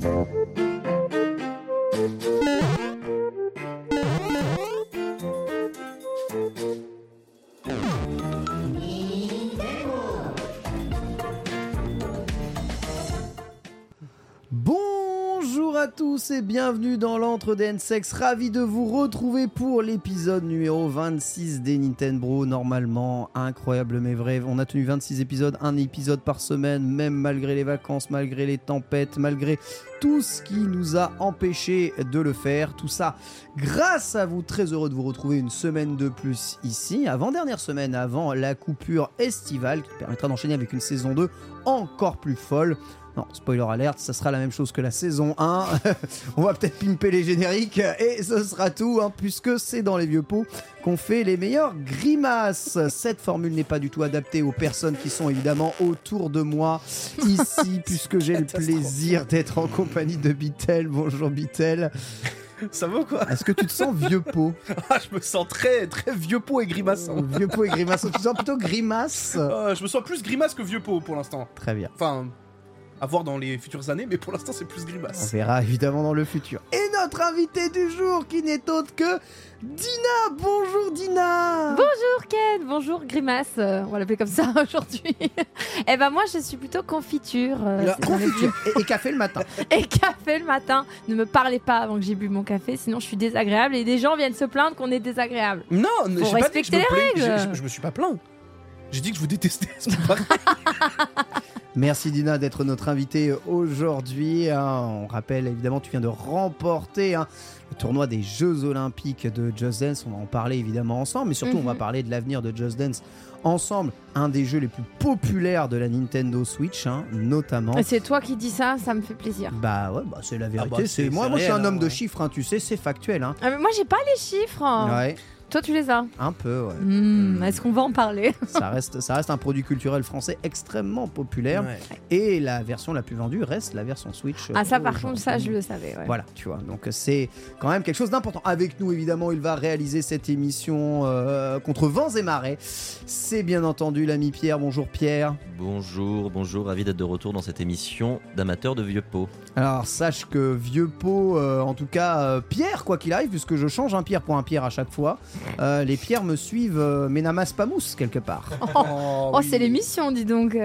Bonjour à tous et bienvenue dans l'antre des N-Sex. Ravi de vous retrouver pour l'épisode numéro 26 des Nintendo. Normalement, incroyable mais vrai. On a tenu 26 épisodes, un épisode par semaine, même malgré les vacances, malgré les tempêtes, malgré tout ce qui nous a empêché de le faire. Tout ça grâce à vous. Très heureux de vous retrouver une semaine de plus ici. Avant-dernière semaine, avant la coupure estivale qui permettra d'enchaîner avec une saison 2 encore plus folle. Non, spoiler alerte, ça sera la même chose que la saison 1. On va peut-être pimper les génériques et ce sera tout, hein, puisque c'est dans les vieux pots qu'on fait les meilleures grimaces. Cette formule n'est pas du tout adaptée aux personnes qui sont évidemment autour de moi ici, puisque j'ai le plaisir d'être en compagnie de Bitel. Bonjour Bitel. Ça va ou quoi? Est-ce que tu te sens vieux pot? Ah, je me sens très très vieux pot et grimaçant. Vieux pot et grimace. Tu te sens plutôt grimace? Euh, je me sens plus grimace que vieux pot pour l'instant. Très bien. Enfin, à voir dans les futures années, mais pour l'instant c'est plus On grimace. verra évidemment dans le futur. Et notre invité du jour qui n'est autre que Dina. Bonjour Dina. Bonjour Ken, bonjour Grimace, euh, on va l'appeler comme ça aujourd'hui. Eh ben moi je suis plutôt confiture. euh, confiture et, et café le matin. Et café le matin. Ne me parlez pas avant que j'ai bu mon café, sinon je suis désagréable et des gens viennent se plaindre qu'on est désagréable. Non, j'ai pas dit que je respecter me les règles. je, je me suis pas plaint. J'ai dit que je vous détestais. Merci Dina d'être notre invitée aujourd'hui. hein. On rappelle évidemment, tu viens de remporter hein, le tournoi des Jeux Olympiques de Just Dance. On va en parler évidemment ensemble, mais surtout on va Mhm. parler de l'avenir de Just Dance ensemble. Un des jeux les plus populaires de la Nintendo Switch, hein, notamment. Et C'est toi qui dis ça, ça me fait plaisir. Bah ouais, bah c'est la vérité. bah, c'est moi, c'est moi je suis un homme de chiffres, hein, tu sais, c'est factuel. Hein. Ah, mais moi j'ai pas les chiffres. Ouais, Toi tu les as. un peu. Ouais. Hmm, Est-ce qu'on va en parler ça reste, ça reste un produit culturel français extrêmement populaire. Ouais. Et la version la plus vendue reste la version Switch. Ah ça par contre ça je le savais. ouais. Voilà, tu vois. Donc c'est quand même quelque chose d'important. Avec nous, évidemment, il va réaliser cette émission euh, contre vents et marées. C'est bien entendu l'ami Pierre. Bonjour Pierre. Bonjour, bonjour, ravi d'être de retour dans cette émission d'amateurs de vieux pots. Alors sache que vieux pot, euh, en tout cas euh, Pierre, quoi qu'il arrive, puisque je change un Pierre pour un Pierre à chaque fois, euh, les Pierres me suivent, euh, mais n'amassent pas mousse quelque part. Oh, oui. c'est l'émission dis donc.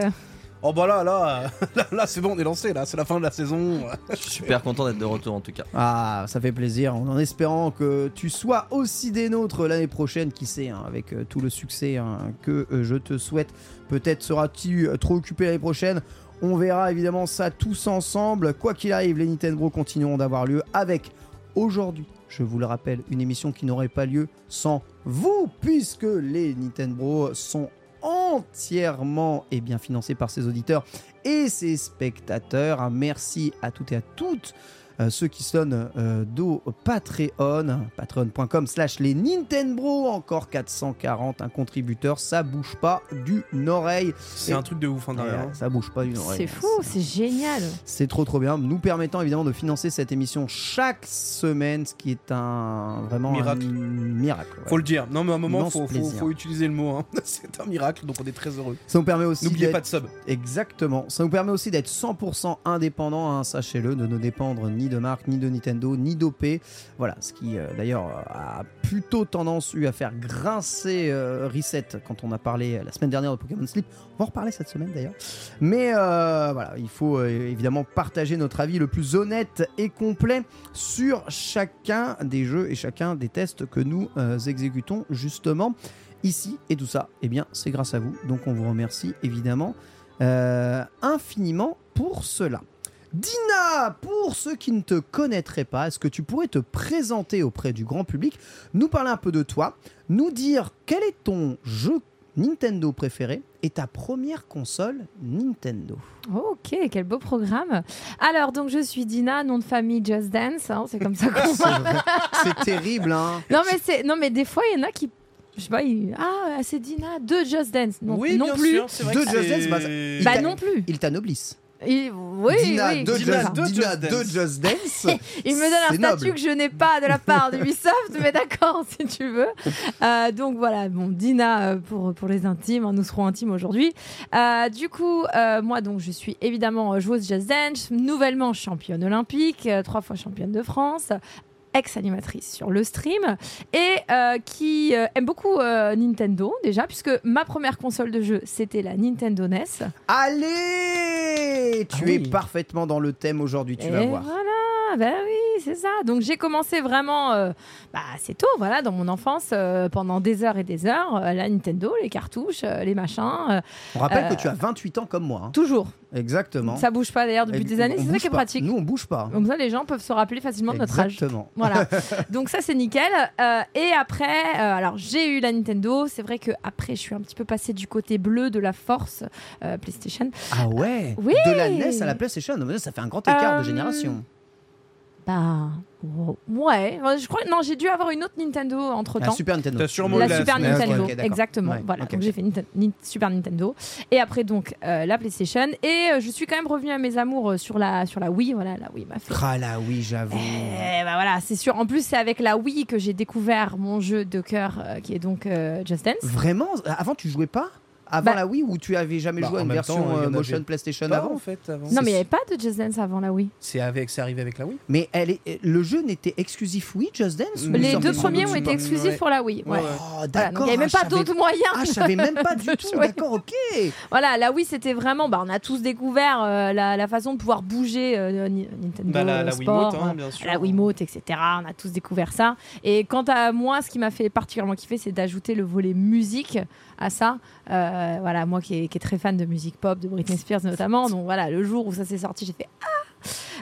Oh bah là, là, là, là, c'est bon, on est lancé là, c'est la fin de la saison. Je suis super content d'être de retour en tout cas. Ah, ça fait plaisir, en espérant que tu sois aussi des nôtres l'année prochaine, qui sait, hein, avec euh, tout le succès hein, que euh, je te souhaite. Peut-être seras-tu euh, trop occupé l'année prochaine. On verra évidemment ça tous ensemble. Quoi qu'il arrive, les Nintendo continueront d'avoir lieu avec aujourd'hui, je vous le rappelle, une émission qui n'aurait pas lieu sans vous, puisque les Nintendo sont entièrement et bien financés par ses auditeurs et ses spectateurs. Merci à toutes et à toutes ceux qui sonnent euh, d'eau Patreon, patreon.com slash les Nintendo, encore 440, un contributeur, ça bouge pas d'une oreille. C'est un truc de ouf en Et, derrière. euh, ça bouge pas d'une oreille. C'est fou, c'est génial. C'est trop trop bien, nous permettant évidemment de financer cette émission chaque semaine, ce qui est un vraiment Miracle. un miracle. ouais. Faut le dire. Non, mais à un moment, faut, faut, utiliser le mot. hein. C'est un miracle, donc on est très heureux. Ça nous permet aussi N'oubliez pas de sub. Exactement. Ça nous permet aussi d'être 100% indépendant, hein, sachez-le, de ne dépendre ni de marque, ni de Nintendo, ni d'OP. Voilà, ce qui euh, d'ailleurs euh, a plutôt tendance eu à faire grincer euh, Reset quand on a parlé la semaine dernière de Pokémon Sleep. On va en reparler cette semaine d'ailleurs. Mais voilà, il faut évidemment partager notre avis le plus honnête et complet sur chacun des jeux et chacun des tests que nous exécutons justement ici. Et tout ça, eh bien, c'est grâce à vous. Donc on vous remercie évidemment infiniment pour cela. Dina, pour ceux qui ne te connaîtraient pas, est-ce que tu pourrais te présenter auprès du grand public, nous parler un peu de toi, nous dire quel est ton jeu Nintendo préféré et ta première console Nintendo? Ok, quel beau programme. Alors, donc, je suis Dina, nom de famille Just Dance. hein, c'est comme ça qu'on C'est terrible, hein Non, mais c'est, non, mais des fois, il y en a qui. Je sais pas, ils- ah, c'est Dina de Just Dance. Non, oui, non bien plus. sûr, c'est vrai De que Just c'est- Dance, bah, Bah non plus. Il t'anoblisse. Il- oui, Dina, oui. de, Dina ça. Just, de Dina Just de Dance. Just Dance. Il me donne un statut noble. que je n'ai pas de la part d'Ubisoft, mais d'accord, si tu veux. Euh, donc voilà, bon, Dina euh, pour, pour les intimes, hein, nous serons intimes aujourd'hui. Euh, du coup, euh, moi, donc, je suis évidemment joueuse Just Dance, nouvellement championne olympique, euh, trois fois championne de France ex-animatrice sur le stream et euh, qui euh, aime beaucoup euh, Nintendo déjà puisque ma première console de jeu c'était la Nintendo NES Allez! Tu Ah es parfaitement dans le thème aujourd'hui, tu vas voir. Voilà, ben oui, c'est ça. Donc j'ai commencé vraiment, euh, bah, c'est tôt, voilà, dans mon enfance, euh, pendant des heures et des heures, euh, la Nintendo, les cartouches, les machins, On rappelle que tu as 28 ans comme moi. hein. toujours. Exactement. Ça bouge pas d'ailleurs depuis Et des années, c'est ça bouge qui est pas. pratique. Nous, on bouge pas. Comme ça, les gens peuvent se rappeler facilement de notre âge. Exactement. Voilà. Donc ça c'est nickel. Euh, et après, euh, alors j'ai eu la Nintendo. C'est vrai que après je suis un petit peu passée du côté bleu de la force euh, PlayStation. Ah ouais? Oui. De la NES à la PlayStation, ça fait un grand écart Euh, de Bah ouais. Je crois non j'ai dû avoir une autre Nintendo entre La temps. Super Nintendo. T'as sûrement la la Super SNES, Nintendo, exactement. Ouais, voilà, donc j'ai fait Super Nintendo et après donc euh, la PlayStation et euh, je suis quand même revenue à mes amours euh, sur la sur la Wii. Voilà, la Wii m'a fait. Ah là, oui, j'avoue. Eh, bah voilà, c'est sûr. En plus, c'est avec la Wii que j'ai découvert mon jeu de cœur euh, qui est donc euh, Just Dance. Vraiment? Avant, tu jouais pas? Avant Bah- la Wii ou tu avais jamais Bah, joué à en une version temps, euh, avait motion PlayStation Pas avant en fait avant. Non, mais il n'y avait pas de Just Dance avant la Wii. C'est avec, c'est arrivé avec la Wii. Mais elle est, le jeu n'était exclusif Wii, Just Dance Les deux premiers ont été exclusifs Ouais. pour la Wii. Ouais, ouais. ouais. Oh, d'accord. il n'y avait même ah, pas d'autres moyens. Ah, je savais même pas du de tout. D'accord, ok. Voilà, la Wii, c'était vraiment. Bah, on a tous découvert euh, la, la façon de pouvoir bouger euh, Ni- Nintendo Bah, la, euh, la Sport, Wiimote, hein, euh, bien sûr. la Wiimote, etc. On a tous découvert ça. Et quant à moi, ce qui m'a fait particulièrement kiffer, c'est d'ajouter le volet musique à ça. Euh, voilà, moi qui est, très fan de musique pop, de Britney Spears notamment. Donc voilà, le jour où ça s'est sorti, j'ai fait ah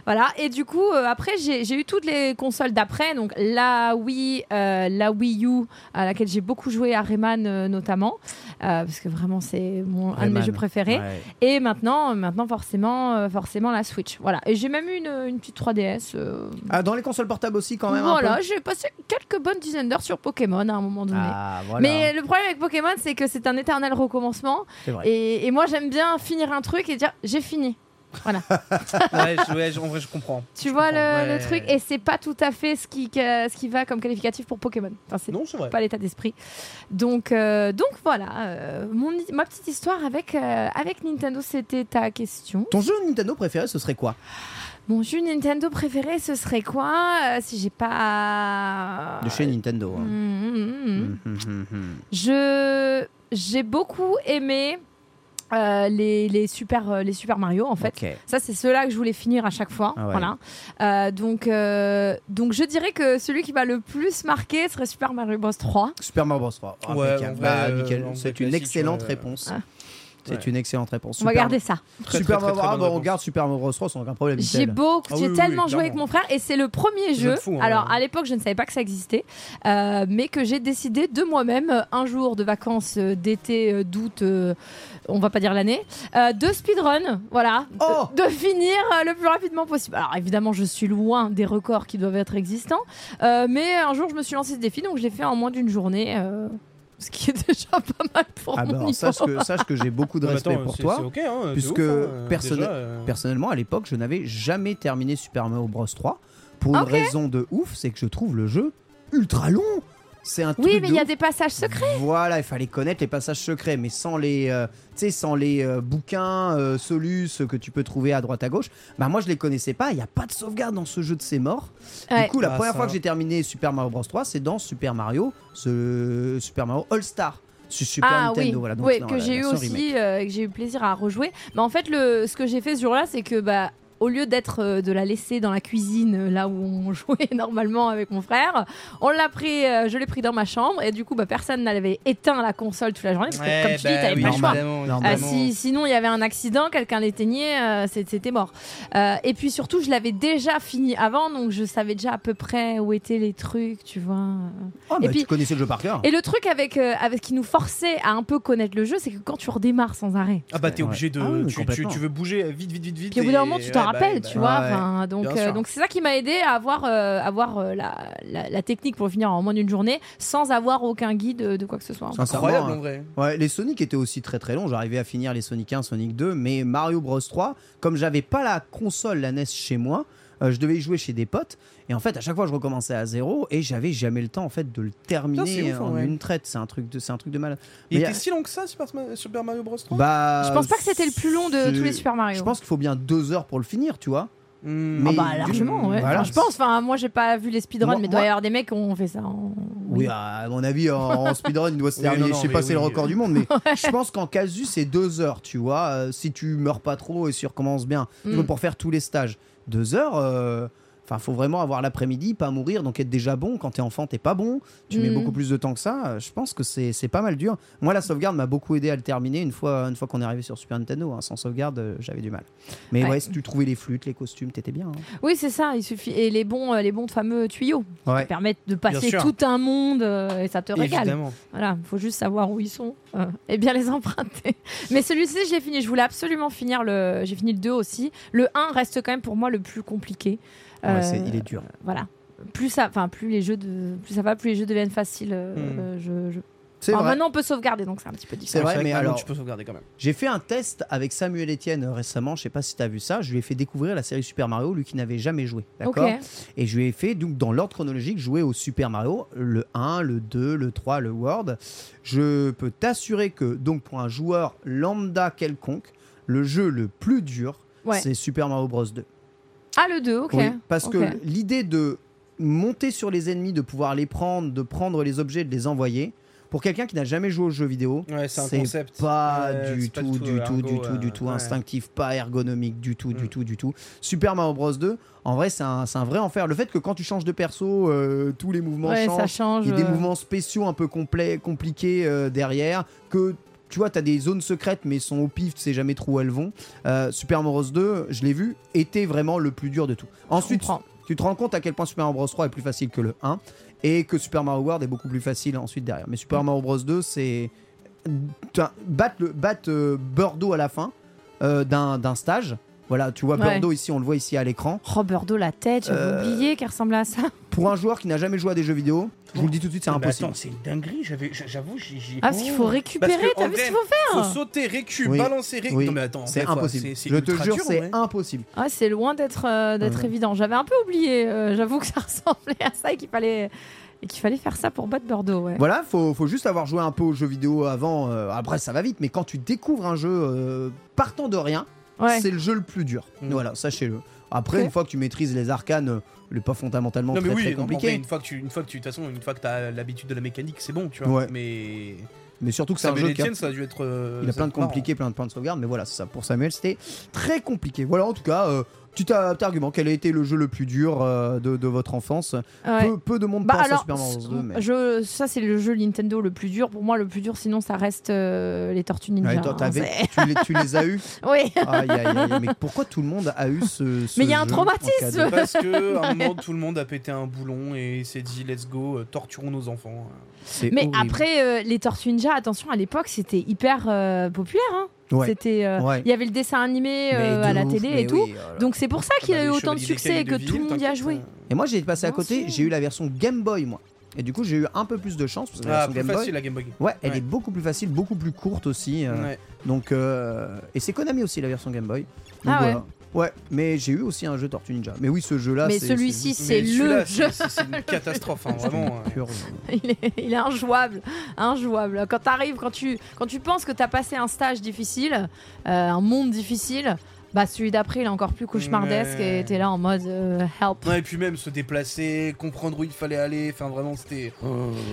voilà, et du coup, euh, après, j'ai eu toutes les consoles d'après, donc la Wii, euh, la Wii U, à laquelle j'ai beaucoup joué à Rayman euh, notamment, parce que vraiment, c'est un de mes jeux préférés. Ouais. Et maintenant, maintenant forcément, forcément la Switch. Voilà. Et j'ai même eu une, une petite 3DS. euh, Ah, dans les consoles portables aussi, quand même. voilà, j'ai passé quelques bonnes dizaines d'heures sur Pokémon à un moment donné. Ah, voilà. Mais le problème avec Pokémon, c'est que c'est un éternel recommencement. Et, et moi, j'aime bien finir un truc et dire j'ai fini. Voilà. Ouais, je- ouais, je- en vrai, je comprends. tu Je vois comprends, le, ouais. le truc Et c'est pas tout à fait ce qui, que- ce qui va comme qualificatif pour Pokémon. Enfin, c'est Non, c'est vrai. pas l'état d'esprit. Donc, euh, donc voilà, euh, mon, ma petite histoire avec, euh, avec Nintendo, c'était ta question. Ton jeu Nintendo préféré, ce serait quoi? Mon jeu Nintendo préféré, ce serait quoi? Euh, si j'ai pas. De chez Nintendo. hein. Hum, hum, hum. Je j'ai beaucoup aimé euh, les, les super euh, les Super Mario en fait. Ça c'est ceux-là que je voulais finir à chaque fois. Ah ouais. Voilà. Euh, donc euh, donc je dirais que celui qui m'a le plus marqué serait Super Mario Bros 3. Super Mario Bros. 3. Ouais, Impeccable. en vrai, Bah, euh, C'est une excellente réponse. Ah. C'est Ouais. une excellente réponse. On va garder ça. Très, Super très, Mario on garde Super Mario Bros 3 sans aucun problème. J'ai Michel. beau, Ah oui, j'ai oui, tellement oui, joué avec mon frère et c'est le premier Jeu fou, hein, Alors ouais. à l'époque, je ne savais pas que ça existait, euh, mais que j'ai décidé de moi-même euh, un jour de vacances euh, d'été, d'août, euh, on va pas dire l'année, euh, de speedrun, voilà, de- Oh de, finir euh, le plus rapidement possible. Alors évidemment, je suis loin des records qui doivent être existants, euh, mais un jour je me suis lancé ce défi, donc je l'ai fait en moins d'une journée. Ce qui est déjà pas mal pour Ah mon bah, niveau. sache que, sache que j'ai beaucoup de respect pour toi. c'est ok, hein, c'est puisque ouf, personne- déjà, Personnellement, à l'époque, je n'avais jamais terminé Super Mario Bros 3 pour une raison de ouf, c'est que je trouve le jeu ultra long. C'est un Oui, truc mais il y a des passages secrets. Voilà, il fallait connaître les passages secrets, mais sans les, euh, tu sais, sans les euh, bouquins euh, solus que tu peux trouver à droite à gauche. Bah moi je les connaissais pas. Il y a pas de sauvegarde dans ce jeu de ces morts. Ouais. Du coup, la Bah, première ça- fois que j'ai terminé Super Mario Bros 3, c'est dans Super Mario, ce Super Mario All Star sur Super ah Nintendo. oui, Voilà, donc Oui, que la j'ai eu version aussi, euh, que j'ai eu plaisir à rejouer. Mais en fait, le, ce que j'ai fait ce jour-là, c'est que bah, au lieu d'être euh, de la laisser dans la cuisine, euh, là où on jouait normalement avec mon frère, on l'a pris, euh, je l'ai pris dans ma chambre et du coup, bah, personne n'avait éteint la console toute la journée parce que, comme tu dis, t'avais pas le choix. Ah, si, sinon, il y avait un accident, quelqu'un l'éteignait, euh, c'était mort. Euh, et puis surtout, je l'avais déjà fini avant, donc je savais déjà à peu près où étaient les trucs, tu vois. Ah, et bah, puis- tu connaissais le jeu par cœur. Et le truc avec, euh, avec qui nous forçait à un peu connaître le jeu, c'est que quand tu redémarres sans arrêt, Ah bah t'es Ouais. obligé de. Ah oui, tu, tu, complètement. tu veux bouger vite, vite, vite, vite. Puis au bout d'un moment, tu bah, rappelles, bah, tu vois. ouais. enfin, donc, euh, donc c'est ça qui m'a aidé à avoir, euh, avoir euh, la, la, la technique pour finir en moins d'une journée sans avoir aucun guide euh, de quoi que ce soit. Sincèrement, Incroyable hein. en vrai. Ouais, les Sonic étaient aussi très très longs. J'arrivais à finir les Sonic 1, Sonic 2, mais Mario Bros 3, comme j'avais pas la console, la NES chez moi, euh, je devais y jouer chez des potes. Et en fait, à chaque fois, je recommençais à zéro et j'avais jamais le temps en fait de le terminer ouf, en ouais. une traite. C'est un truc de, c'est un truc de malade. Il Mais était a- si long que ça, Super, Super Mario Bros 3 Bah, Je pense pas que c'était le plus long de tous les Super Mario. Je pense qu'il faut bien deux heures pour le finir, tu vois. Hmm. Ah mais- bah largement, ouais. Voilà. Enfin, je pense. Enfin, moi, j'ai pas vu les speedruns, Moi- mais il doit y avoir des mecs qui ont fait ça. En... Oui, à mon avis, en, en speedrun, il doit se Oui, terminer. non, non, je sais pas, c'est le record du monde, mais je pense qu'en casu, c'est deux heures, tu vois. euh, si tu meurs pas trop et si tu recommences bien, Tu Mm. vois, pour faire tous les stages. Deux heures, euh, enfin, faut vraiment avoir l'après-midi, pas mourir, donc être déjà bon. Quand t'es enfant, t'es pas bon. Tu mets Mm. beaucoup plus de temps que ça. euh, Je pense que c'est c'est pas mal dur. Moi, la sauvegarde m'a beaucoup aidé à le terminer une fois, une fois qu'on est arrivé sur Super Nintendo. hein. Sans sauvegarde, euh, j'avais du mal. Mais ouais. Ouais. si tu trouvais les flûtes, les costumes, t'étais bien. hein. Oui, c'est ça. Il suffit et les bons, euh, les bons fameux tuyaux Ouais. qui permettent de passer tout un monde euh, et ça te régale. Évidemment. Voilà, faut juste savoir où ils sont euh, et bien les emprunter. Mais celui-ci, j'ai fini. Je voulais absolument finir le. J'ai fini le 2 aussi. Le 1 reste quand même pour moi le plus compliqué. Ouais, Euh, c'est- il est dur. Voilà. Plus ça, enfin plus les jeux de, plus ça va, plus les jeux deviennent faciles. euh, Hmm. euh, je, C'est maintenant on peut sauvegarder, donc c'est un petit peu C'est différent. vrai, mais alors- Tu peux sauvegarder quand même. J'ai fait un test avec Samuel Etienne récemment, je sais pas si tu as vu ça, je lui ai fait découvrir la série Super Mario, lui qui n'avait jamais joué, d'accord Et je lui ai fait, donc dans l'ordre chronologique, jouer au Super Mario, le 1, le 2, le 3, le World. Je peux t'assurer que, donc pour un joueur lambda quelconque, le jeu le plus dur, Ouais. c'est Super Mario Bros 2. Ah le 2, ok. Oui, parce que l'idée de monter sur les ennemis, de pouvoir les prendre, de prendre les objets, de les envoyer, pour quelqu'un qui n'a jamais joué aux jeux vidéo, Ouais, c'est un c'est concept. pas Ouais, du pas tout, du tout, du tout, du tout ouais. instinctif, pas ergonomique du tout, du Mm. tout, du tout. Super Mario Bros 2, en vrai, c'est un, vrai enfer. Le fait que quand tu changes de perso, euh, tous les mouvements Ouais, ça changent, change. il y a des mouvements spéciaux un peu complets, compliqués euh, derrière, que tu vois, tu as des zones secrètes, mais sont au pif, tu sais jamais trop où elles vont. Euh, Super Mario Bros 2, je l'ai vu, était vraiment le plus dur de tout. Ensuite, tu te rends compte à quel point Super Mario Bros 3 est plus facile que le 1 et que Super Mario World est beaucoup plus facile ensuite derrière. Mais Super Mario Bros 2, c'est T'as- battre le battre euh, Bordeaux à la fin euh, d'un d'un stage. Voilà, tu vois Ouais. Bordeaux ici, on le voit ici à l'écran. Oh Bordeaux la tête, j'avais Euh, oublié qu'elle ressemblait à ça. Pour un joueur qui n'a jamais joué à des jeux vidéo, je vous le dis tout de suite, c'est Mais impossible. Attends, c'est une dinguerie, j'avais- j'avoue, j'ai. Ah parce qu'il faut récupérer, t'as vu ce qu'il faut faire Faut sauter, récup, Oui. balancer, récup. Oui. Non mais attends, en C'est impossible. c'est Je te jure, c'est impossible. Ah, c'est loin d'être euh, d'être Ouais. évident. J'avais un peu oublié. euh, J'avoue que ça ressemblait à ça et qu'il fallait et qu'il fallait faire ça pour battre Bordeaux. Ouais. Voilà, faut, faut juste avoir joué un peu aux jeux vidéo avant. euh, après, ça va vite, mais quand tu découvres un jeu euh, partant de rien, Ouais. c'est le jeu le plus dur. Mm. Voilà, sachez-le. Après, une fois que tu maîtrises les arcanes, euh, le pas fondamentalement Non très, mais oui, très non, mais en compliqué. une fois que tu, une fois que tu, de toute façon, une fois que t'as l'habitude de la mécanique, c'est bon, tu vois. Ouais. Mais Mais surtout que c'est un jeu qui a Etienne, ça a dû être. euh, Il a plein de marrant. compliqués, plein de points de sauvegarde, mais voilà, c'est ça. Pour Samuel, c'était très compliqué. Voilà, en tout cas, euh, Petit euh, argument, quel a été le jeu le plus dur euh, de, de votre enfance? Ouais. peu, peu de monde Bah pense à alors, Super Mario Bros. 2, mais... je, ça c'est le jeu Nintendo le plus dur. Pour moi, le plus dur, sinon ça reste euh, les Tortues Ninja. Ouais, toi, hein, tu, les, tu les as eu oui. Mais pourquoi tout le monde a eu ce, ce Mais il y a un traumatisme. Parce que à un moment, tout le monde a pété un boulon et s'est dit let's go, torturons nos enfants. C'est Mais horrible. après, euh, les Tortues Ninja, attention, à l'époque, c'était hyper euh, populaire. hein. Ouais. C'était, euh, Ouais. il y avait le dessin animé euh, à la ouf, télé et tout. oui, oh. Donc c'est pour ça qu'il y a eu autant de succès et que tout le monde y a joué. Et moi j'ai passé à côté, j'ai eu la version Game Boy moi. Et du coup j'ai eu un peu plus de chance parce que la Ah, version plus Game Boy, facile la Game Boy. ouais, elle Ouais. est beaucoup plus facile, beaucoup plus courte aussi. euh, Ouais. Donc euh, et c'est Konami aussi la version Game Boy. Donc, Ah ouais. voilà. Ouais, mais j'ai eu aussi un jeu Tortue Ninja. Mais oui, ce jeu-là, Mais c'est- celui-ci, c'est le jeu. c'est- C'est une catastrophe, hein, vraiment. euh. pure- Il est, il est injouable, injouable. Quand t'arrives, quand tu, quand tu penses que t'as passé un stage difficile, euh, un monde difficile, bah celui d'après il est encore plus cauchemardesque Ouais. et t'es là en mode euh, help. Ouais, et puis même se déplacer, comprendre où il fallait aller, enfin vraiment c'était.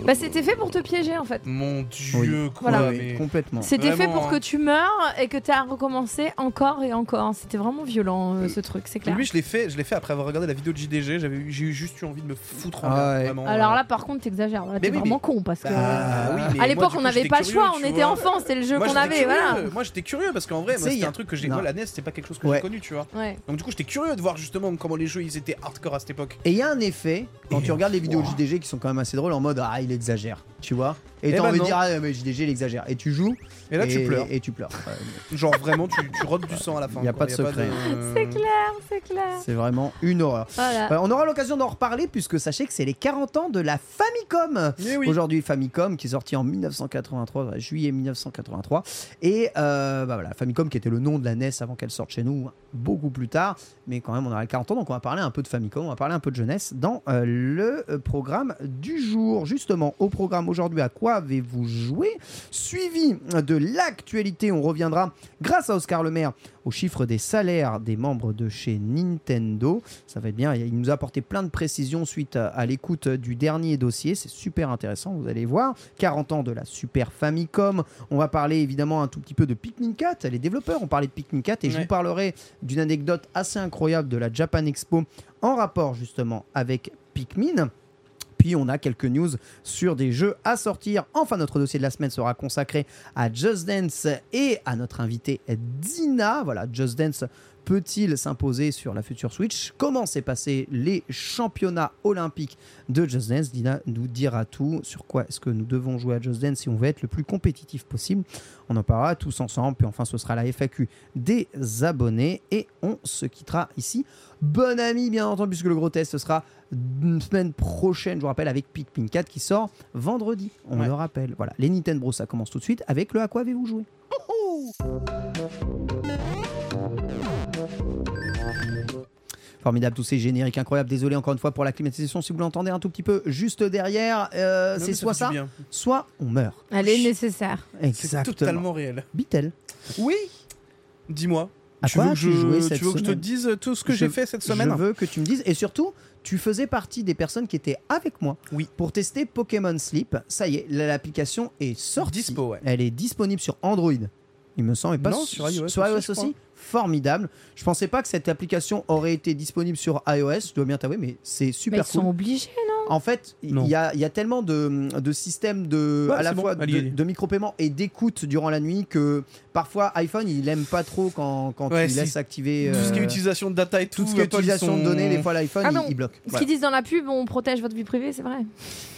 Bah c'était fait pour te piéger en fait. Mon dieu, quoi. Voilà. Oui, mais- complètement. C'était fait pour que tu meurs et que tu as recommencé encore et encore. C'était vraiment violent euh, ce truc, c'est clair. Lui, je l'ai fait, je l'ai fait après avoir regardé la vidéo de JDG. J'ai eu juste eu envie de me foutre en Ah l'air, ouais. vraiment. Alors euh. là par contre t'exagères, Mais t'es oui, vraiment mais- con parce que Bah, oui, mais à l'époque on n'avait pas le choix, on était vois. enfants, c'était le jeu qu'on avait, voilà. Moi j'étais curieux parce qu'en vrai, c'était a- un truc que j'ai. Non. La NES, c'était pas quelque chose que Ouais. j'ai connu, tu vois. Ouais. Donc du coup, j'étais curieux de voir justement comment les jeux ils étaient hardcore à cette époque. Et il y a un effet quand Et tu regardes les vidéos de. JDG qui sont quand même assez drôles en mode ah il exagère, tu vois. Et Eh t'as ben envie de dire ah mais JDG il exagère. Et tu joues Et là, tu pleures. Et tu pleures. Genre vraiment, tu, tu rotes du sang à la fin. Y a quoi. pas de secret. C'est clair, c'est clair. C'est vraiment une horreur. Voilà. Euh, on aura l'occasion d'en reparler puisque sachez que c'est les 40 ans de la Famicom. Eh oui. Aujourd'hui, Famicom qui est sorti en 1983, ouais, juillet 1983. Et euh, bah voilà, Famicom qui était le nom de la NES avant qu'elle sorte chez nous beaucoup plus tard. Mais quand même, on aura les 40 ans, donc on va parler un peu de Famicom, on va parler un peu de jeunesse dans euh, le euh, programme du jour. Justement, au programme aujourd'hui, à quoi avez-vous joué Suivi de l'actualité, on reviendra grâce à Oscar Lemaire au chiffre des salaires des membres de chez Nintendo. Ça va être bien. Il nous a apporté plein de précisions suite à, à l'écoute du dernier dossier. C'est super intéressant, vous allez voir. 40 ans de la Super Famicom. On va parler évidemment un tout petit peu de Pikmin 4. Les développeurs ont parlé de Pikmin 4 et je vous parlerai d'une anecdote assez incroyable de la Japan Expo en rapport justement avec Pikmin. Puis on a quelques news sur des jeux à sortir. Enfin, notre dossier de la semaine sera consacré à Just Dance et à notre invité Dina. Voilà, Just Dance peut-il s'imposer sur la future Switch? Comment s'est passé les championnats olympiques de Just Dance? Dina nous dira tout sur quoi est-ce que nous devons jouer à Just Dance si on veut être le plus compétitif possible. On en parlera tous ensemble. Puis enfin, ce sera la FAQ des abonnés et on se quittera ici. Bon ami, bien entendu, puisque le gros test ce sera une semaine prochaine, je vous rappelle, avec Pikmin 4 qui sort vendredi. On Ouais. le rappelle. Voilà, les Nintendo Bros, ça commence tout de suite avec le à quoi avez-vous joué? Formidable, tous ces génériques incroyables. Désolé encore une fois pour la climatisation si vous l'entendez un tout petit peu juste derrière. Euh, c'est soit ça, bien. soit on meurt. Elle est nécessaire. C'est totalement réel. Bitel. Oui. Dis-moi. À tu quoi veux que je, tu veux que je te dise tout ce que j'ai fait cette semaine Je veux que tu me dises. Et surtout, tu faisais partie des personnes qui étaient avec moi Oui. pour tester Pokémon Sleep. Ça y est, l'application est sortie. Dispo, ouais. Elle est disponible sur Android. Il me semble, et pas Non, su- sur iOS Sur iOS aussi. Formidable. Je pensais pas que cette application aurait été disponible sur iOS, je dois bien t'avouer, mais c'est Mais super sont obligés, non? En fait, il y a, il y a tellement de, de systèmes de, Ouais, à la bon, fois de, micro-paiement et d'écoute durant la nuit que parfois iPhone il aime pas trop quand, quand Ouais, tu si. laisses activer Tout ce qui est euh, utilisation de data et tout. tout ce qui est utilisation de données, des fois l'iPhone Ah il- bloque. Ce Voilà. qu'ils disent dans la pub, on protège votre vie privée, c'est vrai.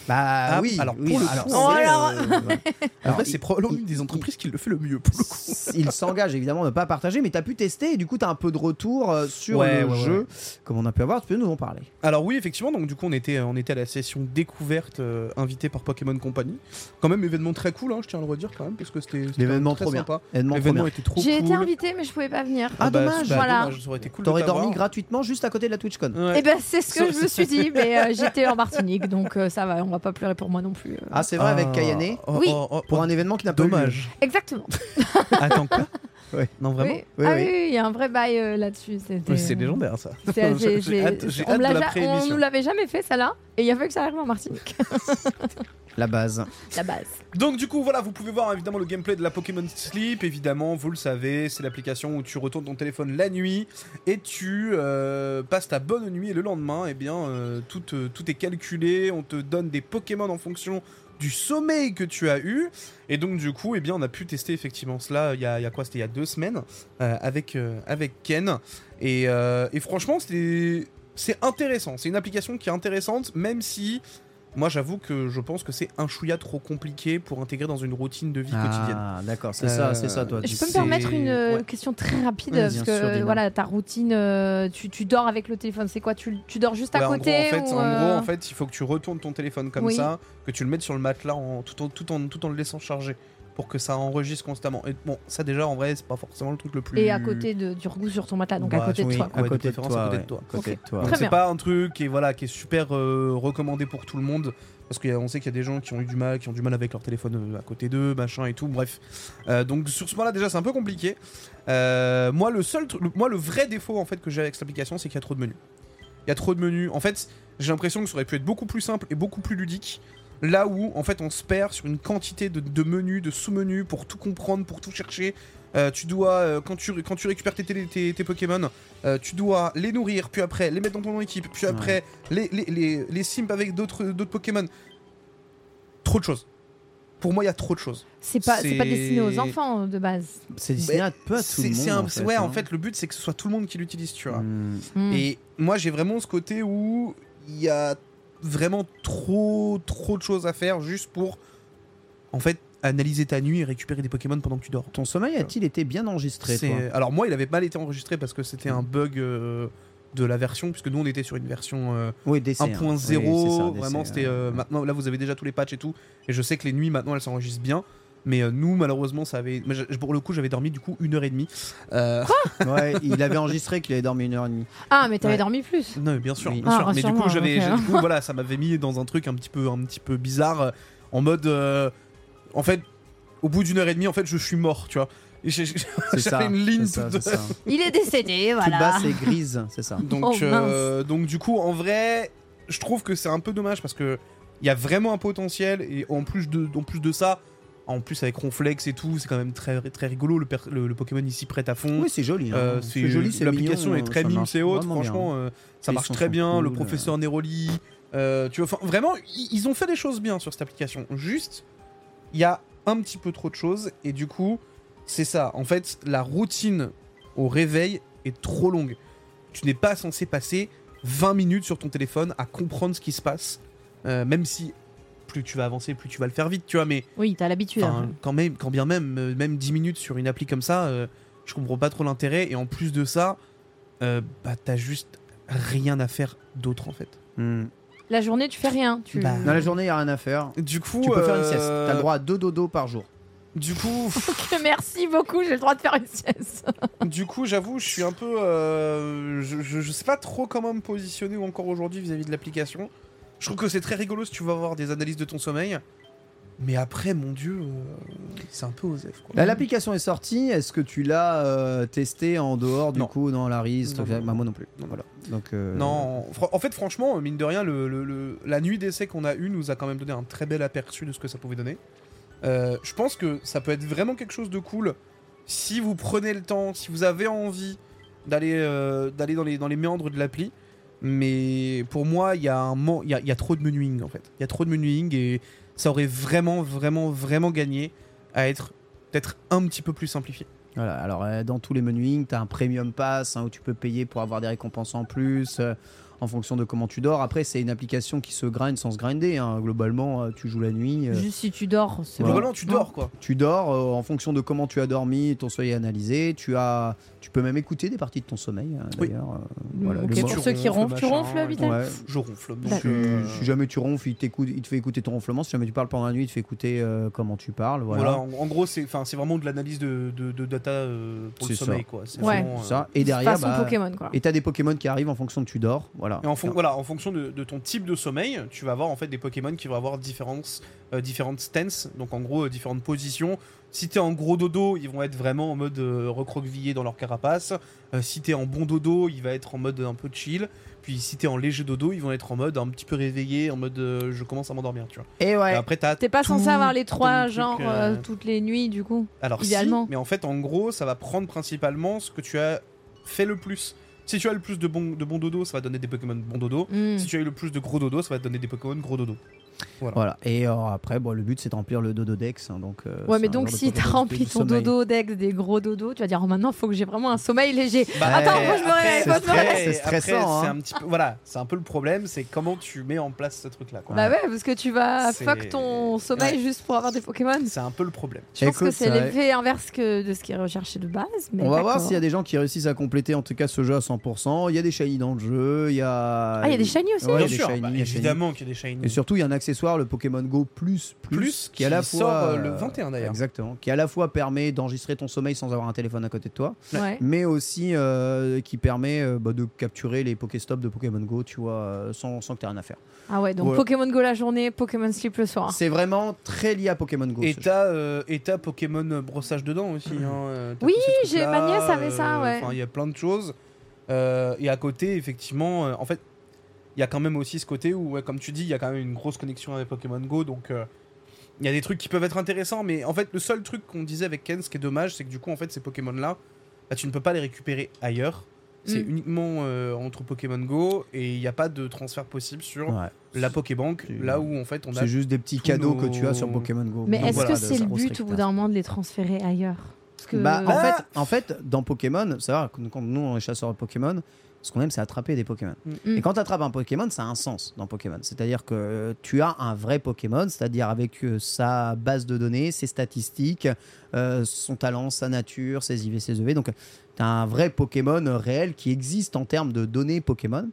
Bah Ah, oui, alors, oui, pour le alors, coup, c'est, alors- euh, Alors, probablement il- une des il- entreprises qui le fait le mieux pour le coup. il s'engage évidemment à ne pas partager, mais tu as pu tester et du coup tu as un peu de retour euh, sur Ouais, le ouais, jeu, ouais. comme on a pu avoir. Tu peux nous en parler Alors oui, effectivement, donc du coup on était, on était à la session découverte euh, invité par Pokémon Company. Quand même événement très cool, hein, je tiens à le redire quand même, parce que c'était L'événement trop sympa. L'événement était trop J'ai cool. été invitée, mais je pouvais pas venir. Ah, dommage. bah, Voilà. dommage, ça aurait été cool T'aurais dormi gratuitement juste à côté de la TwitchCon. Ouais. Et ben c'est ce que je me suis dit, mais euh, j'étais en Martinique, donc euh, ça va, on va pas pleurer pour moi non plus. euh. Ah c'est vrai avec Ah, Kayane oh, Oui. oh, oh, pour oh, un événement qui n'a pas eu lieu. Dommage. Exactement. Attends quoi? Ouais. Non vraiment Oui. Oui, ah oui. oui, il y a un vrai bail euh, là-dessus. c'était- Ouais, C'est légendaire ça. C'est- j'ai- J'ai j'ai- hâte- j'ai on hâte me l'a de la ja- on pré-émission. nous l'avait jamais fait ça là, et il y a fallu que ça arrive en Martinique. La base. la base. Donc du coup voilà, vous pouvez voir évidemment le gameplay de la Pokémon Sleep, évidemment, vous le savez, c'est l'application où tu retournes ton téléphone la nuit et tu euh, passes ta bonne nuit et le lendemain, eh bien euh, tout, euh, tout est calculé, on te donne des Pokémon en fonction du sommeil que tu as eu. Et donc du coup eh bien on a pu tester effectivement cela il y a, quoi c'était il y a deux semaines euh, avec, euh, avec Ken. Et, euh, et franchement c'est intéressant. C'est une application qui est intéressante même si moi, j'avoue que je pense que c'est un chouïa trop compliqué pour intégrer dans une routine de vie quotidienne. Ah, d'accord, c'est Euh, ça, c'est ça, toi. Je tu- peux me permettre une euh, ouais. question très rapide Oui, parce que sûr, voilà ta routine, euh, tu, tu dors avec le téléphone, c'est quoi tu, tu dors juste à Ouais, en côté gros, en fait, ou, en, euh, gros, en fait, il faut que tu retournes ton téléphone comme Oui. ça, que tu le mettes sur le matelas en, tout, en, tout, en, tout en le laissant charger pour que ça enregistre constamment. Et bon, ça déjà, en vrai, c'est pas forcément le truc le plus. Et à côté de, du sur ton matelas, donc à Bah, côté de oui, toi. à côté de toi. à côté de c'est pas un truc qui est, voilà, qui est super euh, recommandé pour tout le monde. Parce qu'on sait qu'il y a des gens qui ont eu du mal, qui ont du mal avec leur téléphone euh, à côté d'eux, machin et tout, bref. Euh, donc sur ce point-là, déjà, c'est un peu compliqué. Euh, moi, le seul, le- moi, le vrai défaut en fait que j'ai avec cette application, c'est qu'il y a trop de menus. Il y a trop de menus. En fait, j'ai l'impression que ça aurait pu être beaucoup plus simple et beaucoup plus ludique. Là où, en fait, on se perd sur une quantité de, de menus, de sous-menus pour tout comprendre, pour tout chercher. Euh, tu dois, euh, quand, tu, quand tu récupères tes, tes, tes Pokémon, euh, tu dois les nourrir, puis après les mettre dans ton équipe, puis après les, les, les, les simp avec d'autres d'autres Pokémon. Trop de choses. Pour moi, il y a trop de choses. C'est pas, c'est pas destiné aux enfants de base. C'est destiné Mais à peu à tout le monde. un- en fait, ouais, en hein. fait, le but, c'est que ce soit tout le monde qui l'utilise, tu vois. Hmm. Hmm. Et moi, j'ai vraiment ce côté où il y a vraiment trop, trop de choses à faire juste pour, en fait, analyser ta nuit et récupérer des Pokémon pendant que tu dors. Ton sommeil a-t-il été bien enregistré toi Alors moi, il avait mal été enregistré parce que c'était un bug euh, de la version, puisque nous, on était sur une version euh, Oui, DC. hein. 1.0. Oui, c'est ça, DC, vraiment, c'était euh, maintenant. Là, vous avez déjà tous les patchs et tout. Et je sais que les nuits maintenant, elles s'enregistrent bien. Mais euh, nous, malheureusement, ça avait. mais je- pour le coup, j'avais dormi du coup une heure et demie. Euh, Ouais, il avait enregistré qu'il avait dormi une heure et demie. Ah, mais t'avais Ouais. dormi plus. non, mais bien sûr. Oui. bien Ah, sûr. Mais du coup, j'avais, ok, j'ai- du coup, voilà, ça m'avait mis dans un truc un petit peu, un petit peu bizarre, euh, en mode, euh, en fait, au bout d'une heure et demie, en fait, je suis mort, tu vois. Et j'ai- j'ai- C'est ça. J'avais une ligne c'est ça, toute- c'est ça. Il est décédé, Toute voilà. basse et grise, c'est ça. Donc, Oh, euh, donc du coup, en vrai, je trouve que c'est un peu dommage parce que il y a vraiment un potentiel et en plus de, en plus de ça, en plus avec Ronflex et tout, c'est quand même très, très rigolo. Le, per- le, le Pokémon ici prête à fond. Oui, c'est joli. hein. Euh, c'est joli, c'est l'application est très mime, vraiment bien. Franchement, euh, ça marche très bien. le professeur Neroli, euh, tu vois, vraiment, ils ont fait des choses bien sur cette application. Juste, il y a un petit peu trop de choses et du coup, c'est ça. En fait, la routine au réveil est trop longue. Tu n'es pas censé passer 20 minutes sur ton téléphone à comprendre ce qui se passe, Euh, même si plus tu vas avancer, plus tu vas le faire vite, tu vois. Mais Oui, t'as l'habitude. Hein. quand même, quand bien même, euh, même 10 minutes sur une appli comme ça, euh, je comprends pas trop l'intérêt. Et en plus de ça, euh, bah t'as juste rien à faire d'autre en fait. Hmm. La journée, tu fais rien. Tu... Bah, Dans la journée, il n'y a rien à faire. Du coup, Tu peux faire une euh, sieste. T'as le droit à deux dodos par jour. Du coup, Merci beaucoup, j'ai le droit de faire une sieste. du coup, j'avoue, je suis un peu, euh, je, je, je sais pas trop comment me positionner encore aujourd'hui vis-à-vis de l'application. Je trouve que c'est très rigolo si tu vas avoir des analyses de ton sommeil. Mais après, mon dieu, euh, c'est un peu osef quoi. Là, l'application est sortie. Est-ce que tu l'as euh, testé en dehors du Non. coup dans la RIS Non, Bah, Moi non plus. non. Voilà. Donc, euh, Non, en fait, franchement, mine de rien, le, le- le- la nuit d'essai qu'on a eue nous a quand même donné un très bel aperçu de ce que ça pouvait donner. Je pense que ça peut être vraiment quelque chose de cool si vous prenez le temps, si vous avez envie d'aller d'aller dans les, dans les méandres de l'appli. Mais pour moi, il y, a y a trop de menuing en fait. Il y a trop de menuing et ça aurait vraiment, vraiment, vraiment gagné à être peut-être un petit peu plus simplifié. Voilà, alors euh, dans tous les menuing, tu as un premium pass hein, où tu peux payer pour avoir des récompenses en plus euh, en fonction de comment tu dors. Après, c'est une application qui se grind sans se grinder. hein. Globalement, euh, tu joues la nuit, euh, Juste si tu dors, c'est Voilà. bon. Globalement, tu dors quoi. tu dors euh, en fonction de comment tu as dormi, ton sommeil est analysé. Tu, as, tu peux même écouter des parties de ton sommeil hein, Oui. d'ailleurs. euh, Mm, voilà, tu pour ceux qui ronfles, ronflent, tu ronfles, Vital Ouais. Je ronfle. Si, Donc, euh, si jamais tu ronfles, il, t'écoute- il te fait écouter ton ronflement. Si jamais tu parles pendant la nuit, il te fait écouter euh, comment tu parles. Voilà. Voilà, en, en gros, c'est enfin, c'est vraiment de l'analyse de, de, de data euh, pour le ça. sommeil, quoi. C'est Ouais. vraiment, euh, Ça. Et derrière, bah, Pokémon, quoi. et t'as des Pokémon qui arrivent en fonction de tu dors. Voilà. Voilà. Et en, fon- voilà, en fonction de, de ton type de sommeil, tu vas avoir en fait des Pokémon qui vont avoir différentes, euh, différentes stances, donc en gros euh, différentes positions. Si t'es en gros dodo, ils vont être vraiment en mode euh, recroquevillé dans leur carapace. Euh, si t'es en bon dodo, il va être en mode un peu chill. Puis si t'es en léger dodo, ils vont être en mode un petit peu réveillé, en mode euh, je commence à m'endormir, tu vois. Et ouais. Et après t'as T'es pas censé avoir les trois genres euh, euh, toutes les nuits du coup. Alors idéalement. si, mais en fait en gros ça va prendre principalement ce que tu as fait le plus. Si tu as le plus de bon, de bon dodo, ça va donner des Pokémon bon dodo. Hmm. Si tu as eu le plus de gros dodo, ça va te donner des Pokémon gros dodo. Voilà. Et euh, après, bon, le but c'est de remplir le dodo dex. hein, donc, euh, Ouais, c'est mais donc si t'as Pokédex rempli ton sommeil. dodo dex des gros dodos, tu vas dire oh, maintenant faut que j'ai vraiment un sommeil léger. Bah, Attends, après- moi je me réveille, c'est moi je me très- réveille. c'est après, stressant, c'est hein. un petit peu, voilà, c'est un peu le problème, c'est comment tu mets en place ce truc-là. Bah ouais, parce que tu vas C'est- fuck ton sommeil Ouais. juste pour avoir des Pokémon. C'est un peu le problème. Je pense Écoute, que c'est c'est l'effet inverse que de ce qui est recherché de base. Mais On va voir s'il y a des gens qui réussissent à compléter en tout cas ce jeu à 100%. Il y a des shiny dans le jeu. Il y a. Ah, il y a des shiny aussi Ouais, il y a Bien des sûr, shiny, bah, il évidemment qu'il y a des shiny. Et surtout, il y a un accessoire, le Pokémon Go Plus, Plus, Plus, qui, à la fois sort, euh, le 21 d'ailleurs. Exactement, qui à la fois permet d'enregistrer ton sommeil sans avoir un téléphone à côté de toi, Ouais. mais aussi euh, qui permet euh, bah, de capturer les Pokéstops de Pokémon Go, tu vois, euh, sans, sans que tu aies rien à faire. Ah ouais, donc. Pokémon Go la journée, Pokémon Sleep le soir. C'est vraiment très lié à Pokémon Go. Et t'as euh, Pokémon brossage dedans aussi. hein, euh, Oui, j'ai- ma nièce avait ça, euh, ouais. Il y a plein de choses. Euh, et à côté, effectivement, euh, en fait, il y a quand même aussi ce côté où, ouais, comme tu dis, il y a quand même une grosse connexion avec Pokémon Go. Donc, euh, il y a des trucs qui peuvent être intéressants. Mais en fait, le seul truc qu'on disait avec Ken, ce qui est dommage, c'est que du coup, en fait, ces Pokémon-là, bah, tu ne peux pas les récupérer ailleurs. C'est Mm. uniquement euh, entre Pokémon Go et il n'y a pas de transfert possible sur Ouais. la Pokébank, là où en fait on a C'est juste des petits cadeaux nos- que tu as sur Pokémon Go. Mais est-ce voilà, que c'est le but au bout d'un moment de les transférer ailleurs? Parce que Bah, en, Ah fait, en fait, dans Pokémon, ça va, quand quand nous on est chasseurs de Pokémon, ce qu'on aime c'est attraper des Pokémon. Mm. Et quand tu attrapes un Pokémon, ça a un sens dans Pokémon. C'est-à-dire que euh, tu as un vrai Pokémon, c'est-à-dire avec euh, sa base de données, ses statistiques, euh, son talent, sa nature, ses IV, ses EV. Donc tu as un vrai Pokémon réel qui existe en termes de données Pokémon.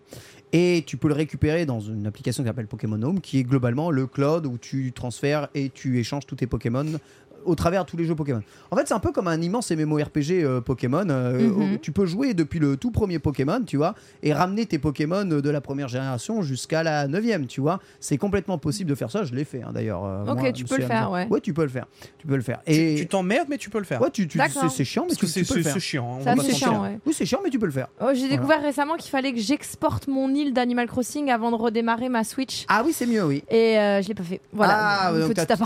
Et tu peux le récupérer dans une application qui s'appelle Pokémon Home, qui est globalement le cloud où tu transfères et tu échanges tous tes Pokémon au travers de tous les jeux Pokémon. En fait, c'est un peu comme un immense MMORPG euh, Pokémon. euh, Mhm. où tu peux jouer depuis le tout premier Pokémon, tu vois, et ramener tes Pokémon de la première génération jusqu'à la neuvième, tu vois. C'est complètement possible de faire ça. Je l'ai fait hein, d'ailleurs. euh, Ok, moi, tu peux le faire, ouais. Ouais, tu peux le faire. Tu peux le faire. Et tu t'emmerdes, mais tu peux le faire. ouais, tu, tu- c'est chiant, mais Parce tu, que tu c'est peux le c'est- faire. c'est chiant. hein, C'est chiant, ouais. Oui, c'est chiant, mais tu peux le faire. Oh, J'ai découvert récemment qu'il fallait que j'exporte mon île d'Animal Crossing avant de redémarrer ma Switch. Ah oui, c'est mieux, oui. Et euh, je l'ai pas fait. Voilà, Ah, donc t'as tout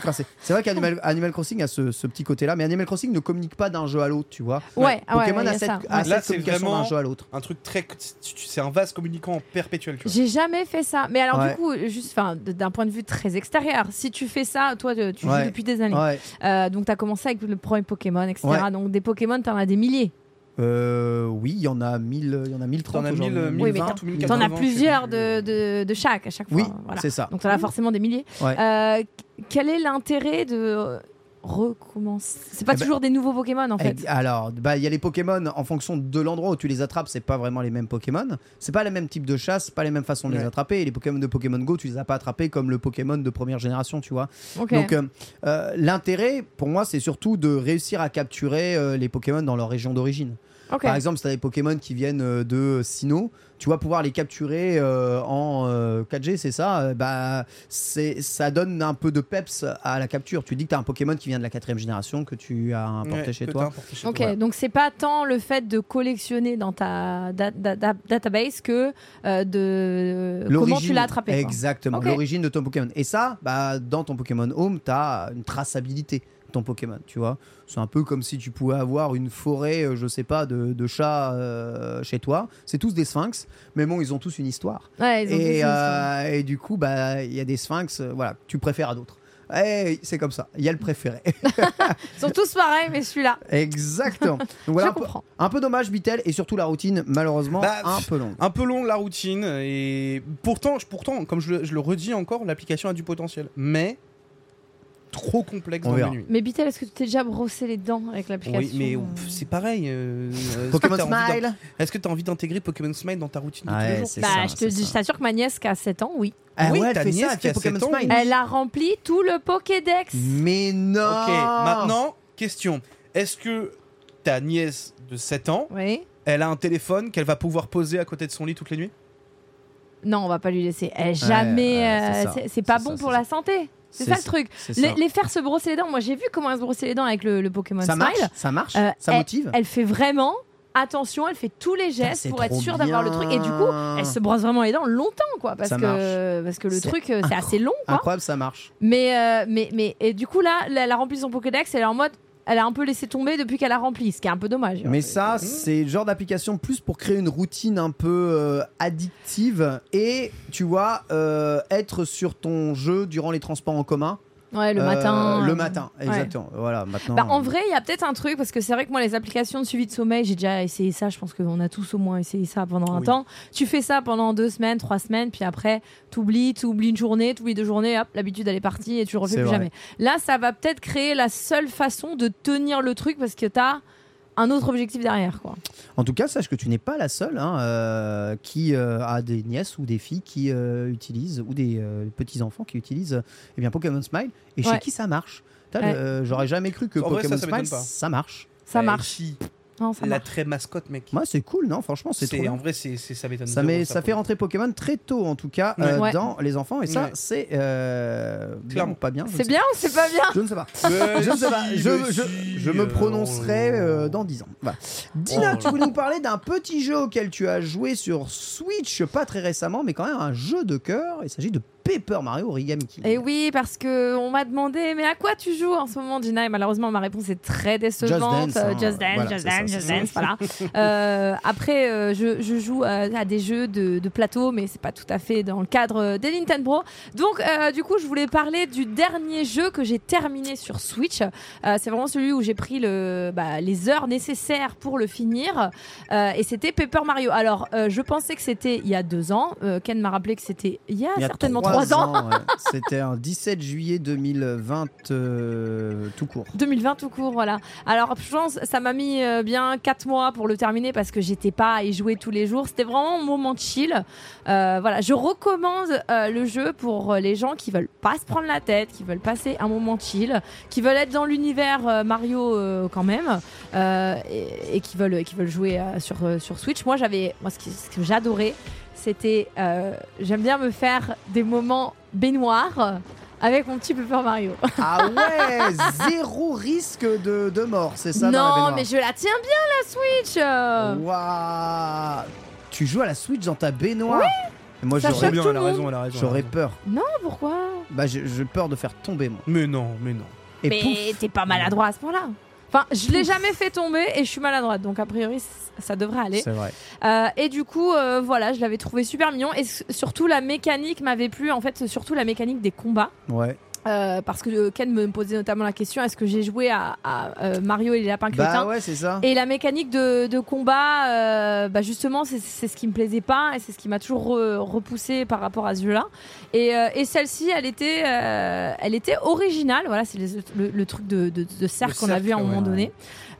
crassé. C'est vrai qu'Animal Animal Crossing a ce, ce petit côté-là, mais Animal Crossing ne communique pas d'un jeu à l'autre, tu vois. Ouais, ah ouais, Pokémon ouais, a a cette, ça. a cette Là, c'est communication vraiment- d'un jeu à l'autre. Un truc très. tu- tu- C'est un vase communicant perpétuel. Tu vois. J'ai jamais fait ça. Mais alors, Ouais. du coup, juste d'un point de vue très extérieur, si tu fais ça, toi, tu tu Ouais. joues depuis des années. Ouais. Euh, donc, tu as commencé avec le premier Pokémon, etc. Ouais. Donc, des Pokémon, tu en as des milliers. Euh, oui, il y en a 1000, il y en a 1030 T'en as aujourd'hui. 1000, Oui, mais 1020 ou Tu 1080, en as plusieurs plus. de, de, de chaque à chaque fois. Oui, Voilà. c'est ça. Donc, tu en as forcément des milliers. Ouais. Euh, quel est l'intérêt de recommencer C'est pas Eh ben, toujours des nouveaux Pokémon, en fait. Ex- Alors, bah, il y a les Pokémon en fonction de l'endroit où tu les attrapes, c'est pas vraiment les mêmes Pokémon. C'est pas le même type de chasse, pas les mêmes façons de les attraper. Et les Pokémon de Pokémon Go, tu les as pas attrapés comme le Pokémon de première génération, tu vois. Donc, euh, euh, l'intérêt pour moi, c'est surtout de réussir à capturer euh, les Pokémon dans leur région d'origine. Par exemple, si tu as des Pokémon qui viennent euh, de Sinnoh, tu vas pouvoir les capturer euh, en euh, 4G, c'est ça euh, bah, c'est, Ça donne un peu de peps à la capture. Tu dis que tu as un Pokémon qui vient de la quatrième génération que tu as importé Ouais, chez toi. chez Ok, toi. donc c'est pas tant le fait de collectionner dans ta da- da- da- database que euh, de comment tu L'origine- l'as attrapé. Exactement, l'origine de ton Pokémon. Et ça, bah, dans ton Pokémon Home, tu as une traçabilité ton Pokémon, tu vois. C'est un peu comme si tu pouvais avoir une forêt, euh, je sais pas, de, de chats euh, chez toi. C'est tous des sphinx, mais bon, ils ont tous une histoire. Ouais, ils ont tous Et, une histoire. euh, et du coup, bah, il y a des sphinx, euh, voilà, tu préfères à d'autres. Eh, c'est comme ça, il y a le préféré. Ils sont tous pareils, mais celui-là, Exactement. Donc voilà, je un peu, comprends. un peu dommage, Bitel, et surtout la routine, malheureusement, Bah, un peu longue. Un peu long la routine et pourtant, pourtant comme je le redis encore, l'application a du potentiel, mais trop complexe On dans verra. le menu. Mais Bitel, est-ce que tu t'es déjà brossé les dents avec l'application Oui, mais euh c'est pareil. euh, est-ce que Pokémon Smile Est-ce que tu as envie d'intégrer Pokémon Smile dans ta routine de tous Ouais, les jours c'est Bah, ça, je te dis, je t'assure que ma nièce qui a 7 ans, oui. Ah Oui, ouais, ta elle fait nièce ça, elle qui a fait Pokémon 7 ans, Smile. Elle a rempli tout le Pokédex. Mais non Ok, maintenant, question. Est-ce que ta nièce de 7 ans, Oui. elle a un téléphone qu'elle va pouvoir poser à côté de son lit toutes les nuits? Non, on va pas lui laisser. Eh, jamais. ouais, euh, c'est pas bon ça, pour la santé. C'est ça le truc. Les, faire se brosser les dents. Moi, j'ai vu comment elle se brossait les dents avec le, le Pokémon Ça Smile. marche, ça marche, Euh, ça motive. Elle fait vraiment attention, elle fait tous les gestes pour être sûre d'avoir le truc. Et du coup, elle se brosse vraiment les dents longtemps, quoi, parce Ça que parce que le truc euh, c'est assez long, quoi. Incroyable, ça marche. Mais euh, mais mais et du coup là, là, elle a rempli son Pokédex. Elle est en mode, elle a un peu laissé tomber depuis qu'elle a rempli, ce qui est un peu dommage. Mais ça, c'est le genre d'application plus pour créer une routine un peu euh, addictive et, tu vois, euh, être sur ton jeu durant les transports en commun. Ouais, le Euh, matin. Le euh, matin, ouais. exactement. Voilà, maintenant. Bah, en vrai, il y a peut-être un truc parce que c'est vrai que moi, les applications de suivi de sommeil, j'ai déjà essayé ça. Je pense qu'on a tous au moins essayé ça pendant un Oui. temps. Tu fais ça pendant deux semaines, trois semaines, puis après, t'oublies, t'oublies une journée, t'oublies deux journées, hop, l'habitude elle est partie et tu le refais plus vrai. jamais. Là, ça va peut-être créer la seule façon de tenir le truc parce que t'as un autre objectif derrière, quoi. En tout cas, sache que tu n'es pas la seule hein, euh, qui euh, a des nièces ou des filles qui euh, utilisent, ou des euh, petits-enfants qui utilisent eh bien, Pokémon Smile et chez qui ça marche? Ouais. euh, J'aurais jamais cru que En vrai, Pokémon ça, ça Smile, ça marche. Ça Eh, marche. Si. Non, ça La marche. très mascotte, mec. Moi, c'est cool, non Franchement, c'est trop. Bien. en vrai, c'est ça m'étonne. Ça, met, ça fait rentrer Pokémon très tôt, en tout cas, euh, Ouais. dans les enfants. Et ça, Ouais. c'est euh, bien Clairement. ou pas bien je ne C'est sais bien ou c'est pas bien. Je ne sais pas. Je ne sais pas. Je, je- me euh, prononcerai oh. euh, dans 10 ans. Voilà. Dina, Oh. tu voulais nous parler d'un petit jeu auquel tu as joué sur Switch, pas très récemment, mais quand même un jeu de cœur. Il s'agit de Paper Mario Origami King. Et oui, parce que on m'a demandé, mais à quoi tu joues en ce moment, Gina? Et malheureusement, ma réponse est très décevante. Just Dance, hein. Just Dance, Voilà, Just Dance, c'est Just ça. Dance, voilà. Euh, après, euh, je, je joue à des jeux de, de plateau, mais c'est pas tout à fait dans le cadre des Nintendo. Donc, euh, du coup, je voulais parler du dernier jeu que j'ai terminé sur Switch. C'est vraiment celui où j'ai pris le, bah, les heures nécessaires pour le finir. Et c'était Paper Mario. Alors, je pensais que c'était il y a deux ans. Ken m'a rappelé que c'était il y a, Il y a certainement trois trois ans. ouais. C'était un 17 juillet 2020 euh, tout court. 2020 tout court, voilà. Alors, je pense ça m'a mis euh, bien 4 mois pour le terminer parce que j'étais pas à y jouer tous les jours. C'était vraiment un moment chill. Euh, voilà, je recommande le jeu pour les gens qui veulent pas se prendre la tête, qui veulent passer un moment chill, qui veulent être dans l'univers Mario quand même et, et qui veulent qui veulent jouer sur sur Switch. Moi, j'avais moi ce que j'adorais, c'était euh, j'aime bien me faire des moments baignoires avec mon petit Paper Mario. Ah ouais, zéro risque de, de mort, c'est ça dans la non, mais je la tiens bien la Switch. Waouh Tu joues à la Switch dans ta baignoire Moi Ça j'aurais bien, elle a raison, elle a raison. elle a j'aurais peur. Non, pourquoi? Bah j'ai peur de faire tomber moi. Mais non, mais non. Et Mais t'es pas maladroit à ce point-là. Enfin, je l'ai jamais fait tomber et je suis maladroite, donc a priori ça devrait aller. C'est vrai. Euh, et du coup, euh, voilà, je l'avais trouvé super mignon et surtout la mécanique m'avait plu. En fait, surtout la mécanique des combats. Ouais. Euh, parce que euh, Ken me posait notamment la question est-ce que j'ai joué à, à, euh, Mario et les lapins crétins Bah ouais, c'est ça. Et la mécanique de, de combat, euh, bah justement, c'est ce qui me plaisait pas et c'est ce qui m'a toujours re- repoussé par rapport à ce jeu-là. Et, euh, et celle-ci, elle était, euh, elle était originale. Voilà, c'est le, le truc de, de, de cercle Le qu'on a vu à un moment ouais. donné.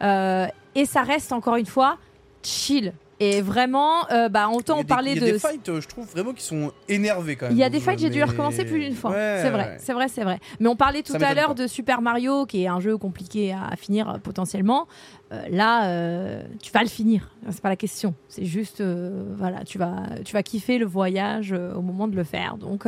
Euh, et ça reste encore une fois chill. Et vraiment, euh, bah, autant on parlait Il y a de. des fights, euh, je trouve vraiment qui sont énervés quand même. Il y a des fights, j'ai dû recommencer plus d'une fois. Ouais, c'est vrai, ouais. c'est vrai, c'est vrai. Mais on parlait tout Ça à l'heure de Super Mario, qui est un jeu compliqué à, finir euh, potentiellement. Euh, là, tu vas le finir. C'est pas la question. C'est juste, voilà, tu vas, tu vas kiffer le voyage au moment de le faire. Donc,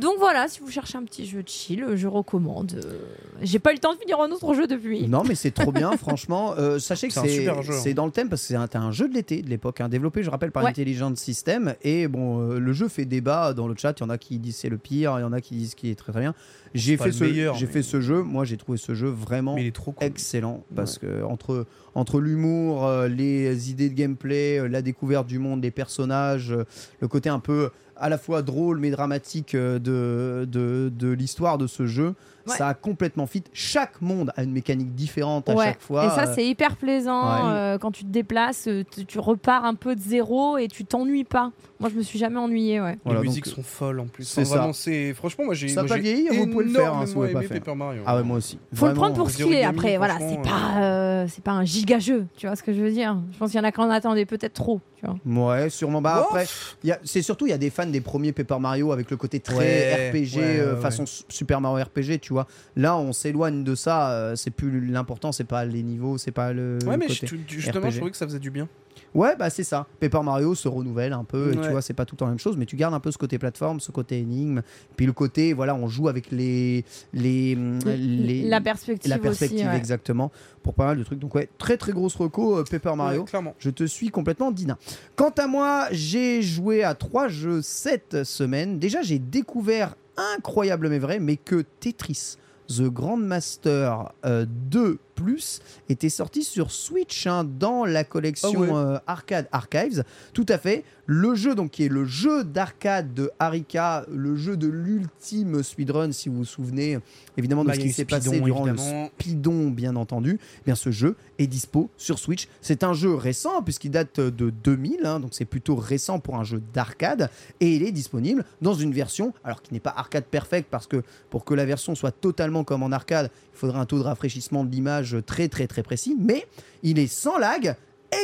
donc voilà, si vous cherchez un petit jeu chill, je recommande. Euh, J'ai pas eu le temps de finir un autre jeu depuis. Non, mais c'est trop bien, franchement. Euh, sachez que C'est un c'est super jeu, hein. c'est dans le thème parce que c'est un, jeu de l'été de l'époque, hein, développé, je rappelle, par Ouais. Intelligent System. Et bon, euh, le jeu fait débat dans le chat. Il y en a qui disent c'est le pire, il y en a qui disent qu'il est très très bien. J'ai pas fait, ce, meilleur, j'ai mais- fait ce jeu. Moi, j'ai trouvé ce jeu vraiment Mais il est trop cool. excellent parce que entre entre l'humour, euh, les idées de gameplay, euh, la découverte du monde, des personnages, euh, le côté un peu à la fois drôle mais dramatique euh, de, de, de l'histoire de ce jeu, Ouais. ça a complètement fit. Chaque monde a une mécanique différente à Ouais. chaque fois. Et ça, euh, c'est hyper plaisant Ouais. euh, quand tu te déplaces, euh, tu, tu repars un peu de zéro et tu t'ennuies pas. Moi, je me suis jamais ouais. voilà, les donc, musiques sont folles en plus. c'est Enfin, ça. Vraiment, c'est franchement moi j'ai. Ça pas j'ai vieilli, vous pouvez le faire, hein, si vous pas faire. Paper Mario. Ah ouais, moi aussi. Faut le prendre pour ce qu'il est. Après, voilà, c'est pas, euh, c'est pas un giga jeu. Tu vois ce que je veux dire Je pense qu'il y en a qui en attendaient peut-être trop. Tu vois. Ouais, sûrement. Bah après, il y a- c'est surtout il y a des fans des premiers Paper Mario avec le côté très Ouais, RPG, ouais, euh, ouais, façon Super Mario RPG, tu vois. Là, on s'éloigne de ça. euh, c'est plus l'important, c'est pas les niveaux, c'est pas le. Ouais, le mais côté. je- justement, RPG. je trouvais que ça faisait du bien. Ouais, bah c'est ça. Paper Mario se renouvelle un peu, et tu vois, c'est pas tout le temps la même chose, mais tu gardes un peu ce côté plateforme, ce côté énigme, puis le côté, voilà, on joue avec les. les, les La perspective, la perspective, aussi. ouais. exactement, pour pas mal de trucs. Donc, ouais, très très grosse reco, euh, Paper Mario. Ouais, clairement. Je te suis complètement, Dina. Quant à moi, j'ai joué à trois jeux cette semaine. Déjà, j'ai découvert, incroyable mais vrai, mais que Tetris, The Grandmaster euh, 2 Plus, était sorti sur Switch hein, dans la collection Ah ouais. euh, Arcade Archives. Tout à fait. Le jeu, donc, qui est le jeu d'arcade de Harika, le jeu de l'ultime speedrun, si vous vous souvenez évidemment de Bah, ce y a qui s'est passé durant évidemment. le Speedon, bien entendu. Eh bien, ce jeu est dispo sur Switch. C'est un jeu récent puisqu'il date de 2000, hein, donc c'est plutôt récent pour un jeu d'arcade et il est disponible dans une version, alors qui n'est pas arcade perfect parce que pour que la version soit totalement comme en arcade, il faudrait un taux de rafraîchissement de l'image très très très précis, mais il est sans lag,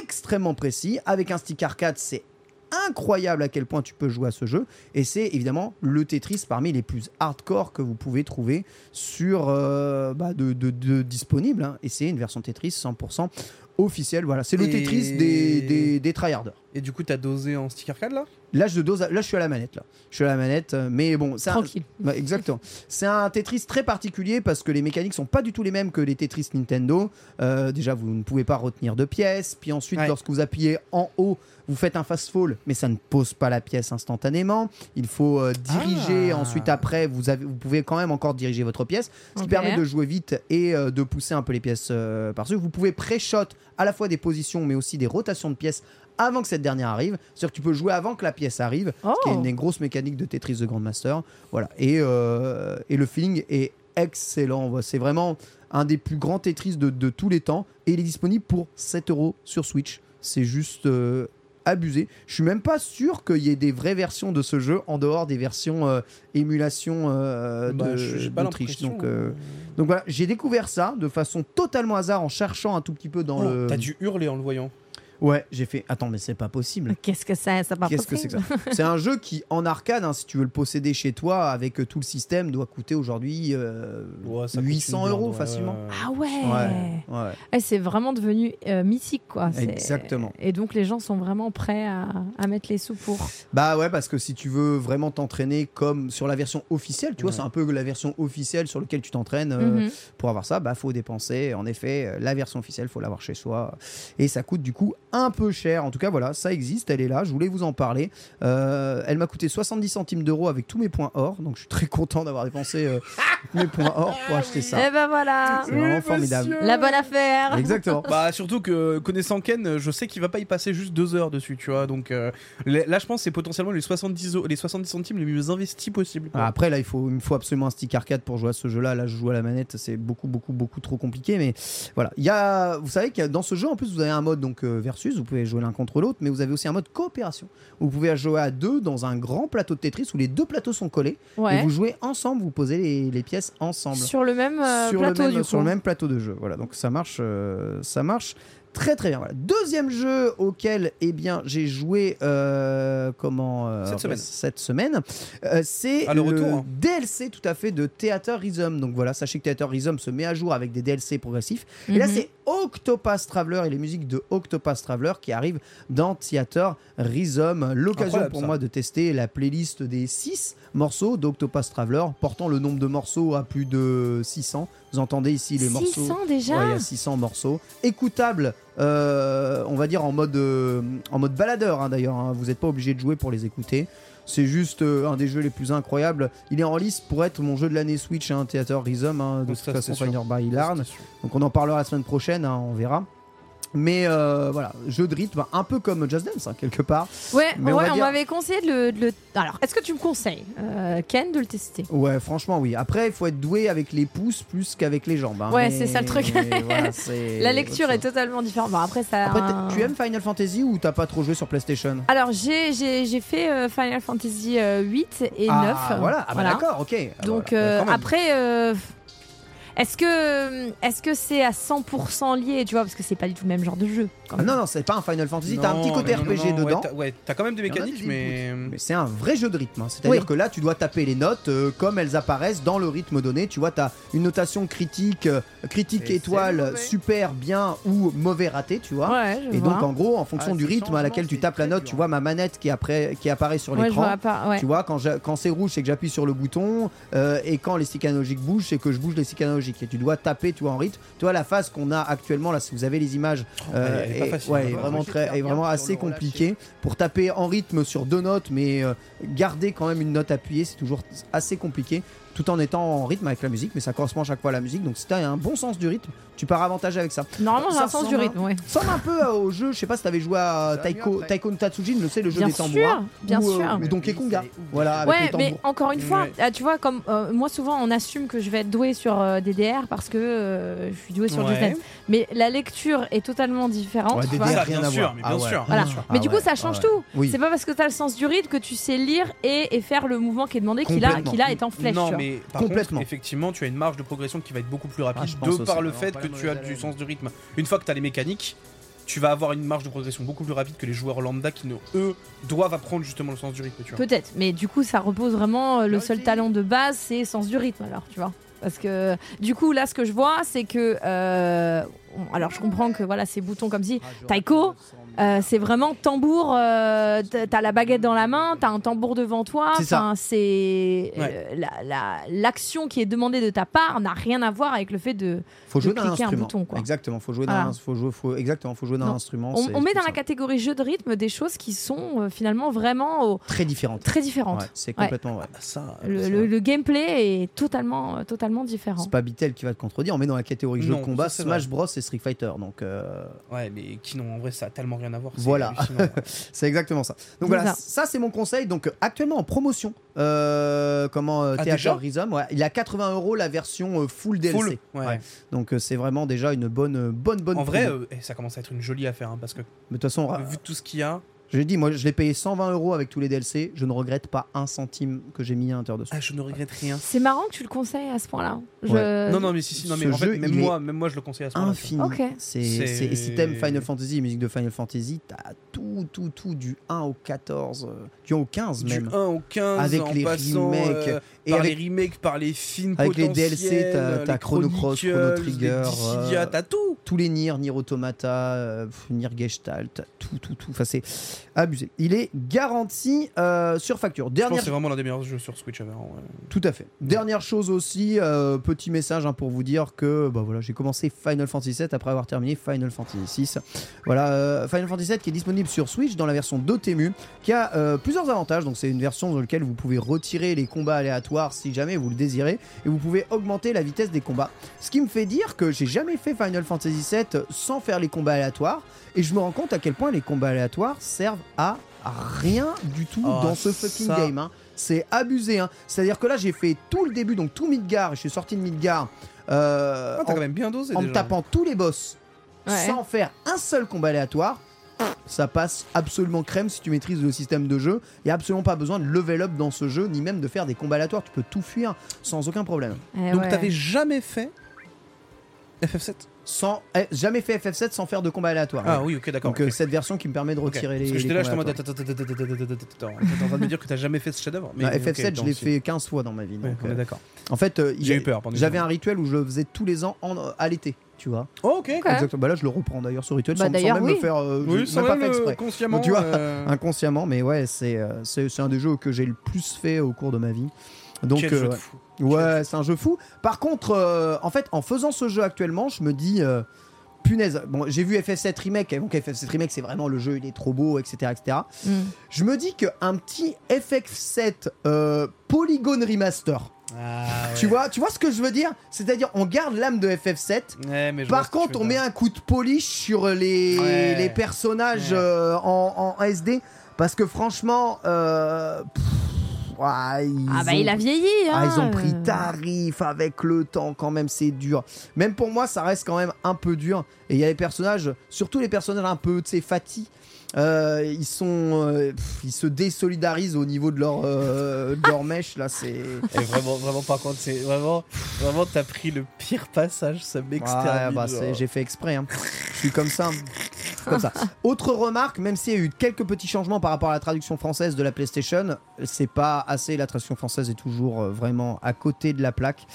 extrêmement précis. Avec un stick arcade, c'est incroyable à quel point tu peux jouer à ce jeu. Et c'est évidemment le Tetris parmi les plus hardcore que vous pouvez trouver sur euh, bah, de, de- de disponible hein. et c'est une version Tetris 100% officielle. Voilà c'est le Et- Tetris des, des, des tryharders. Et du coup, t'as dosé en stick arcade là? Là je dose à- là je suis à la manette là je suis à la manette euh, mais bon c'est un- Tranquille. Ouais, exactement. C'est un Tetris très particulier parce que les mécaniques sont pas du tout les mêmes que les Tetris Nintendo. Euh, déjà, vous ne pouvez pas retenir de pièces. Puis ensuite, Ouais. lorsque vous appuyez en haut, vous faites un fast fall, mais ça ne pose pas la pièce instantanément. Il faut euh, diriger. Ah. Ensuite, après, vous, avez, vous pouvez quand même encore diriger votre pièce, ce qui permet de jouer vite et euh, de pousser un peu les pièces euh, par-dessus. Vous pouvez pré-shot à la fois des positions, mais aussi des rotations de pièces avant que cette dernière arrive. C'est-à-dire que tu peux jouer avant que la pièce arrive Oh. qui est une des grosses mécaniques de Tetris de Grandmaster. Voilà. Et, euh, et le feeling est excellent. C'est vraiment un des plus grands Tetris de, de tous les temps. Et il est disponible pour 7 euros sur Switch. C'est juste euh, abusé. Je suis même pas sûr qu'il y ait des vraies versions de ce jeu en dehors des versions euh, émulation euh, Bah, d'Autriche. Donc, euh, donc voilà, j'ai découvert ça de façon totalement hasard en cherchant un tout petit peu dans Oh, le. T'as dû hurler en le voyant. Ouais, j'ai fait. Attends, mais c'est pas possible. Qu'est-ce que c'est ça part Qu'est-ce que c'est que ça C'est un jeu qui, en arcade, hein, si tu veux le posséder chez toi avec euh, tout le système, doit coûter aujourd'hui euh, Ouais, ça coûte 800 une blinde, euros facilement. ouais, ouais. Ah ouais. Ouais, ouais. Eh, c'est vraiment devenu euh, mythique quoi. Exactement. Et donc les gens sont vraiment prêts à, à mettre les sous pour. Bah ouais, parce que si tu veux vraiment t'entraîner comme sur la version officielle, tu vois, c'est un peu la version officielle sur laquelle tu t'entraînes. euh, Mhm. Pour avoir ça, bah faut dépenser. En effet, la version officielle, faut l'avoir chez soi. Et ça coûte du coup un peu cher. En tout cas, voilà, ça existe, elle est là. Je voulais vous en parler. Euh, elle m'a coûté 70 centimes d'euros avec tous mes points or. Donc je suis très content d'avoir dépensé euh, mes points or pour acheter ça. Et ben voilà. C'est vraiment formidable. La bonne affaire. Exactement. Bah surtout que connaissant Ken, je sais qu'il va pas y passer juste deux heures dessus, tu vois. Donc euh, là, je pense que c'est potentiellement les 70, o- les 70 centimes les mieux investis possibles. Ah, Après, là, il, faut, il faut absolument un stick arcade pour jouer à ce jeu-là. Là, je joue à la manette, c'est beaucoup, beaucoup, beaucoup trop compliqué. Mais voilà, il y a, vous savez que dans ce jeu, en plus, vous avez un mode donc euh, versus, vous pouvez jouer l'un contre l'autre, mais vous avez aussi un mode coopération. Vous pouvez jouer à deux dans un grand plateau de Tetris où les deux plateaux sont collés et vous jouez ensemble, vous posez les, les pièces ensemble. Sur le même euh, sur, plateau le même, du sur coup. le même plateau de jeu. Voilà, donc ça marche, euh, ça marche très très bien. Voilà. Deuxième jeu auquel eh bien j'ai joué euh, comment euh, Cette semaine. cette semaine, euh, c'est Ah, le retour, hein. DLC tout à fait de Theater Rhythm. Donc voilà, sachez que Theater Rhythm se met à jour avec des DLC progressifs. Et là Mhm. c'est Octopath Traveler et les musiques de Octopath Traveler qui arrivent dans Theater Rhythm. L'occasion pour ça. moi de tester la playlist des 6 morceaux d'Octopath Traveler, portant le nombre de morceaux à plus de 600. Vous entendez ici les 600 morceaux. déjà. Ouais, il y a 600 morceaux. Écoutables, euh, on va dire en mode, euh, en mode baladeur hein, d'ailleurs. hein. Vous n'êtes pas obligé de jouer pour les écouter. C'est juste euh, un des jeux les plus incroyables. Il est en lice pour être mon jeu de l'année Switch, hein, Theater Rhythm, hein, de toute façon, by Larn. Donc on en parlera la semaine prochaine, hein, on verra. Mais euh, voilà, jeu de rythme, un peu comme Just Dance, hein, quelque part. Ouais, Mais ouais, on dire- m'avait conseillé de le, de le- Alors, est-ce que tu me conseilles, euh, Ken, de le tester? Ouais, franchement, oui. Après, il faut être doué avec les pouces plus qu'avec les jambes. hein. Ouais, Mais- c'est ça le truc. voilà, La lecture est totalement différente. Bon, après, ça. Après, un- tu aimes Final Fantasy ou t'as pas trop joué sur PlayStation? Alors, j'ai fait euh, Final Fantasy euh, 8 et ah, 9. Voilà, ah bah d'accord, ok. Donc, voilà, euh, après. Est-ce que est-ce que c'est à 100% lié, tu vois, parce que c'est pas du tout le même genre de jeu. quand Ah non, non, c'est pas un Final Fantasy. T'as un petit côté non, RPG non, ouais, dedans. t'as- Ouais, t'as quand même des mécaniques, des mais. Mais c'est un vrai jeu de rythme. hein. C'est-à-dire Oui. que là, tu dois taper les notes euh, comme elles apparaissent dans le rythme donné. Tu vois, tu as une notation critique, euh, critique Et étoile, super, bien ou mauvais raté, tu vois. Ouais, je Et vois. donc, en gros, en fonction Ah, du rythme à laquelle tu tapes la note, dur. tu vois ma manette qui, après, qui apparaît sur l'écran. Ouais. Tu vois, quand, quand c'est rouge, c'est que j'appuie sur le bouton. euh, et quand les sticks analogiques bougent, c'est que je bouge les sticks analogiques. Et tu dois taper, tu vois, en rythme. Tu vois, la phase qu'on a actuellement, là, si vous avez les images, euh, elle est pas est- facile, ouais, est vraiment, Faut très, est vraiment assez compliqué. Pour taper en rythme sur deux notes, mais euh, garder quand même une note appuyée, c'est toujours assez compliqué. Tout en étant en rythme avec la musique, mais ça correspond à chaque fois à la musique. Donc, si tu as un bon sens du rythme, tu pars avantagé avec ça. Normalement, j'ai un sens du rythme, ouais. Ça ressemble un peu euh, au jeu, je sais pas si t'avais joué à Taiko, Taiko no Tatsujin, le, c'est le jeu Bien des tambours. sûr, bien ou, euh, sûr. ou Donkey Konga. Voilà, avec Ouais, les mais encore une fois, Ouais. ah, tu vois, comme euh, moi souvent on assume que je vais être doué sur euh, DDR parce que euh, je suis doué sur Ouais. Just Dance. Mais la lecture est totalement différente. Ouais, DDR, rien bien à voir. mais Ah bien ouais. sûr. Voilà. bien sûr. Mais Ah du coup, ouais, ça change ouais. tout. Oui. C'est pas parce que tu as le sens du rythme que tu sais lire et, et faire le mouvement qui est demandé qu'il a, qu'il a est en flèche. Non, mais Complètement. effectivement, tu as une marge de progression qui va être beaucoup plus rapide Ah, je pense de par le fait pas que tu as du sens du rythme. Une fois que tu as les mécaniques, tu vas avoir une marge de progression beaucoup plus rapide que les joueurs lambda qui, ne, eux, doivent apprendre justement le sens du rythme. Peut-être, mais du coup, ça repose vraiment. euh, Le seul talent de base, c'est sens du rythme, alors, tu vois. Parce que du coup, là, ce que je vois, c'est que. euh, alors, je comprends que voilà, ces boutons comme si. Taiko, euh, c'est vraiment tambour. euh, t'as- la baguette dans la main, t'as un tambour devant toi. C'est ça. Enfin, c'est Ouais. euh, la- la- l'action qui est demandée de ta part n'a rien à voir avec le fait de. faut jouer de cliquer un instrument. bouton, quoi. Exactement, faut jouer d'un faut jouer, faut, exactement, faut jouer d'un instrument. On, met dans la catégorie jeu de rythme des choses qui sont euh, finalement vraiment oh, très différente. très différentes. Ouais, c'est complètement. Ah, ça, Le, ça- le- le gameplay est totalement, euh, totalement différent. C'est pas Bitel qui va te contredire. On met dans la catégorie jeu de combat Smash vrai. Bros et Street Fighter. Donc euh, Ouais, mais qui n'ont en vrai, ça a tellement rien à voir. c'est Voilà. c'est exactement ça. Donc voilà, ça. ça, c'est mon conseil. Donc euh, actuellement en promotion, euh, comment euh, Ah, Theater déjà Rhythm, ouais, il a 80 euros la version euh, full DLC. Full, ouais. Ouais. Donc euh, c'est vraiment déjà une bonne, bonne, bonne. En vrai, euh, eh, ça commence à être une jolie affaire hein, parce que Mais de toute façon, euh, vu tout ce qu'il y a, je l'ai dit, moi je l'ai payé 120 euros avec tous les DLC. Je ne regrette pas un centime que j'ai mis à l'intérieur dessus. ah, je ne regrette rien. C'est marrant que tu le conseilles à ce point-là. Je- Ouais. Non, non, mais si, si, non, mais ce en fait, jeu, même il moi, même moi, je le conseille à ce moment-là. infini. Ok. C'est, C'est- c'est- et si t'aimes Final Fantasy, musique de Final Fantasy, t'as tout, tout, tout, du 1 au 14, euh, du 1 au 15 Du même. 1 au 15, Avec en les passant, remakes, euh, et par avec- les remakes, par les films avec les potentiels, DLC, t'as- t'as les Chrono Cross, Chronicles, Chrono Trigger, les Dissidia, euh, t'as tout. tous les Nier, Nier Automata, euh, pff, Nier Gestalt, tout, tout, tout. Enfin, c'est abusé. Il est garanti euh, sur facture. Je pense Dernière c'est vraiment l'un des meilleurs jeux sur Switch ever. ouais. Tout à fait. Dernière chose aussi, euh, petit message hein, pour vous dire que bah voilà, j'ai commencé Final Fantasy VII après avoir terminé Final Fantasy VI. Voilà, euh, Final Fantasy VII qui est disponible sur Switch dans la version Dotemu, qui a plusieurs avantages. Donc c'est une version dans laquelle vous pouvez retirer les combats aléatoires si jamais vous le désirez, et vous pouvez augmenter la vitesse des combats. Ce qui me fait dire que j'ai jamais fait Final Fantasy VII sans faire les combats aléatoires, et je me rends compte à quel point les combats aléatoires servent à rien du tout Oh, dans ce fucking ça. game. hein. C'est abusé. Hein. C'est-à-dire que là, j'ai fait tout le début, donc tout Midgar, et je suis sorti de Midgar euh, Ah, en, quand même bien dosé en me déjà. tapant tous les boss Ouais. sans faire un seul combat aléatoire. Ça passe absolument crème si tu maîtrises le système de jeu. Il n'y a absolument pas besoin de level up dans ce jeu, ni même de faire des combats aléatoires. Tu peux tout fuir sans aucun problème. Eh Donc ouais. t'avais jamais fait FF7 Sans, eh, jamais fait FF7 sans faire de combat aléatoire. Ah oui, ok, d'accord. Donc euh, ok. cette version qui me permet de retirer Parce les. que les j'étais là, j'étais en mode. T'es en train de me dire que t'as jamais fait ce chef-d'œuvre Non, ok, FF7, je l'ai si. fait 15 fois dans ma vie. Ouais, donc, on est euh, d'accord. en fait, euh, J'ai eu peur J'avais un rituel où je le faisais tous les ans en, à l'été, tu vois. Oh, ok. Ok. Exactement. Bah là, je le reprends d'ailleurs ce rituel Bah, sans, sans même oui. le faire. euh, Oui, même pas fait exprès. consciemment. Donc, tu vois, euh, Inconsciemment, mais ouais, c'est euh, c'est c'est un des jeux que j'ai le plus fait au cours de ma vie. Donc, quel euh, jeu de ouais. Ouais, c'est un jeu fou. Par contre, euh, en fait, en faisant ce jeu actuellement, je me dis, euh, punaise. Bon, j'ai vu FF7 Remake. et Donc FF7 Remake, c'est vraiment le jeu, il est trop beau, etc., etc. Mm. Je me dis qu'un petit FF7 euh, Polygon Remaster. Ah, Tu ouais. vois, tu vois ce que je veux dire? C'est-à-dire, on garde l'âme de FF7. Ouais, mais je vois Par contre, on met un coup de polish sur les, Ouais. les personnages euh, en, en SD. Parce que franchement, euh, pff, ouais, ils Ah bah ont- il a vieilli. ah, Hein. ils ont pris tarif avec le temps, quand même, c'est dur. Même pour moi, ça reste quand même un peu dur. Et il y a les personnages, surtout les personnages un peu, tu sais, fatigues. Euh, ils sont, euh, pff, ils se désolidarisent au niveau de leur, euh, de leur mèche là. C'est Et vraiment, vraiment, par contre, c'est vraiment, vraiment, t'as pris le pire passage, ça m'extermine. Ouais, bah, j'ai fait exprès. hein. Je suis comme ça. Comme ça. Autre remarque, même s'il y a eu quelques petits changements par rapport à la traduction française de la PlayStation, c'est pas assez. La traduction française est toujours euh, vraiment à côté de la plaque.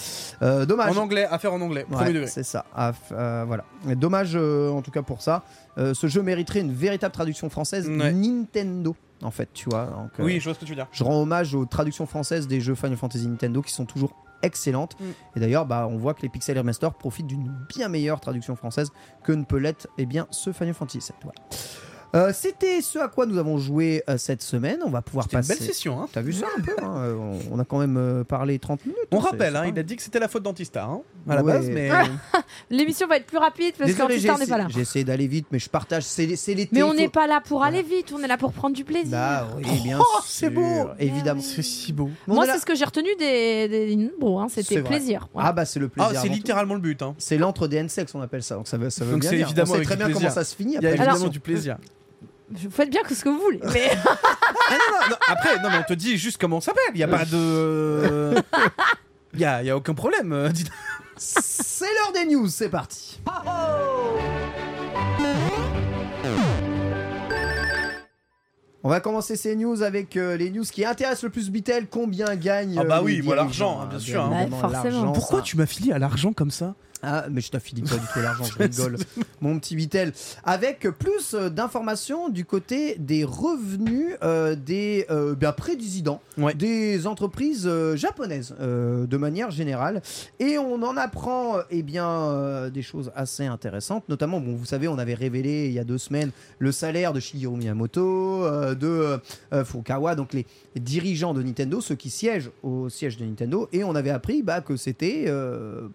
Euh, dommage. En anglais, à faire en anglais, Ouais, c'est ça. Euh, voilà. Mais Dommage euh, en tout cas pour ça. Euh, ce jeu mériterait une véritable traduction française Ouais. Nintendo. En fait, tu vois. donc, euh, Oui, je vois ce que tu veux dire. je rends hommage aux traductions françaises des jeux Final Fantasy Nintendo qui sont toujours excellentes. Mm. Et d'ailleurs, bah, on voit que les Pixel Remaster profitent d'une bien meilleure traduction française que ne peut l'être eh bien, ce Final Fantasy VII. Voilà. Euh, C'était ce à quoi nous avons joué euh, cette semaine. On va pouvoir C'était une passer. belle session. Hein. T'as vu ça un peu hein Euh, on, on a quand même euh, parlé 30 minutes. On hein, rappelle, hein, il a dit que c'était la faute d'Antistar hein, à la Ouais. base, mais L'émission va être plus rapide parce qu'Antistar n'est pas là. j'ai essayé d'aller vite, mais je partage. C'est l'été. Mais on faut- n'est pas là pour Voilà. aller vite, on est là pour prendre du plaisir. Bah oui, bien Oh, sûr. c'est beau. Évidemment. c'est si beau. Moi, là- c'est ce que j'ai retenu des, des hein, C'est c'était plaisir. Ah bah c'est le Ah, plaisir. c'est littéralement le but. Hein. C'est l'entre des N-Sex, on appelle ça. Donc ça veut, ça veut Donc bien c'est dire. évidemment on sait très bien plaisir. comment ça se finit. Il y a évidemment du plaisir. Vous faites bien que ce que vous voulez. Mais Ah non, non, non, après, non, mais on te dit juste comment on s'appelle. Il n'y a pas de. Il y a, y a aucun problème. euh, dis- C'est l'heure des news, c'est parti. On va commencer ces news avec euh, les news qui intéressent le plus Bitel. Combien gagne Ah bah euh, oui, moi, l'argent, hein, bien hein, sûr, hein. Bah, forcément. Pourquoi ça- tu m'as filé à l'argent comme ça? Ah, mais je t'affilie pas du tout l'argent, je rigole. Mon petit Bitel. Avec plus euh, d'informations du côté des revenus euh, des euh, bien, présidents Ouais. des entreprises euh, japonaises de manière générale. Et on en apprend eh bien, des choses assez intéressantes. Notamment, bon, vous savez, on avait révélé il y a deux semaines le salaire de Shigeru Miyamoto, de Furukawa, donc les dirigeants de Nintendo, ceux qui siègent au siège de Nintendo. Et on avait appris bah, que c'était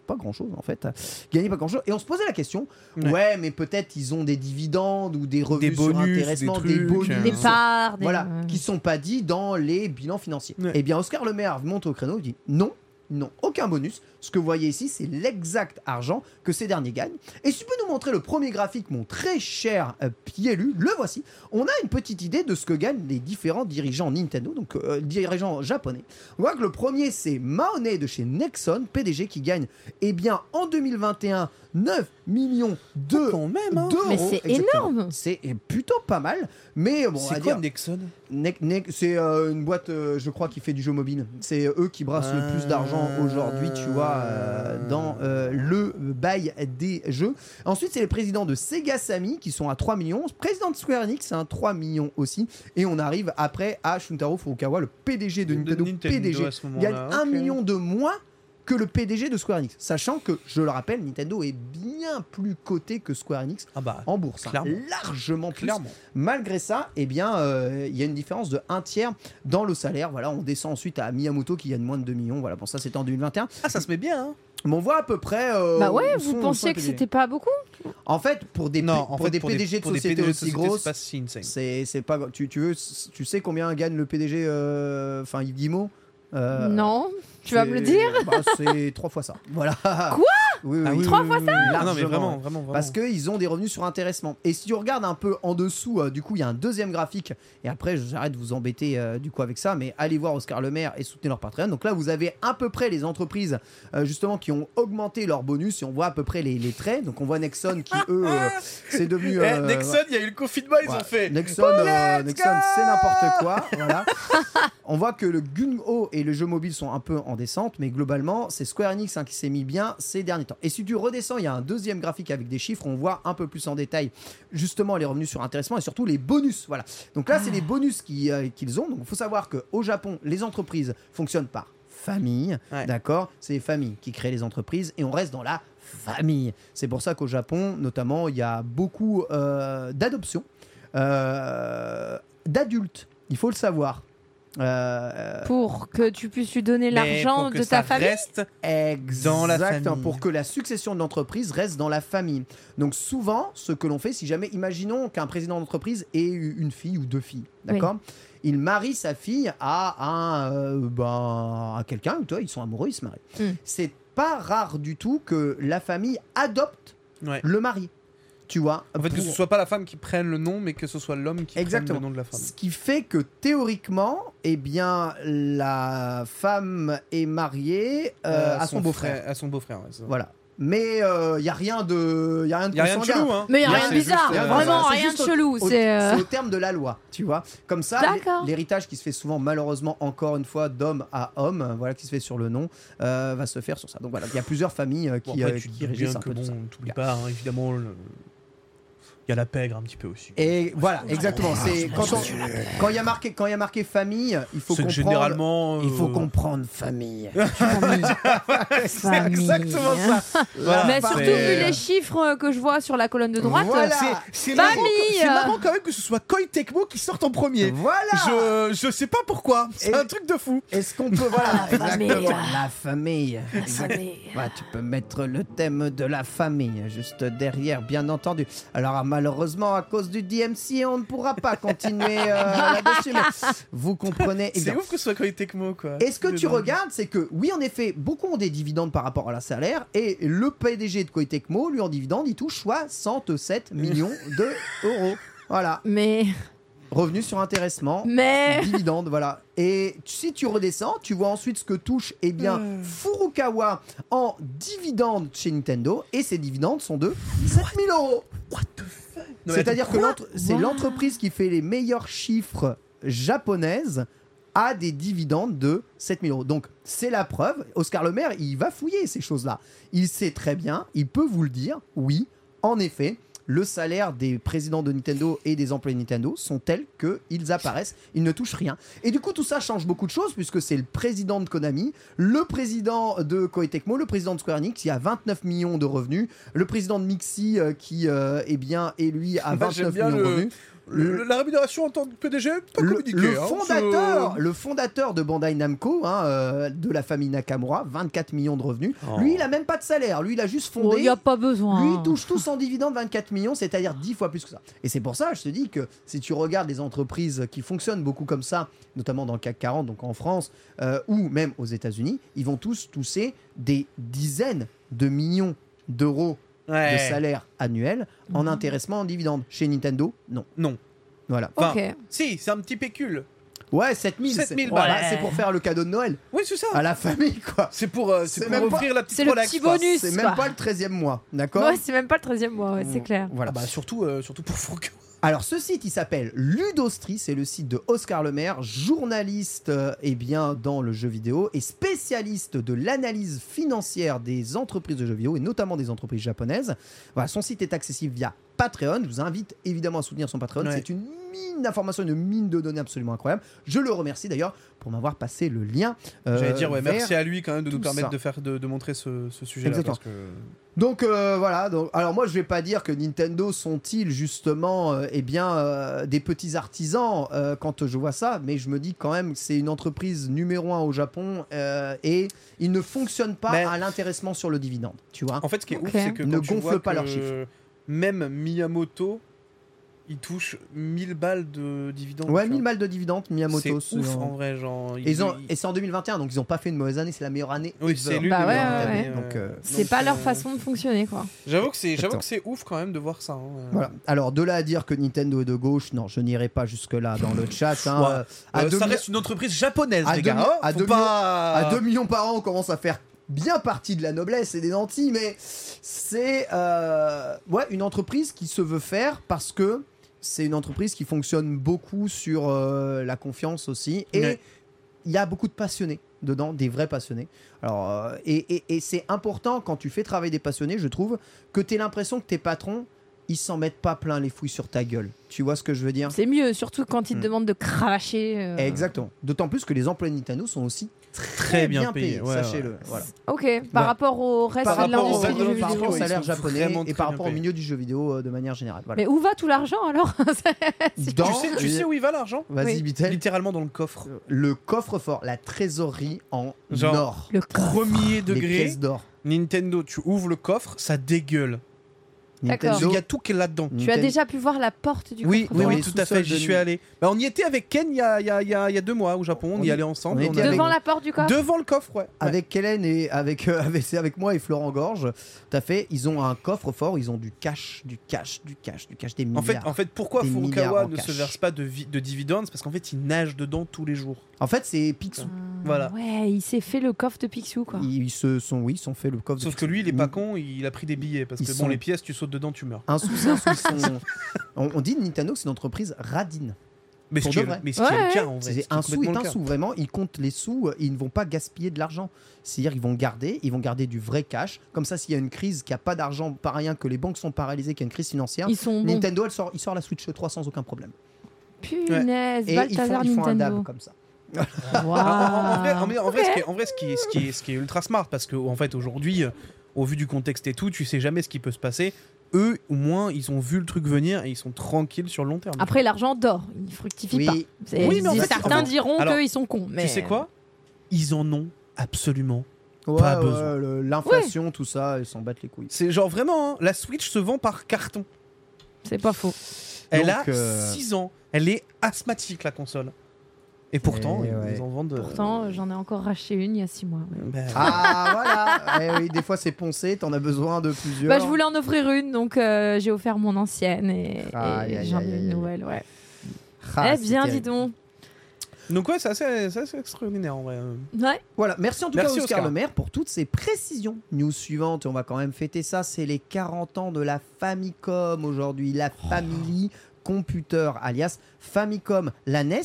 pas grand-chose en fait. Gagner pas grand-chose. Et on se posait la question, ouais, Ouais. mais peut-être ils ont des dividendes ou des revenus Des sur bonus, intéressement, des des, trucs, bonus. euh, des parts, des... Voilà, qui sont pas dits dans les bilans financiers. Ouais. Eh bien, Oscar Le Maire monte au créneau, il dit non, non, aucun bonus. Ce que vous voyez ici, c'est l'exact argent que ces derniers gagnent. Et si tu peux nous montrer le premier graphique, mon très cher euh, Pielu, le voici. On a une petite idée de ce que gagnent les différents dirigeants Nintendo, donc euh, dirigeants japonais. On voit que le premier, c'est Mahoney de chez Nexon, PDG, qui gagne, eh bien, en 2021, 9 millions de Quand même, hein. d'euros. Mais c'est énorme. C'est plutôt pas mal, mais bon, C'est quoi dire, Nexon c'est euh, une boîte, euh, je crois, qui fait du jeu mobile. C'est eux qui brassent le plus d'argent aujourd'hui, tu vois, euh, dans euh, le bail des jeux. Ensuite, c'est les présidents de Sega Sammy qui sont à 3 millions. Président de Square Enix, c'est un 3 millions aussi. Et on arrive après à Shuntaro Furukawa, le PDG de De Nintendo. Nintendo PDG ce moment-là, gagne 1 ok. million de moins que le PDG de Square Enix. Sachant que, je le rappelle, Nintendo est bien plus coté que Square Enix Ah bah, en bourse. hein. Clairement. largement plus. clairement. Malgré ça, eh bien, euh, il y a une différence de un tiers dans le salaire. Voilà, on descend ensuite à Miyamoto qui gagne moins de 2 millions. Voilà, bon ça c'était en 2021. Ah, ça se met bien, hein Mais on voit à peu près. euh, Bah ouais, vous pensiez que c'était pas beaucoup? En fait, pour des, Non, P- en pour fait, des pour PDG de pour PDG de aussi grosses, c'est pas. Tu, tu veux, tu sais combien gagne le PDG, euh, enfin Yves Euh, Non, tu vas me le dire bah, C'est trois fois ça. Voilà. Quoi oui, oui, Ah oui, Trois oui, fois oui. Ah non, mais vraiment, vraiment, vraiment. Parce qu'ils ont des revenus sur intéressement. Et si tu regardes un peu en dessous, euh, du coup, il y a un deuxième graphique. Et après, j'arrête de vous embêter euh, du coup avec ça, mais allez voir Oscar Le Maire et soutenez leur Patreon. Donc là, vous avez à peu près les entreprises euh, justement qui ont augmenté leur bonus et on voit à peu près les, les traits. Donc on voit Nexon qui, eux, euh, c'est devenu. Eh, Nexon, il y a eu le confinement, ils Ouais. ont fait. Nexon, Oh, Nexon c'est n'importe quoi. Voilà. On voit que le Gun-Ho et le jeu mobile sont un peu en descente, mais globalement, c'est Square Enix hein, qui s'est mis bien ces derniers temps. Et si tu redescends, il y a un deuxième graphique avec des chiffres, on voit un peu plus en détail justement les revenus sur intéressement et surtout les bonus. Voilà. Donc là, c'est les bonus euh, qu'ils ont. Donc il faut savoir qu'au Japon, les entreprises fonctionnent par famille. Ouais. D'accord? C'est les familles qui créent les entreprises et on reste dans la famille. C'est pour ça qu'au Japon, notamment, il y a beaucoup euh, d'adoptions euh, d'adultes. Il faut le savoir. Euh, Pour que tu puisses lui donner l'argent pour que de ça ta famille reste Dans la famille. pour que la succession de l'entreprise reste dans la famille. Donc souvent, ce que l'on fait, si jamais, imaginons qu'un président d'entreprise ait eu une fille ou deux filles, d'accord? Il marie sa fille à un, euh, ben, à quelqu'un, toi, ils sont amoureux, ils se marient. Mm. C'est pas rare du tout que la famille adopte Ouais. le mari. Tu vois. En fait, que ce soit pas la femme qui prenne le nom, mais que ce soit l'homme qui Exactement. prenne le nom de la femme. Ce qui fait que théoriquement, eh bien, la femme est mariée euh, à son beau-frère. À son beau-frère, ouais, ça. Voilà. Mais il y a rien de, y a rien de Y a rien de chelou, hein. Mais il y a rien de bizarre, juste, euh, vraiment rien de chelou. C'est euh, au terme de la loi, tu vois. Comme ça, l'héritage qui se fait souvent, malheureusement, encore une fois, d'homme à homme, euh, voilà, qui se fait sur le nom, euh, va se faire sur ça. Donc voilà, il y a plusieurs familles euh, Bon, qui, après, euh, qui dis régissent bien un que peu tout bon, ça. t'oublies pas, hein, évidemment, le- il y a la pègre un petit peu aussi. Et voilà, exactement. C'est quand on- quand il y a marqué quand il y a marqué famille, il faut C'est que comprendre. généralement. Il faut euh, comprendre famille. famille. C'est Famille. exactement ça. Voilà. Mais surtout c'est- vu les chiffres que je vois sur la colonne de droite, Voilà. C'est Famille. marrant, c'est marrant quand même que ce soit Koei Tecmo qui sorte en premier. Voilà. Je, je sais pas pourquoi. C'est Et- un truc de fou. Est-ce qu'on peut voilà La famille. exactement la famille. famille. Ouais, tu peux mettre le thème de la famille juste derrière, bien entendu. Alors malheureusement, à cause du DMC, on ne pourra pas continuer euh, là-dessus. Mais vous comprenez. C'est exactement. ouf que ce soit Koei Tecmo quoi. Et ce que tu regardes, c'est que oui, en effet, beaucoup ont des dividendes par rapport à leur salaire, et le PDG de Koei Tecmo, lui en dividende, il touche 67 millions de euros. Voilà, Mais, revenu sur intéressement. mais, Dividende, voilà. Et si tu redescends, tu vois ensuite ce que touche eh bien, Furukawa en dividende chez Nintendo, et ces dividendes sont de 7000 euros. Non, mais C'est-à-dire que c'est l'entreprise qui fait les meilleurs chiffres japonaises a des dividendes de 7000 euros. Donc c'est la preuve. Oscar Le Maire, il va fouiller ces choses-là. Il sait très bien, il peut vous le dire, oui, en effet. Le salaire des présidents de Nintendo et des employés de Nintendo sont tels qu'ils apparaissent, ils ne touchent rien. Et du coup, tout ça change beaucoup de choses puisque c'est le président de Konami, le président de Koei Tecmo, le président de Square Enix qui a 29 millions de revenus, le président de Mixi euh, qui euh, eh bien, est lui à Moi, j'aime 29 bien millions de revenus. Le- la rémunération en tant que PDG, pas Le, communiqué. le hein, fondateur, je- le fondateur de Bandai Namco, hein, euh, de la famille Nakamura, 24 millions de revenus. Oh. Lui, il a même pas de salaire. Lui, il a juste il fondé. n'y a pas besoin. Lui, il touche tous en dividende 24 millions, c'est-à-dire 10 fois plus que ça. Et c'est pour ça, je te dis que si tu regardes les entreprises qui fonctionnent beaucoup comme ça, notamment dans le CAC 40, donc en France, euh, ou même aux États-Unis, ils vont tous tousser des dizaines de millions d'euros Ouais. de salaire annuel en Mhm. intéressement en dividende. Chez Nintendo, non. Non. Voilà. Enfin, Ok. Si, c'est un petit pécule. Ouais, 7000. 7000 c'est voilà, balles. c'est pour faire le cadeau de Noël Oui, c'est ça. à la famille, quoi. C'est pour, euh, C'est c'est pour même pas- offrir la petite C'est le petit bonus. C'est même pas le 13e mois, d'accord Ouais, c'est même pas le 13 e mois, ouais, c'est clair. Voilà. Ah bah surtout, euh, surtout pour Furukawa. Alors ce site il s'appelle Ludostri, c'est le site de Oscar Lemaire, journaliste euh, eh bien dans le jeu vidéo et spécialiste de l'analyse financière des entreprises de jeux vidéo et notamment des entreprises japonaises. Voilà, son site est accessible via Patreon. Je vous invite évidemment à soutenir son Patreon. Ouais. C'est une mine d'informations, une mine de données absolument incroyable. Je le remercie d'ailleurs pour m'avoir passé le lien. euh, J'allais dire, ouais, merci à lui quand même de nous permettre ça. de, faire, de, de montrer ce, ce sujet-là. Que... Donc euh, voilà, donc, alors moi je vais pas dire que Nintendo sont-ils justement euh, eh bien euh, des petits artisans euh, quand je vois ça, mais je me dis quand même que c'est une entreprise numéro un au Japon euh, et ils ne fonctionnent pas Mais- à l'intéressement sur le dividende, tu vois? En fait, ce qui est ouf, c'est que Ne gonfle vois pas que leurs chiffres. Même Miyamoto, il touche 1000 balles de dividendes. Ouais, tu 1000 vois. balles de dividendes, Miyamoto. C'est ouf en vrai, genre. Et, ils ont- et c'est en 2021, donc ils ont pas fait une mauvaise année, c'est la meilleure année. Oui, c'est l'une Bah des ouais. Donc, euh, C'est pas leur euh, façon de fonctionner, quoi. J'avoue que c'est, j'avoue Exactement. que c'est ouf quand même de voir ça. hein. Voilà. Alors de là à dire que Nintendo est de gauche, non, je n'irai pas jusque là dans le chat. hein. Ouais. Euh, à Euh, deux ça mi- reste une entreprise japonaise, à les deux gars. hein. à 2 millions par an, on commence à faire bien partie de la noblesse et des nantis, mais c'est euh, ouais, une entreprise qui se veut faire parce que c'est une entreprise qui fonctionne beaucoup sur euh, la confiance aussi. Et il Ouais. y a beaucoup de passionnés dedans, des vrais passionnés. Alors, euh, et et- et c'est important quand tu fais travailler des passionnés, je trouve, que tu aies l'impression que tes patrons, ils s'en mettent pas plein les fouilles sur ta gueule. Tu vois ce que je veux dire? C'est mieux, surtout quand ils te Hmm. demandent de cravacher. euh. Exactement. D'autant plus que les employés de Nintendo sont aussi très, Très bien ouais, sachez-le. ouais. Voilà. Ok, par Voilà. rapport au reste Par de l'industrie du jeu par vidéo. rapport au salaire japonais et par rapport au milieu du jeu vidéo euh, de manière générale. Voilà. Mais où va tout l'argent alors Dans- Tu sais, tu sais où il va l'argent? Vas-y, Oui. Bitel. Littéralement dans le coffre. Le coffre-fort, la trésorerie en Genre, or. Le Premier Les degré, pièces d'or. Nintendo, tu ouvres le coffre, ça dégueule. D'accord. Qu'il y a tout qui est là-dedans. Tu as déjà pu voir la porte du Oui, oui, coffre-fort oui, tout à fait, j'y suis allé. Bah, on y était avec Ken il y a, il y a- il y a- il y a deux mois au Japon, on, On y y- allait ensemble. on on Devant la porte du coffre? Devant le coffre, ouais. Avec Hélène et avec, euh, avec, c'est avec moi et Florent Gorge, tout à fait, ils ont un coffre-fort, ils ont du cash, du cash, du cash, du cash, des En fait, milliards. en fait, pourquoi Furukawa ne cash. se verse pas de, de dividendes? Parce qu'en fait, il nage dedans tous les jours. En fait, c'est Picsou. Ah, Voilà. Ouais, il s'est fait le coffre de Picsou, quoi. Ils, ils se sont, oui, ils sont fait le coffre. de Sauf que lui, il est pas Ni- con, il a pris des billets. Parce Ils que sont- bon, les pièces, tu sautes dedans, tu meurs. Un sous, c'est un sont- on, on dit Nintendo c'est une entreprise radine. Mais ce Pour qui de est, vrai. mais ce qui est Ouais, le cas en vrai. C'est est un sou est un sou, vraiment. Ils comptent les sous, euh, ils ne vont pas gaspiller de l'argent. C'est-à-dire ils vont garder, ils vont garder du vrai cash. Comme ça, s'il y a une crise, qu'il n'y a pas d'argent, pas rien, que les banques sont paralysées, qu'il y a une crise financière, Ils sont. Nintendo, elle sort, il sort la Switch 3 sans aucun problème. Punaise, Et ils font, ils font un Nintendo. dab comme ça. En vrai, en vrai- en vrai, ce qui est- en vrai, ce qui est- ce qui est- ce qui est ultra smart, parce que en fait, aujourd'hui, euh, au vu du contexte et tout, tu sais jamais ce qui peut se passer. Eux, au moins, ils ont vu le truc venir et ils sont tranquilles sur le long terme. Après, l'argent dort, il fructifie pas. Oui, C'est- Oui, mais en fait, certains diront qu'ils sont cons. Mais... Tu sais quoi? Ils en ont absolument. Ouais, Pas besoin. l'inflation, tout ça, ils s'en battent les couilles. C'est genre vraiment, hein, la Switch se vend par carton. C'est pas faux. Elle Donc, a euh, 6 ans. Elle est asthmatique, la console. Et pourtant, ils ouais. en vendent. euh, Pourtant, j'en ai encore racheté une il y a 6 mois. ouais. ben, Ah voilà Eh oui, Des fois c'est poncé, t'en as besoin de plusieurs. Bah, je voulais en offrir une, donc euh, j'ai offert mon ancienne et, aïe, j'en ai une nouvelle. Ouais. Ah, eh bien, terrible. dis donc. Donc, ouais, c'est assez, c'est assez extraordinaire en vrai. Ouais. Voilà, merci en tout Merci, cas Oscar, Oscar. Le Maire pour toutes ces précisions. News suivante, on va quand même fêter ça, c'est les 40 ans de la Famicom aujourd'hui, la Oh. Family Computer, alias Famicom, la NES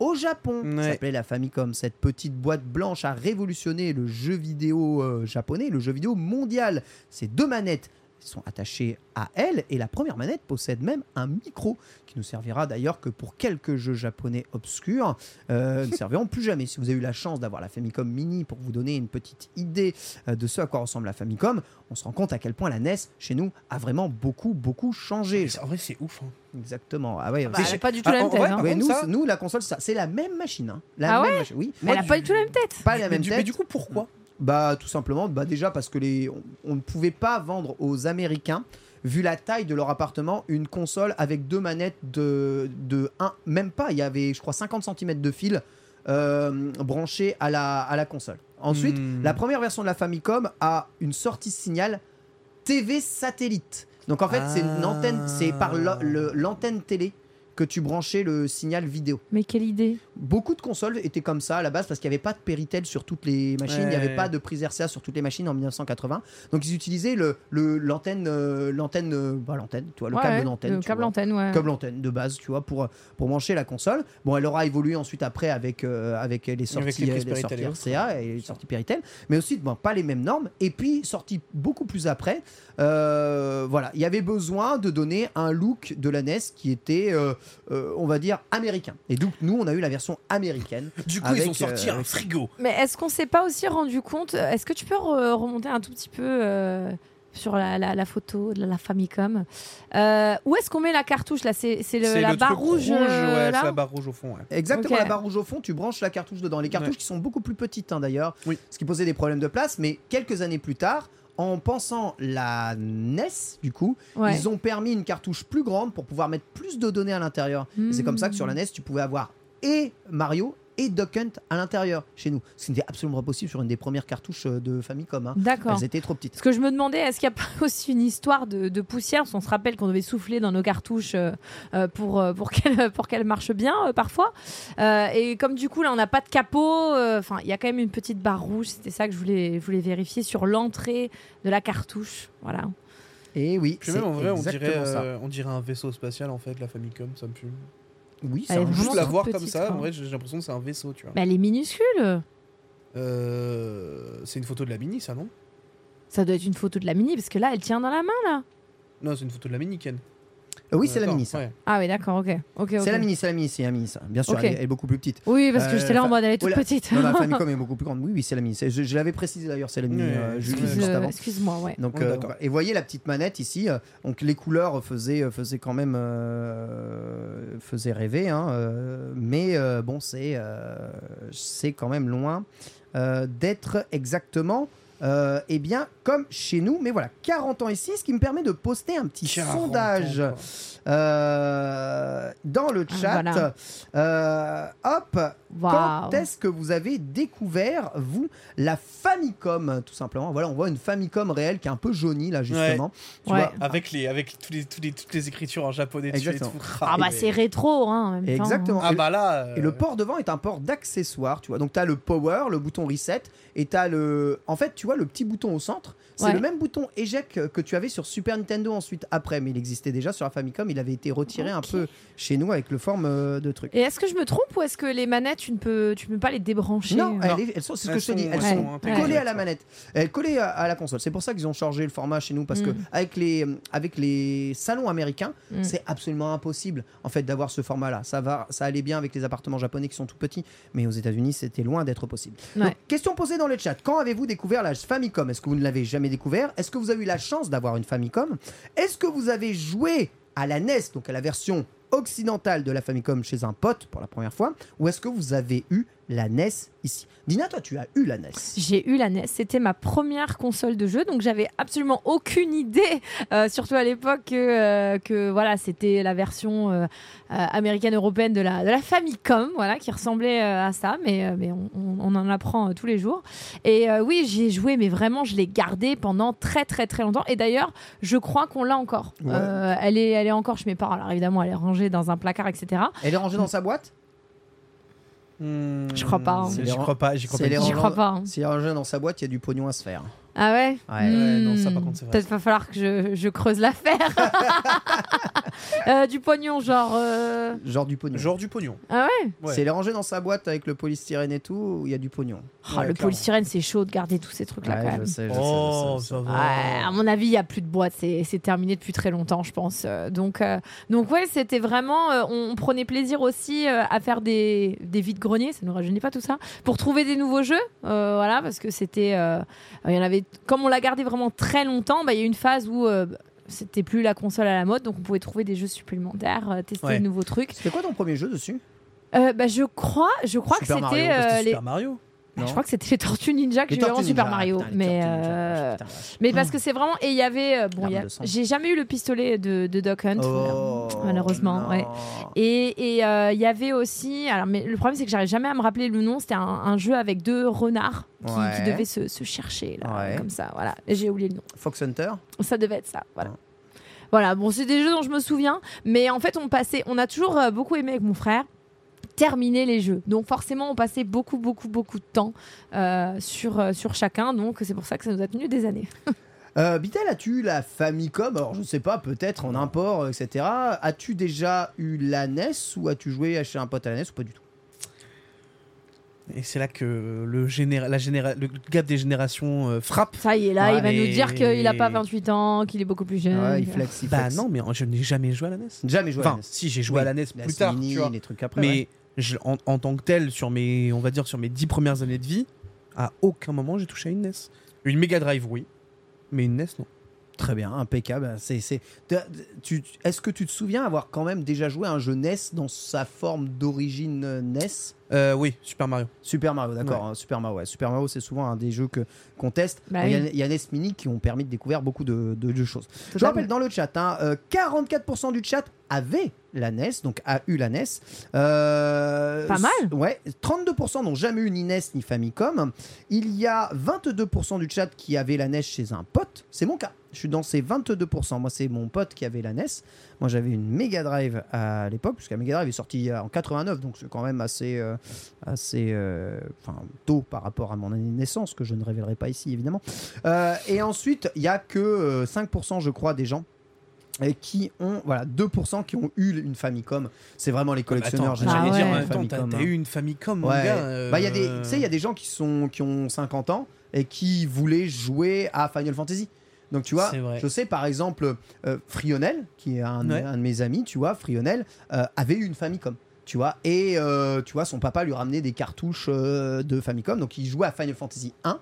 au Japon. Ça s'appelait la Famicom, cette petite boîte blanche a révolutionné le jeu vidéo euh, japonais, le jeu vidéo mondial. Ces deux manettes sont attachées à elle et la première manette possède même un micro qui ne servira d'ailleurs que pour quelques jeux japonais obscurs euh, ne serviront plus jamais. Si vous avez eu la chance d'avoir la Famicom Mini pour vous donner une petite idée euh, de ce à quoi ressemble la Famicom, on se rend compte à quel point la NES chez nous a vraiment beaucoup beaucoup changé. En vrai, c'est ouf. hein. Exactement. Ah ouais. Bah, c'est- elle a pas du tout Ah, la même tête. hein. Ouais, nous, ça- nous, la console, c'est la même machine. hein. La Ah même ouais machine. Oui. Mais elle a du- pas du tout la même tête. Pas la mais, même du, mais tête. du coup, pourquoi? Bah tout simplement, bah déjà parce que les, on, on ne pouvait pas vendre aux Américains, vu la taille de leur appartement, une console avec deux manettes de, de 1, même pas, il y avait je crois 50 cm de fil euh, branché à la, à la console. Ensuite, Hmm. la première version de la Famicom a une sortie signal TV satellite. Donc en fait, c'est une Ah. antenne, c'est par le- l'antenne télé que tu branchais le signal vidéo. Mais quelle idée. Beaucoup de consoles étaient comme ça à la base parce qu'il n'y avait pas de Péritel sur toutes les machines, il n'y avait pas de prise RCA sur toutes les machines en 1980. Donc ils utilisaient le le- l'antenne, euh, l'antenne, euh, bah, l'antenne, tu vois, le Ouais, câble d'antenne. Le câble antenne, ouais. Câble antenne de base, tu vois, pour, pour brancher la console. Bon, elle aura évolué ensuite après avec, euh, avec les sorties, les prises les Péritel sorties et autres. RCA et les sorties Péritel, mais aussi bon, pas les mêmes normes. Et puis, sorti beaucoup plus après, euh, voilà, il y avait besoin de donner un look de la NES qui était, euh, euh, on va dire, américain. Et donc, nous, on a eu la version américaine. Du coup, Avec, ils ont sorti euh, un frigo. Mais est-ce qu'on s'est pas aussi rendu compte Est-ce que tu peux re- remonter un tout petit peu euh, sur la, la- la photo de la Famicom Euh, Où est-ce qu'on met la cartouche là? C'est la le barre rouge, ouais, c'est la là barre rouge au fond. ouais. Exactement, la barre rouge au fond, tu branches la cartouche dedans. Les cartouches Ouais. qui sont beaucoup plus petites hein, d'ailleurs, Oui. ce qui posait des problèmes de place, mais quelques années plus tard, en pensant la NES, du coup, Ouais. ils ont permis une cartouche plus grande pour pouvoir mettre plus de données à l'intérieur. C'est comme ça que sur la NES, tu pouvais avoir et Mario et Duck Hunt à l'intérieur chez nous. Ce qui n'était absolument pas possible sur une des premières cartouches euh, de Famicom. hein. D'accord. Elles étaient trop petites. Parce que je me demandais, est-ce qu'il n'y a pas aussi une histoire de, de poussière? Parce qu'on se rappelle qu'on devait souffler dans nos cartouches euh, euh, pour, pour qu'elles pour marchent bien euh, parfois. Euh, et comme du coup, là, on n'a pas de capot, enfin, il y a quand même une petite barre rouge. C'était ça que je voulais, je voulais vérifier sur l'entrée de la cartouche. Voilà. Et oui, c'est même en vrai, on exactement dirait, ça. euh, on dirait un vaisseau spatial en fait, la Famicom, ça me fume. Oui, c'est est un Juste la voir comme petite, ça, quoi. en vrai, j'ai j'ai l'impression que c'est un vaisseau, tu vois. Mais elle est minuscule. Euh, c'est une photo de la mini, ça non? Ça doit être une photo de la mini, parce que là, elle tient dans la main, là. Non, c'est une photo de la mini, Ken. Euh, oui, c'est la mini, ça. ouais. Ah oui, d'accord, ok. ok, ok. C'est la mini, c'est la mini, c'est la mini, ça. Bien sûr, Ok. elle, est, elle est beaucoup plus petite. Oui, parce que Euh, j'étais là en mode, elle est toute voilà. petite. Non, la Famicom est beaucoup plus grande. Oui, oui, c'est la mini. C'est- Je, je l'avais précisé d'ailleurs, c'est la mini. Ouais, euh, excuse- juste Excuse- avant. Excuse-moi, ouais. Donc, Ouais, euh, d'accord. et voyez la petite manette ici. euh, donc les couleurs faisaient, euh, faisaient quand même euh, faisaient rêver, hein, euh, mais euh, bon, c'est euh, c'est quand même loin euh, d'être exactement euh, eh bien, comme chez nous, mais voilà, 40 ans ici, ce qui me permet de poster un petit 40 sondage euh, dans le Ah, chat. voilà. Euh, hop, Quand est-ce que vous avez découvert, vous, la Famicom, tout simplement? Voilà, on voit une Famicom réelle qui est un peu jaunie, là, justement. Tu Ouais. vois, Avec, les, avec tous les, tous les, toutes les écritures en japonais dessus et Exactement. tout. Ah bah c'est rétro hein, en même temps. Exactement. Ah bah là. euh, Et le port devant est un port d'accessoire, tu vois. Donc tu as le power, le bouton reset, et tu as le. En fait, tu vois, le petit bouton au centre, c'est Ouais. le même bouton éject que tu avais sur Super Nintendo ensuite après, mais il existait déjà sur la Famicom, il avait été retiré un peu chez nous avec le forme euh, de truc. Et est-ce que je me trompe ou est-ce que les manettes, tu ne peux, tu ne peux pas les débrancher Non, elles, elles sont, c'est ce que je te dis, elles sont collées à la manette, elles collées à, à la console. C'est pour ça qu'ils ont changé le format chez nous parce que Mm. avec les avec les salons américains, Mm. c'est absolument impossible en fait d'avoir ce format-là. Ça va, ça allait bien avec les appartements japonais qui sont tout petits, mais aux États-Unis, c'était loin d'être possible. Ouais. Donc, question posée dans le chat. Quand avez-vous découvert la Famicom? Est-ce que vous ne l'avez jamais découvert. Est-ce que vous avez eu la chance d'avoir une Famicom? Est-ce que vous avez joué à la NES, donc à la version occidentale de la Famicom chez un pote pour la première fois? Ou est-ce que vous avez eu la NES ici Dina, toi, tu as eu la NES. J'ai eu la NES, c'était ma première console de jeu, donc j'avais absolument aucune idée, euh, surtout à l'époque, que, euh, que voilà, c'était la version euh, américaine européenne de la, de la Famicom, voilà, qui ressemblait à ça, mais, mais on, en apprend tous les jours. Et oui, j'y ai joué, mais vraiment, je l'ai gardée pendant très très très longtemps. Et d'ailleurs, je crois qu'on l'a encore. Ouais. Elle, est, elle est encore chez mes parents. Alors évidemment, elle est rangée dans un placard, etc. Elle est rangée dans sa boîte? Hmm, Je crois pas, hein. c'est- J'y crois pas, j'y crois pas. hein. Si elle est rangée dans sa boîte, il y a du pognon à se faire. Ah ouais Ouais. Ouais, non, ça, par Hmm, contre, c'est vrai. Peut-être va falloir que je, je creuse l'affaire. Euh, du pognon, genre. euh, Genre du pognon. Genre du pognon. Ah ouais Ouais. Si elle est rangée dans sa boîte avec le polystyrène et tout, il y a du pognon. Oh, Ouais, Le clairement. polystyrène, c'est chaud de garder tous ces trucs-là Ouais, quand je même. sais, je sais, Oh, je sais, je sais. ça va. Ouais, à mon avis, il n'y a plus de boîte. C'est c'est terminé depuis très longtemps, je pense. Euh, Donc, euh, donc ouais, c'était vraiment. euh, on, on prenait plaisir aussi euh, à faire des, des vides-greniers. Ça ne nous rajeunit pas tout ça. Pour trouver des nouveaux jeux. euh, voilà, parce que c'était. euh, Il y en avait. Comme on l'a gardé vraiment très longtemps, bah, il y a eu une phase où. euh, c'était plus la console à la mode, donc on pouvait trouver des jeux supplémentaires, euh, tester Ouais. de nouveaux trucs. C'était quoi ton premier jeu dessus? Euh, bah, je crois, je crois Super que Mario, euh, C'était les. Super Mario. Non. je crois que c'était les Tortues Ninja que j'ai avant Tortues Super Mario, putain, mais Ninja, euh, vache. mais parce que c'est vraiment et il y avait euh, bon, a- j'ai jamais eu le pistolet de, de Doc Hunt Oh, malheureusement, ouais. Et et, euh, il y avait aussi alors mais le problème c'est que j'arrive jamais à me rappeler le nom. C'était un, un jeu avec deux renards qui, Ouais. qui devaient se, se chercher là, Ouais. comme ça. Voilà, j'ai oublié le nom. Fox Hunter Ça devait être ça. Voilà. Voilà, bon, c'est des jeux dont je me souviens, mais en fait, on passait, on a toujours beaucoup aimé avec mon frère terminer les jeux. Donc forcément, on passait beaucoup, beaucoup, beaucoup de temps euh, sur, euh, sur chacun. Donc c'est pour ça que ça nous a tenu des années. Euh, Bitel, as-tu eu la Famicom? Alors, je sais pas, peut-être en import, etc. As-tu déjà eu la NES ou as-tu joué chez un pote à la NES ou pas du tout? Et c'est là que le, généra- la généra- le gap des générations euh, frappe. Ça y est, là, il va nous dire qu'il a pas et- 28 ans, qu'il est beaucoup plus jeune. Ouais, il flex, il Bah non, mais je n'ai jamais joué à la NES. Jamais joué à la Enfin, NES. si j'ai joué Oui, à la NES la plus tard, Mini, tu vois. les trucs après. mais ouais. En, en tant que tel, sur mes, on va dire sur mes dix premières années de vie, à aucun moment j'ai touché à une NES. Une Mega Drive, oui, mais une NES, non. Très bien, impeccable. C'est, Tu... Est-ce que tu te souviens avoir quand même déjà joué à un jeu NES dans sa forme d'origine euh, NES Euh, oui, Super Mario. Super Mario, d'accord. hein, Super Mario, ouais. Super Mario, c'est souvent un des jeux que qu'on teste. Bah il y a- oui. il y, a NES Mini qui ont permis de découvrir beaucoup de, de- de choses. Je rappelle dans le chat, hein, euh, 44% du chat avait la NES, donc a eu la NES. Euh, Pas mal. Ouais, 32% n'ont jamais eu ni NES ni Famicom. Il y a 22% du chat qui avait la NES chez un pote. C'est mon cas. Je suis dans ces 22%. Moi, c'est mon pote qui avait la NES. Moi, j'avais une Mega Drive à l'époque, puisque la Mega Drive est sortie euh, en 89, donc c'est quand même assez, euh, assez euh, enfin, tôt par rapport à mon année de naissance, que je ne révélerai pas ici, évidemment. Euh, et ensuite, il y a que euh, 5%, je crois, des gens et qui ont, voilà, 2% qui ont eu une Famicom. C'est vraiment les collectionneurs. Attends, Ah j'allais ouais. dire, temps, t'as t'as hein. eu une Famicom, Ouais. euh, Bah, il y a des, tu sais, il y a des gens qui sont qui ont 50 ans et qui voulaient jouer à Final Fantasy. Donc tu vois, je sais par exemple euh, Frionel, qui est un, Ouais. un de mes amis, tu vois, Frionel euh, avait eu une Famicom. Tu vois, et euh, tu vois, son papa lui ramenait des cartouches de Famicom, donc il jouait à Final Fantasy 1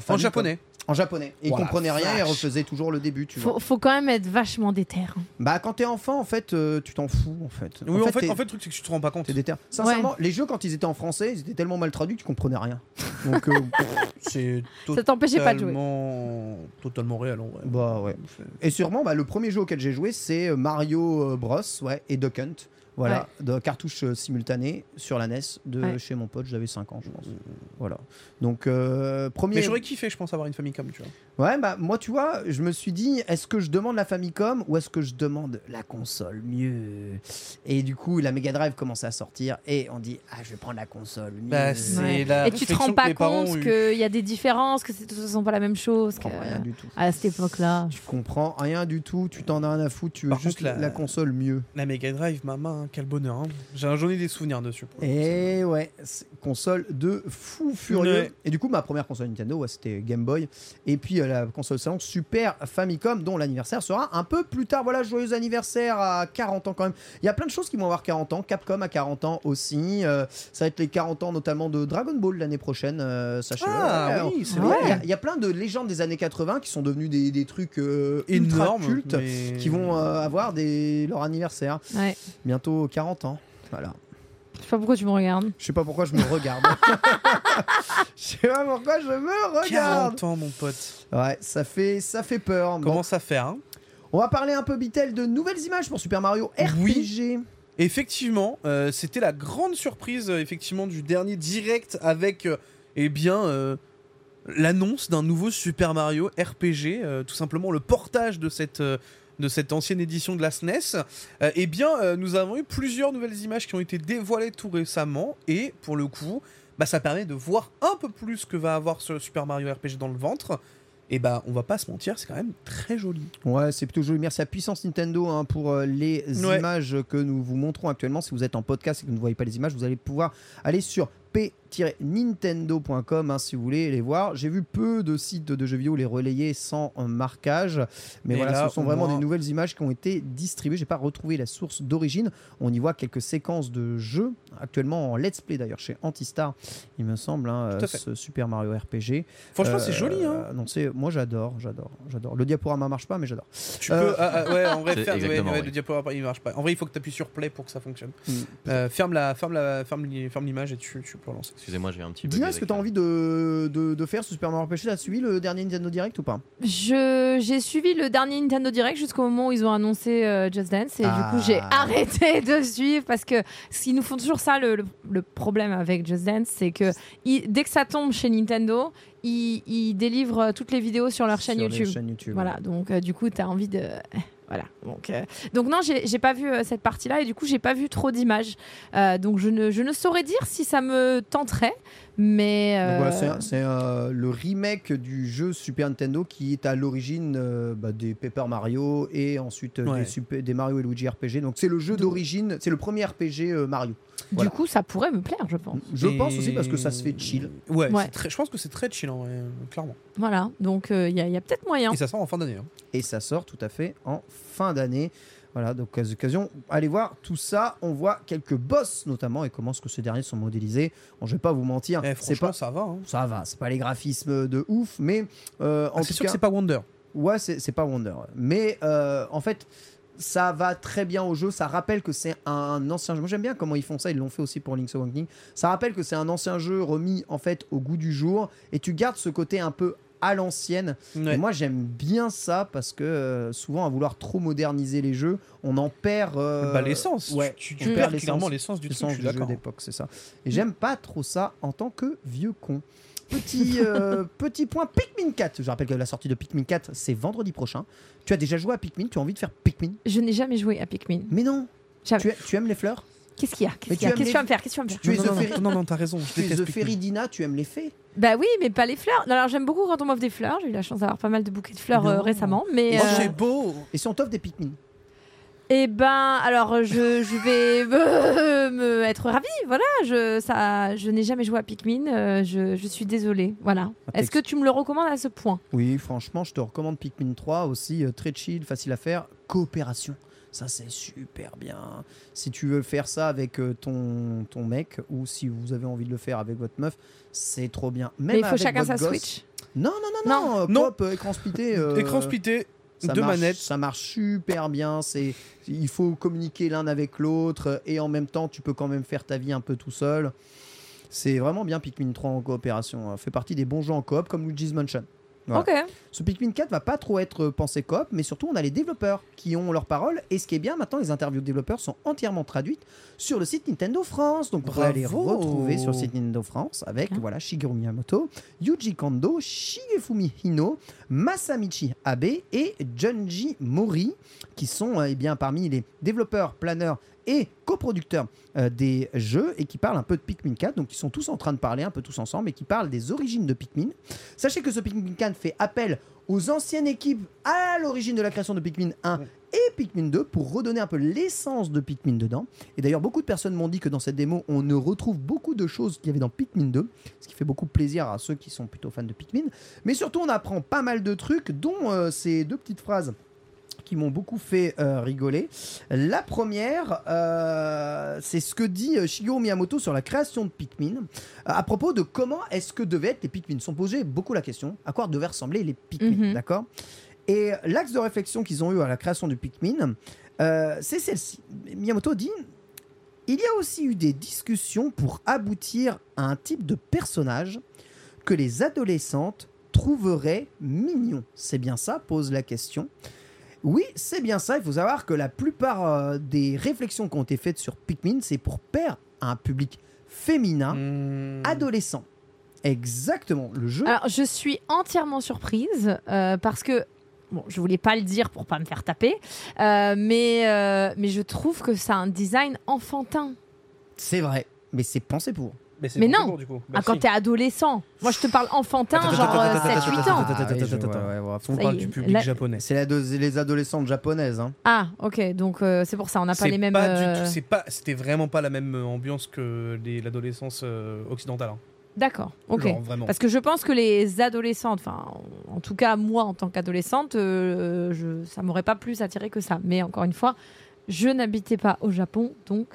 sur En japonais. En japonais. Et il la comprenait rien et vache. refaisait toujours le début, tu vois. Faut, faut quand même être vachement déter. Bah quand t'es enfant, en fait, euh, tu t'en fous, en fait. Oui, en fait, t'es- en fait, le truc, c'est que tu te rends pas compte. T'es déter. Sincèrement, les jeux, quand ils étaient en français, ils étaient tellement mal traduits que tu comprenais rien. Donc, euh, C'est Ça t'empêchait pas de jouer. totalement- Totalement réel en vrai. bah ouais. Et sûrement, bah, le premier jeu auquel j'ai joué, c'est euh, Mario euh, Bros. Ouais, et Duck Hunt. Voilà, de cartouche euh, simultanée sur la NES de Ouais. chez mon pote, j'avais 5 ans, je pense. Voilà. Donc, euh, premier. Mais j'aurais kiffé, je pense, avoir une Famicom, tu vois. Ouais, bah moi, tu vois, je me suis dit, est-ce que je demande la Famicom ou est-ce que je demande la console mieux? Et du coup, la Mega Drive commençait à sortir et on dit, ah, je vais prendre la console mieux. Bah, c'est- Ouais. la Et tu te rends pas compte qu'il y a des différences, que c'est- ce ne sont pas la même chose Je que- comprends rien du tout. à cette époque-là. Tu comprends rien du tout, tu t'en as rien à foutre, tu veux Par juste contre, la... la- console mieux. La Mega Drive, ma quel bonheur. hein. J'ai- ai des souvenirs dessus. Et ouais, c'est console de fou furieux. Ouais. Et du coup, ma première console Nintendo, ouais, c'était Game Boy. Et puis euh, la console salon Super Famicom, dont l'anniversaire sera un peu plus tard. Voilà, joyeux anniversaire à 40 ans quand même. Il y a plein de choses qui vont avoir 40 ans. Capcom à 40 ans aussi. Euh, ça va être les 40 ans notamment de Dragon Ball l'année prochaine, euh, sachez-le. Ah Ouais, oui, c'est on- vrai. Il y a- il y, a plein de légendes des années 80 qui sont devenues des, des trucs euh, c'est ultra énorme. cultes. mais- Qui vont euh, avoir des, leur anniversaire. Ouais. Bientôt 40 ans. Voilà. Je sais pas pourquoi tu me regardes. Je sais pas pourquoi je me regarde. Je sais pas pourquoi je me regarde. 40 ans, mon pote. Ouais, ça fait, ça fait peur. Bon, Comment ça fait, hein? On va parler un peu, Bitel, de nouvelles images pour Super Mario RPG. Oui. Effectivement, euh, c'était la grande surprise euh, effectivement du dernier direct avec euh, eh bien euh, l'annonce d'un nouveau Super Mario RPG, euh, tout simplement le portage de cette euh, de cette ancienne édition de la SNES. Euh, eh bien, euh, nous avons eu plusieurs nouvelles images qui ont été dévoilées tout récemment et pour le coup, bah, ça permet de voir un peu plus ce que va avoir ce Super Mario RPG dans le ventre. Et bah, on va pas se mentir, c'est quand même très joli. Ouais, c'est plutôt joli. Merci à Puissance Nintendo hein, pour euh, les Ouais. images que nous vous montrons actuellement. Si vous êtes en podcast et que vous ne voyez pas les images, vous allez pouvoir aller sur p-nintendo.com hein, si vous voulez les voir. J'ai vu peu de sites de jeux vidéo les relayer sans euh, marquage, mais Et voilà, là, ce sont vraiment moins- des nouvelles images qui ont été distribuées. J'ai pas retrouvé la source d'origine. On y voit quelques séquences de jeux actuellement en let's play d'ailleurs chez Antistar, il me semble, hein, euh, ce Super Mario RPG. Franchement, Euh, c'est joli. Hein. Non, c'est moi j'adore, j'adore, j'adore. Le diaporama marche pas, mais j'adore. Tu Euh, peux. ah, ah, ouais, en vrai, ouais, ouais, oui. le diaporama il marche pas. En vrai, il faut que tu appuies sur play pour que ça fonctionne. Mm. Euh, ferme la, ferme la, ferme l'image et tu, tu peux relancer. Excusez-moi, j'ai un petit bug. Dina, est-ce que tu as envie de, de, de faire ce Super Mario RPG T'as suivi le dernier Nintendo Direct ou pas? Je j'ai suivi le dernier Nintendo Direct jusqu'au moment où ils ont annoncé euh, Just Dance et Ah. du coup j'ai arrêté de suivre parce que s'ils nous font toujours ça le, le- le problème avec Just Dance c'est que dès que ça tombe chez Nintendo ils, ils délivrent toutes les vidéos sur leur chaîne Sur les YouTube. YouTube. Voilà, donc euh, du coup, tu as envie de. Donc, euh, donc non, j'ai pas vu euh, cette partie-là et du coup, j'ai pas vu trop d'images. Euh, donc, je ne saurais dire si ça me tenterait, mais. Donc euh, voilà, c'est- euh, le remake du jeu Super Nintendo qui est à l'origine euh, bah, des Paper Mario et ensuite euh, Ouais. des, Super- des Mario et Luigi RPG. Donc c'est le jeu d'origine, c'est le premier RPG euh, Mario. du coup, ça pourrait me plaire, je pense. Je Et- pense aussi parce que ça se fait chill. Ouais, Ouais. c'est très- je pense que c'est très chill, en vrai, euh, clairement. Voilà, donc il y a, y a peut-être moyen. Et ça sort en fin d'année. hein. Et ça sort tout à fait en fin d'année. Voilà, donc à l'occasion, allez voir tout ça. On voit quelques boss notamment et comment est-ce que ces derniers sont modélisés. Bon, je vais pas vous mentir, Eh, c'est pas ça va. hein. ça va, c'est pas les graphismes de ouf, mais euh, en Ah, c'est sûr cas, que c'est pas Wonder. Ouais, c'est c'est pas Wonder. Mais euh, en fait, ça va très bien au jeu. Ça rappelle que c'est un ancien jeu. Moi, j'aime bien comment ils font ça. Ils l'ont fait aussi pour Link's Awakening. Ça rappelle que c'est un ancien jeu remis en fait au goût du jour. Et tu gardes ce côté un peu à l'ancienne. Ouais. Et moi, j'aime bien ça parce que euh, souvent, à vouloir trop moderniser les jeux, on en perd. euh, bah, l'essence. ouais, tu, tu, tu tu perds clairement l'essence l'essence du truc. du jeu d'époque, c'est ça. Et j'aime pas trop ça en tant que vieux con. Petit, euh, petit point Pikmin 4. Je rappelle que la sortie de Pikmin 4, c'est vendredi prochain. Tu as déjà joué à Pikmin? Tu as envie de faire Pikmin? Je n'ai jamais joué à Pikmin. Mais non tu aimes les fleurs? Qu'est-ce qu'il y a? Qu'est-ce qu'il y a? Qu'est-ce que tu vas me faire? Qu'est-ce que tu vas me faire? Tu es non, The non, non, non, non, t'as raison. Je Tu es déteste The. Feridina, tu aimes les fées? Bah oui, mais pas les fleurs. Alors j'aime beaucoup quand on m'offre des fleurs. J'ai eu la chance d'avoir pas mal de bouquets de fleurs euh, Non. récemment, mais. Oh, euh, c'est beau Et si on t'offre des Pikmin? Eh ben, alors je, je vais me, me être ravie. Voilà, je ça, je n'ai jamais joué à Pikmin. euh, je, je suis désolée. Voilà. Ah, Est-ce que tu me le recommandes à ce point? Oui, franchement, je te recommande Pikmin 3 aussi, euh, très chill, facile à faire, coopération. Ça, c'est super bien. Si tu veux faire ça avec euh, ton, ton mec ou si vous avez envie de le faire avec votre meuf, c'est trop bien. Même Mais il faut avec chacun sa gosse. Switch. Non, non, non, non. Non. coop, euh, écran splitté. euh, Écran splitté, ça deux marche- manettes. Ça marche super bien. C'est, il faut communiquer l'un avec l'autre et en même temps, tu peux quand même faire ta vie un peu tout seul. C'est vraiment bien Pikmin 3 en coopération. euh, fait partie des bons jeux en coop comme Luigi's Mansion. Voilà. Ok. Ce Pikmin 4 va pas trop être pensé coop, mais surtout on a les développeurs qui ont leur parole. Et ce qui est bien maintenant, les interviews de développeurs sont entièrement traduites sur le site Nintendo France. Donc vous pourrez les retrouver sur le site Nintendo France avec voilà Shigeru Miyamoto, Yuji Kondo, Shigefumi Hino, Masamichi Abe et Junji Mori, qui sont euh, eh bien parmi les développeurs, planeurs et coproducteurs euh, des jeux et qui parlent un peu de Pikmin 4. Donc ils sont tous en train de parler un peu tous ensemble et qui parlent des origines de Pikmin. Sachez que ce Pikmin 4 fait appel aux anciennes équipes à l'origine de la création de Pikmin 1 et Pikmin 2 pour redonner un peu l'essence de Pikmin dedans. Et d'ailleurs, beaucoup de personnes m'ont dit que dans cette démo, on ne retrouve beaucoup de choses qu'il y avait dans Pikmin 2, ce qui fait beaucoup plaisir à ceux qui sont plutôt fans de Pikmin. Mais surtout, on apprend pas mal de trucs, dont euh, ces deux petites phrases qui m'ont beaucoup fait euh, rigoler. La première, euh, c'est ce que dit euh, Shigeru Miyamoto sur la création de Pikmin, à propos de comment est-ce que devaient être les Pikmin. Ils sont posés beaucoup la question, à quoi devaient ressembler les Pikmin, Mhm. d'accord? Et l'axe de réflexion qu'ils ont eu à la création du Pikmin, c'est celle-ci. Miyamoto dit il y a aussi eu des discussions pour aboutir à un type de personnage que les adolescentes trouveraient mignon. C'est bien ça pose la question. Oui, c'est bien ça. Il faut savoir que la plupart euh, des réflexions qui ont été faites sur Pikmin, c'est pour plaire à un public féminin, Hmm. adolescent. Exactement. Le jeu. Alors, je suis entièrement surprise euh, parce que. Bon, je voulais pas le dire pour pas me faire taper, euh, mais, euh, mais je trouve que ça a un design enfantin. C'est vrai. Mais c'est pensé pour. Mais bon non. du coup. Ah, Merci. quand t'es adolescent. Moi, je te parle enfantin, Attends, genre attends, euh, attends, 7-8 attends, ans. attends, Ah oui, attends, je- attends. ouais, ouais, ouais. On parle du public japonais. C'est la les adolescentes japonaises. hein. Ah, ok, donc euh, c'est pour ça, on n'a pas les mêmes. pas du euh, tout- c'est pas, c'était vraiment pas la même euh, ambiance que les- l'adolescence euh, occidentale. hein. D'accord, ok. Genre. Parce que je pense que les adolescentes, enfin, en tout cas moi en tant qu'adolescente, euh, je, ça m'aurait pas plus attiré que ça. Mais encore une fois, je n'habitais pas au Japon, donc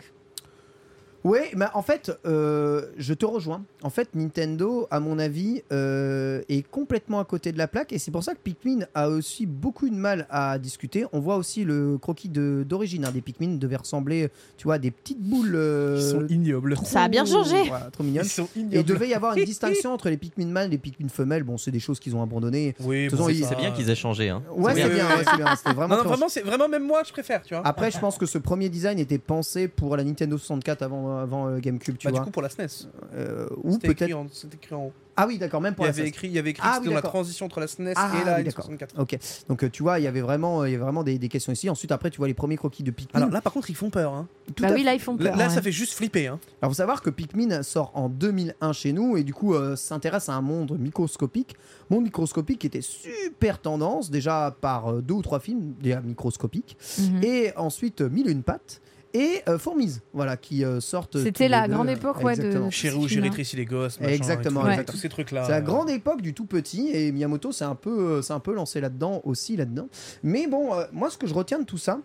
Oui, mais en fait, euh, je te rejoins. En fait, Nintendo, à mon avis, euh, est complètement à côté de la plaque. Et c'est pour ça que Pikmin a aussi beaucoup de mal à discuter. On voit aussi le croquis de- d'origine hein, des Pikmin devait ressembler, tu vois, à des petites boules. euh, Ils sont ignobles. trop- Ça a bien changé. voilà, trop mignonnes. Ils sont Et il ignobles. devait y avoir une distinction entre les Pikmin mâles et les Pikmin femelles. Bon, c'est des choses qu'ils ont abandonnées. Oui, De ils- C'est bien qu'ils aient changé. Hein. Ouais, c'est bien, ouais, c'est bien. C'était vraiment. Non, vraiment, c'est vraiment même moi, je préfère, tu vois. Après, je pense que ce premier design était pensé pour la Nintendo 64 avant, avant euh, GameCube, tu Bah, du vois. coup, pour la SNES. Euh, ou peut-être. en- c'était écrit en haut. Ah oui, d'accord, même Il pour y la avait SNES. écrit, il y avait écrit Ah oui, dans la transition entre la SNES Ah et la oui, d'accord. N64. Ok, donc euh, tu vois, il y avait vraiment, il y avait vraiment des, des questions ici. Ensuite, après, tu vois les premiers croquis de Pikmin. Alors là, par contre, ils font peur. Hein. Tout bah à oui, là ils font peur. là, ouais. ça fait juste flipper. Hein. Alors, faut savoir que Pikmin sort en 2001 chez nous et du coup euh, s'intéresse à un monde microscopique. Monde microscopique qui était super tendance déjà par euh, deux ou trois films déjà microscopiques Mhm. et ensuite euh, Mille une pattes et euh, Fourmise, voilà, qui euh, sortent. C'était la deux. grande époque, ouais, de- Exactement. Chez ce Rouge, j'ai film-là. rétréci les gosses. machin, Exactement, et tout. Tous ces trucs-là. C'est la euh, grande époque du tout petit et Miyamoto s'est un peu, c'est un peu lancé là-dedans aussi là-dedans. Mais bon, euh, moi ce que je retiens de tout ça,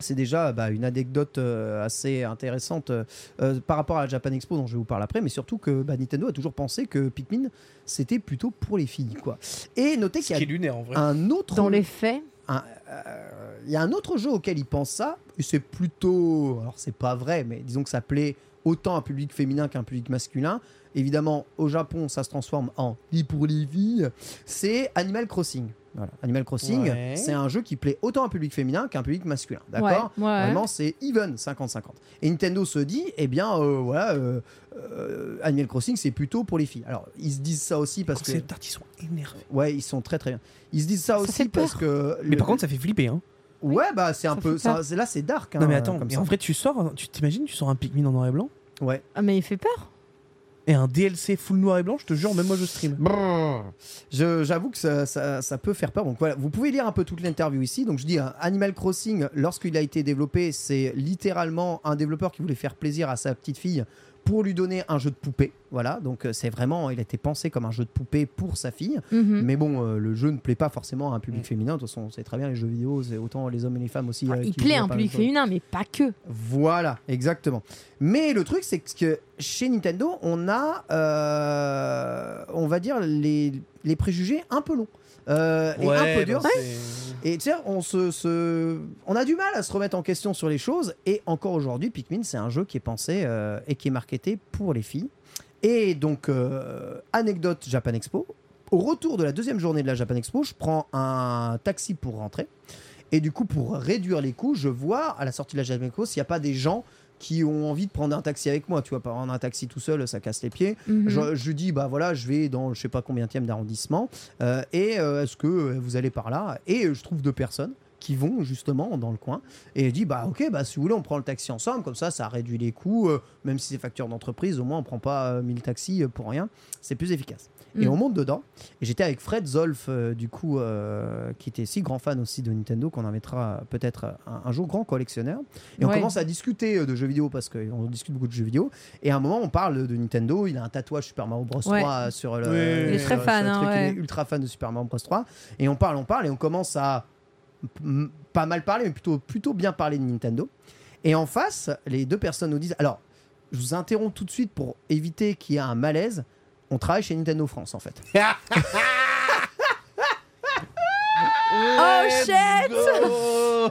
c'est déjà bah, une anecdote euh, assez intéressante euh, euh, par rapport à la Japan Expo dont je vais vous parler après, mais surtout que bah, Nintendo a toujours pensé que Pikmin c'était plutôt pour les filles quoi. Et notez qu'il y a lunaire en vrai. un autre Dans les faits, un- euh, il y a un autre jeu auquel il pense ça, et c'est plutôt. Alors, c'est pas vrai, mais disons que ça plaît autant à un public féminin qu'à un public masculin. Évidemment, au Japon, ça se transforme en lit pour les filles. C'est Animal Crossing. Voilà. Animal Crossing, Ouais. c'est un jeu qui plaît autant à un public féminin qu'à un public masculin. D'accord Ouais, ouais. Vraiment, c'est even 50-50. Et Nintendo se dit, eh bien, euh, voilà, euh, euh, Animal Crossing, c'est plutôt pour les filles. Alors, ils se disent ça aussi parce que. Ces tartes, ils sont énervés. Ouais, ils sont très très bien. Ils se disent ça, Ça aussi parce que. Mais le- par contre, ça fait flipper. Hein. Ouais, bah c'est un Ça peu. ça- là, c'est dark. hein, non, mais attends, comme mais ça. en vrai, tu sors, tu t'imagines, tu sors un Pikmin en noir et blanc? Ouais. Ah, mais il fait peur. Et un DLC full noir et blanc, je te jure, même moi je stream. J'avoue que ça, ça- peut faire peur. Donc voilà, vous pouvez lire un peu toute l'interview ici. Donc je dis, hein, Animal Crossing, lorsqu'il a été développé, c'est littéralement un développeur qui voulait faire plaisir à sa petite fille pour lui donner un jeu de poupée. Voilà, donc euh, c'est vraiment, il a été pensé comme un jeu de poupée pour sa fille. Mhm. Mais bon, euh, le jeu ne plaît pas forcément à un public Mm. féminin. De toute façon, c'est très bien les jeux vidéo, c'est autant les hommes et les femmes aussi. Ah, euh, il qui plaît jouent un public féminin, mais pas que. Voilà, exactement. Mais le truc, c'est que chez Nintendo, on a, euh, on va dire, les, les préjugés un peu longs. Euh, et un peu bah, c'est- Et tu sais, on, se, se- on a du mal à se remettre en question sur les choses. Et encore aujourd'hui, Pikmin, c'est un jeu qui est pensé euh, et qui est marketé pour les filles. Et donc, euh, anecdote Japan Expo. Au retour de la deuxième journée de la Japan Expo, je prends un taxi pour rentrer. Et du coup, pour réduire les coûts, je vois à la sortie de la Japan Expo s'il n'y a pas des gens qui ont envie de prendre un taxi avec moi. Tu vois, prendre un taxi tout seul, ça casse les pieds. Mhm. Je, je dis, bah voilà, je vais dans je sais pas combien d'arrondissement. euh, et euh, est-ce que euh, vous allez par là? Et je trouve deux personnes qui vont justement dans le coin. Et je dis, bah ok, bah si vous voulez, on prend le taxi ensemble. Comme ça, ça réduit les coûts. euh, même si c'est facture d'entreprise, au moins on prend pas euh, 1000 taxis pour rien. C'est plus efficace. Et Mm. on monte dedans. Et j'étais avec Fred Zolf, euh, du coup, euh, qui était si grand fan aussi de Nintendo qu'on invitera peut-être un, un jour grand collectionneur. Et on Ouais. commence à discuter euh, de jeux vidéo parce qu'on discute beaucoup de jeux vidéo. Et à un moment, on parle de Nintendo. Il a un tatouage Super Mario Bros. Ouais. 3 sur le. Oui, il est très fan, hein, truc. Il est ultra fan de Super Mario Bros. 3. Et on parle, on parle, et on commence à pas mal parler, mais plutôt, plutôt bien parler de Nintendo. Et en face, les deux personnes nous disent Alors, je vous interromps tout de suite pour éviter qu'il y ait un malaise. On travaille chez Nintendo France, en fait. Oh shit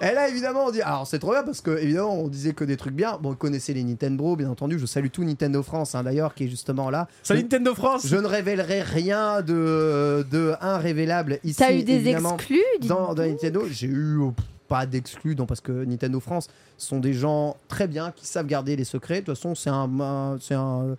Et là, évidemment, on dit. Alors, c'est trop bien parce que, évidemment, on disait que des trucs bien. Bon, on connaissait les Nintendo, bien entendu. Je salue tout Nintendo France, hein, d'ailleurs, qui est justement là. Salut Je- Nintendo France Je ne révélerai rien de, de révélable ici. T'as eu des exclus dans, Nintendo, j'ai eu oh, pas d'exclus, non, parce que Nintendo France sont des gens très bien qui savent garder les secrets. De toute façon, c'est un, un- c'est un,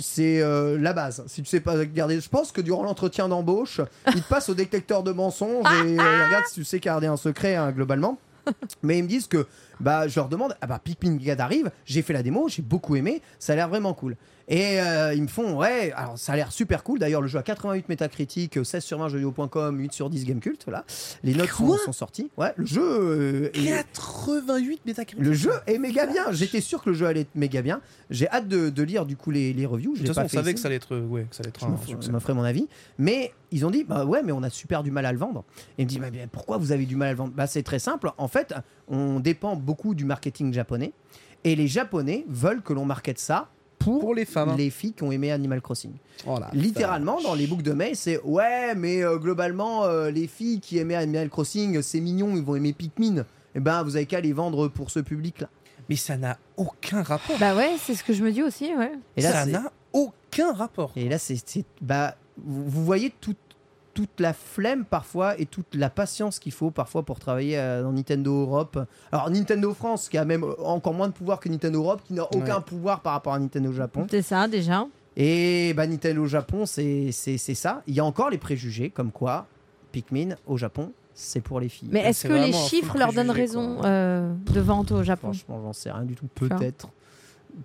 c'est euh, la base. Si tu sais pas garder, je pense que durant l'entretien d'embauche, ils te passent au détecteur de mensonges et euh, ils regardent si tu sais garder un secret hein, globalement. Mais ils me disent que bah je leur demande ah bah Pikmin 4 arrive, j'ai fait la démo, j'ai beaucoup aimé, ça a l'air vraiment cool. Et euh, ils me font ouais, alors ça a l'air super cool. D'ailleurs le jeu a 88 métacritiques, 16 sur 20 jeuxvideo.com, 8 sur 10 Gamecult, voilà. Les notes sont, sont sorties. Ouais, le jeu euh, est- 88 métacritiques. le jeu est méga bien. J'étais sûr que le jeu allait être méga bien. J'ai hâte de, de lire du coup les, les reviews. De toute pas façon, on savait ici. que ça allait être, euh, ouais, que ça allait être Je un me ferai mon avis. Mais ils ont dit, bah ouais, mais on a super du mal à le vendre. Et ils me disent, bah, bien, pourquoi vous avez du mal à le vendre? Bah c'est très simple. En fait, on dépend beaucoup du marketing japonais. Et les Japonais veulent que l'on markete ça pour, Pour les femmes. hein. les filles qui ont aimé Animal Crossing. Oh la Littéralement, dans les boucles de mail, c'est ouais, mais euh, globalement, euh, les filles qui aimaient Animal Crossing, c'est mignon, ils vont aimer Pikmin. Et ben, vous avez qu'à les vendre pour ce public-là. Mais ça n'a aucun rapport. Bah ouais, c'est ce que je me dis aussi, ouais. Et là, ça n'a aucun rapport. Et là, c'est, bah, vous, voyez toute, toute la flemme parfois et toute la patience qu'il faut parfois pour travailler euh, dans Nintendo Europe. Alors Nintendo France, qui a même euh, encore moins de pouvoir que Nintendo Europe, qui n'a aucun Ouais. pouvoir par rapport à Nintendo Japon. C'est ça déjà. Et bah, Nintendo Japon, c'est, c'est, c'est ça. Il y a encore les préjugés, comme quoi Pikmin au Japon, c'est pour les filles. Mais Ouais, est-ce que les chiffres leur donnent raison euh, de vente au Japon? Franchement, j'en sais rien du tout. Peut-être.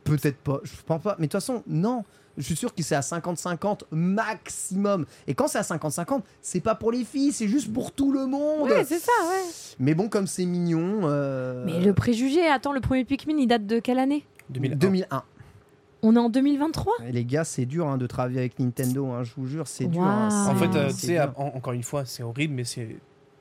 Peut-être pas. Je pense pas. Mais de toute façon, non. Je suis sûr que c'est à 50-50 maximum. Et quand c'est à 50-50, c'est pas pour les filles, c'est juste pour tout le monde. Ouais, c'est ça, ouais. Mais bon, comme c'est mignon. euh, Mais le préjugé, attends, le premier Pikmin, il date de quelle année? 2001. 2001. On est en 2023 Et les gars, c'est dur hein, de travailler avec Nintendo. hein, je vous jure, c'est dur. hein, En fait, euh, c'est tu sais, encore une fois, c'est horrible, mais c'est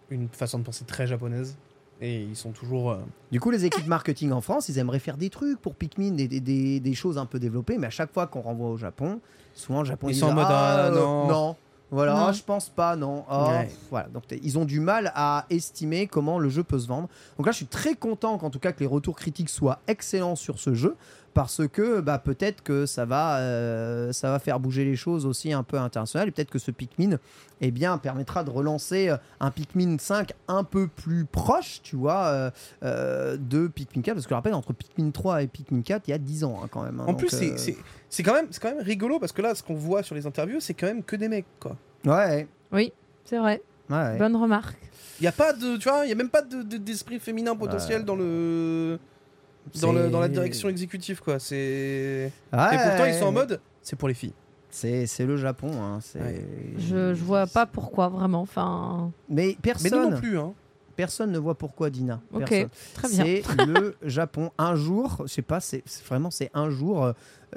une façon de penser très japonaise. Et ils sont toujours. euh, Du coup, les équipes marketing en France, ils aimeraient faire des trucs pour Pikmin, des, des- des- des choses un peu développées, mais à chaque fois qu'on renvoie au Japon, souvent le Japon Ils ils sont en disent, mode, ah, ah, euh, non. non. Voilà, Non. ah, je pense pas, non. Ah, Ouais. Voilà, donc ils ont du mal à estimer comment le jeu peut se vendre. Donc là, je suis très content qu'en tout cas que les retours critiques soient excellents sur ce jeu, parce que bah, peut-être que ça va, euh, ça va faire bouger les choses aussi un peu international, et peut-être que ce Pikmin, eh bien, permettra de relancer euh, un Pikmin 5 un peu plus proche, tu vois, euh, euh, de Pikmin 4, parce que je rappelle, entre Pikmin 3 et Pikmin 4, il y a 10 ans hein, quand même. hein, En donc, plus, c'est- euh, c'est c'est quand, même- c'est quand même rigolo parce que là, ce qu'on voit sur les interviews, c'est quand même que des mecs, quoi. Ouais, Oui, c'est vrai. Ouais. Bonne remarque. Il y a pas de, tu vois, il y a même pas de- de- d'esprit féminin potentiel dans le dans, le, dans la direction exécutive, quoi. C'est Ouais, et pourtant ils sont en mode, c'est pour les filles. C'est c'est le Japon. hein, c'est- Ouais. Je, je vois pas pourquoi, vraiment. Enfin, Mais Mais personne, nous non plus, hein. personne ne voit pourquoi Dina. ok, Personne. très bien. C'est le Japon. Un jour, je sais pas, c'est vraiment c'est un jour. euh,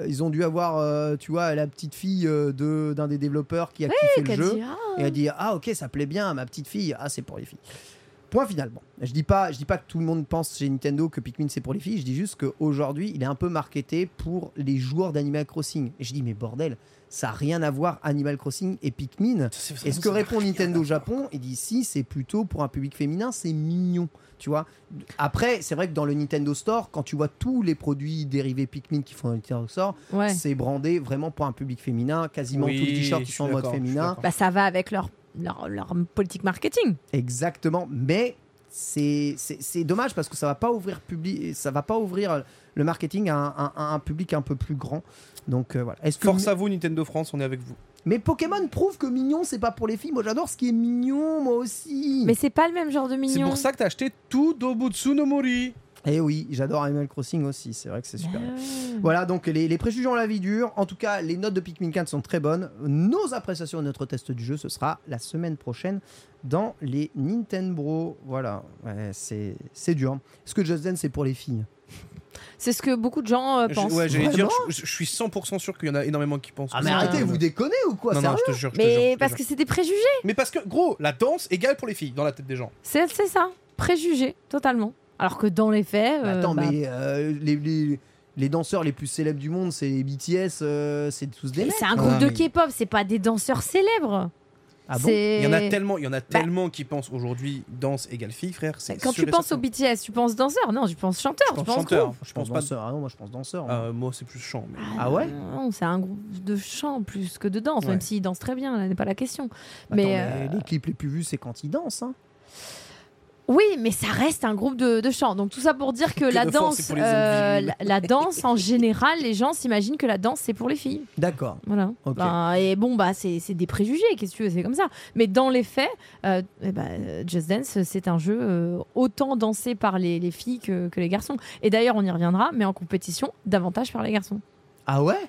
ils ont dû avoir, euh, tu vois, la petite fille euh, de d'un des développeurs qui a kiffé le jeu dit, ah, et a dit ah ok ça plaît bien à ma petite fille. Ah c'est pour les filles. Point final. Bon, je dis pas, je dis pas que tout le monde pense chez Nintendo que Pikmin c'est pour les filles. Je dis juste qu'aujourd'hui, il est un peu marketé pour les joueurs d'Animal Crossing. Et je dis mais bordel, ça a rien à voir Animal Crossing et Pikmin. Et ce que répond Nintendo Japon, il dit si c'est plutôt pour un public féminin, c'est mignon. Tu vois. Après, c'est vrai que dans le Nintendo Store, quand tu vois tous les produits dérivés Pikmin qui font dans le Nintendo Store, Ouais. c'est brandé vraiment pour un public féminin. Quasiment Oui, tous les t-shirts qui sont en mode féminin. Bah, ça va avec leur, leur, leur politique marketing. Exactement, mais c'est c'est- c'est dommage parce que ça va pas ouvrir public, ça va pas ouvrir le marketing à un, à public un peu plus grand. Donc euh, voilà. Que Force à vous, Nintendo France, on est avec vous. Mais Pokémon prouve que mignon c'est pas pour les filles. Moi j'adore ce qui est mignon, moi aussi. Mais c'est pas le même genre de C'est mignon. pour ça que t'as acheté tout Dobutsu no Mori. Et Eh oui, j'adore Animal Crossing aussi. C'est vrai que c'est super. Ah. Voilà, donc les, les préjugés ont la vie dure. En tout cas, les notes de Pikmin 4 sont très bonnes. Nos appréciations et notre test du jeu, ce sera la semaine prochaine dans les Nintendo. Voilà, ouais, c'est c'est dur. Est-ce que Just Dance, c'est pour les filles? C'est ce que beaucoup de gens euh, Je- pensent. Ouais, j'allais dire, je, je suis 100% sûr qu'il y en a énormément qui pensent. Ah, mais arrêtez, vous déconnez ou quoi? Non, non, je te jure. je te jure, je Mais te parce jure. que c'est des préjugés. Mais parce que, gros, la danse égale pour les filles dans la tête des gens. C'est c'est ça. Préjugés, totalement. Alors que dans les faits. euh, Attends, bah, mais euh, les, les, les danseurs les plus célèbres du monde, c'est les BTS, euh, c'est tous des c'est un groupe Ah, de mais- K-pop, c'est pas des danseurs célèbres. Ah bon Il y en a tellement, il y en Bah a tellement qui pensent aujourd'hui danse égale fille, frère. c'est Quand tu penses certain. au BTS, tu penses danseur Non, tu penses chanteur, Je tu pense penses chanteur. groupe. Je pense pas. danseur. Ah non, moi je pense danseur. moi. Euh, moi, c'est plus chant. mais- Ah ouais Non, c'est un groupe de chant plus que de danse, Ouais. même s'ils dansent très bien, là n'est pas la question. Mais, mais euh, les clips les plus vus, c'est quand ils dansent. Hein. Oui, mais ça reste un groupe de, de chant. Donc tout ça pour dire que, Que la danse, euh, la, la danse en général, les gens s'imaginent que la danse c'est pour les filles. D'accord. Voilà. Ben, et bon, bah c'est c'est des préjugés, qu'est-ce que tu veux, c'est comme ça. Mais dans les faits, euh, eh ben, Just Dance, c'est un jeu euh, autant dansé par les, les filles que, que les garçons. Et d'ailleurs, on y reviendra, mais en compétition, davantage par les garçons. Ah ouais?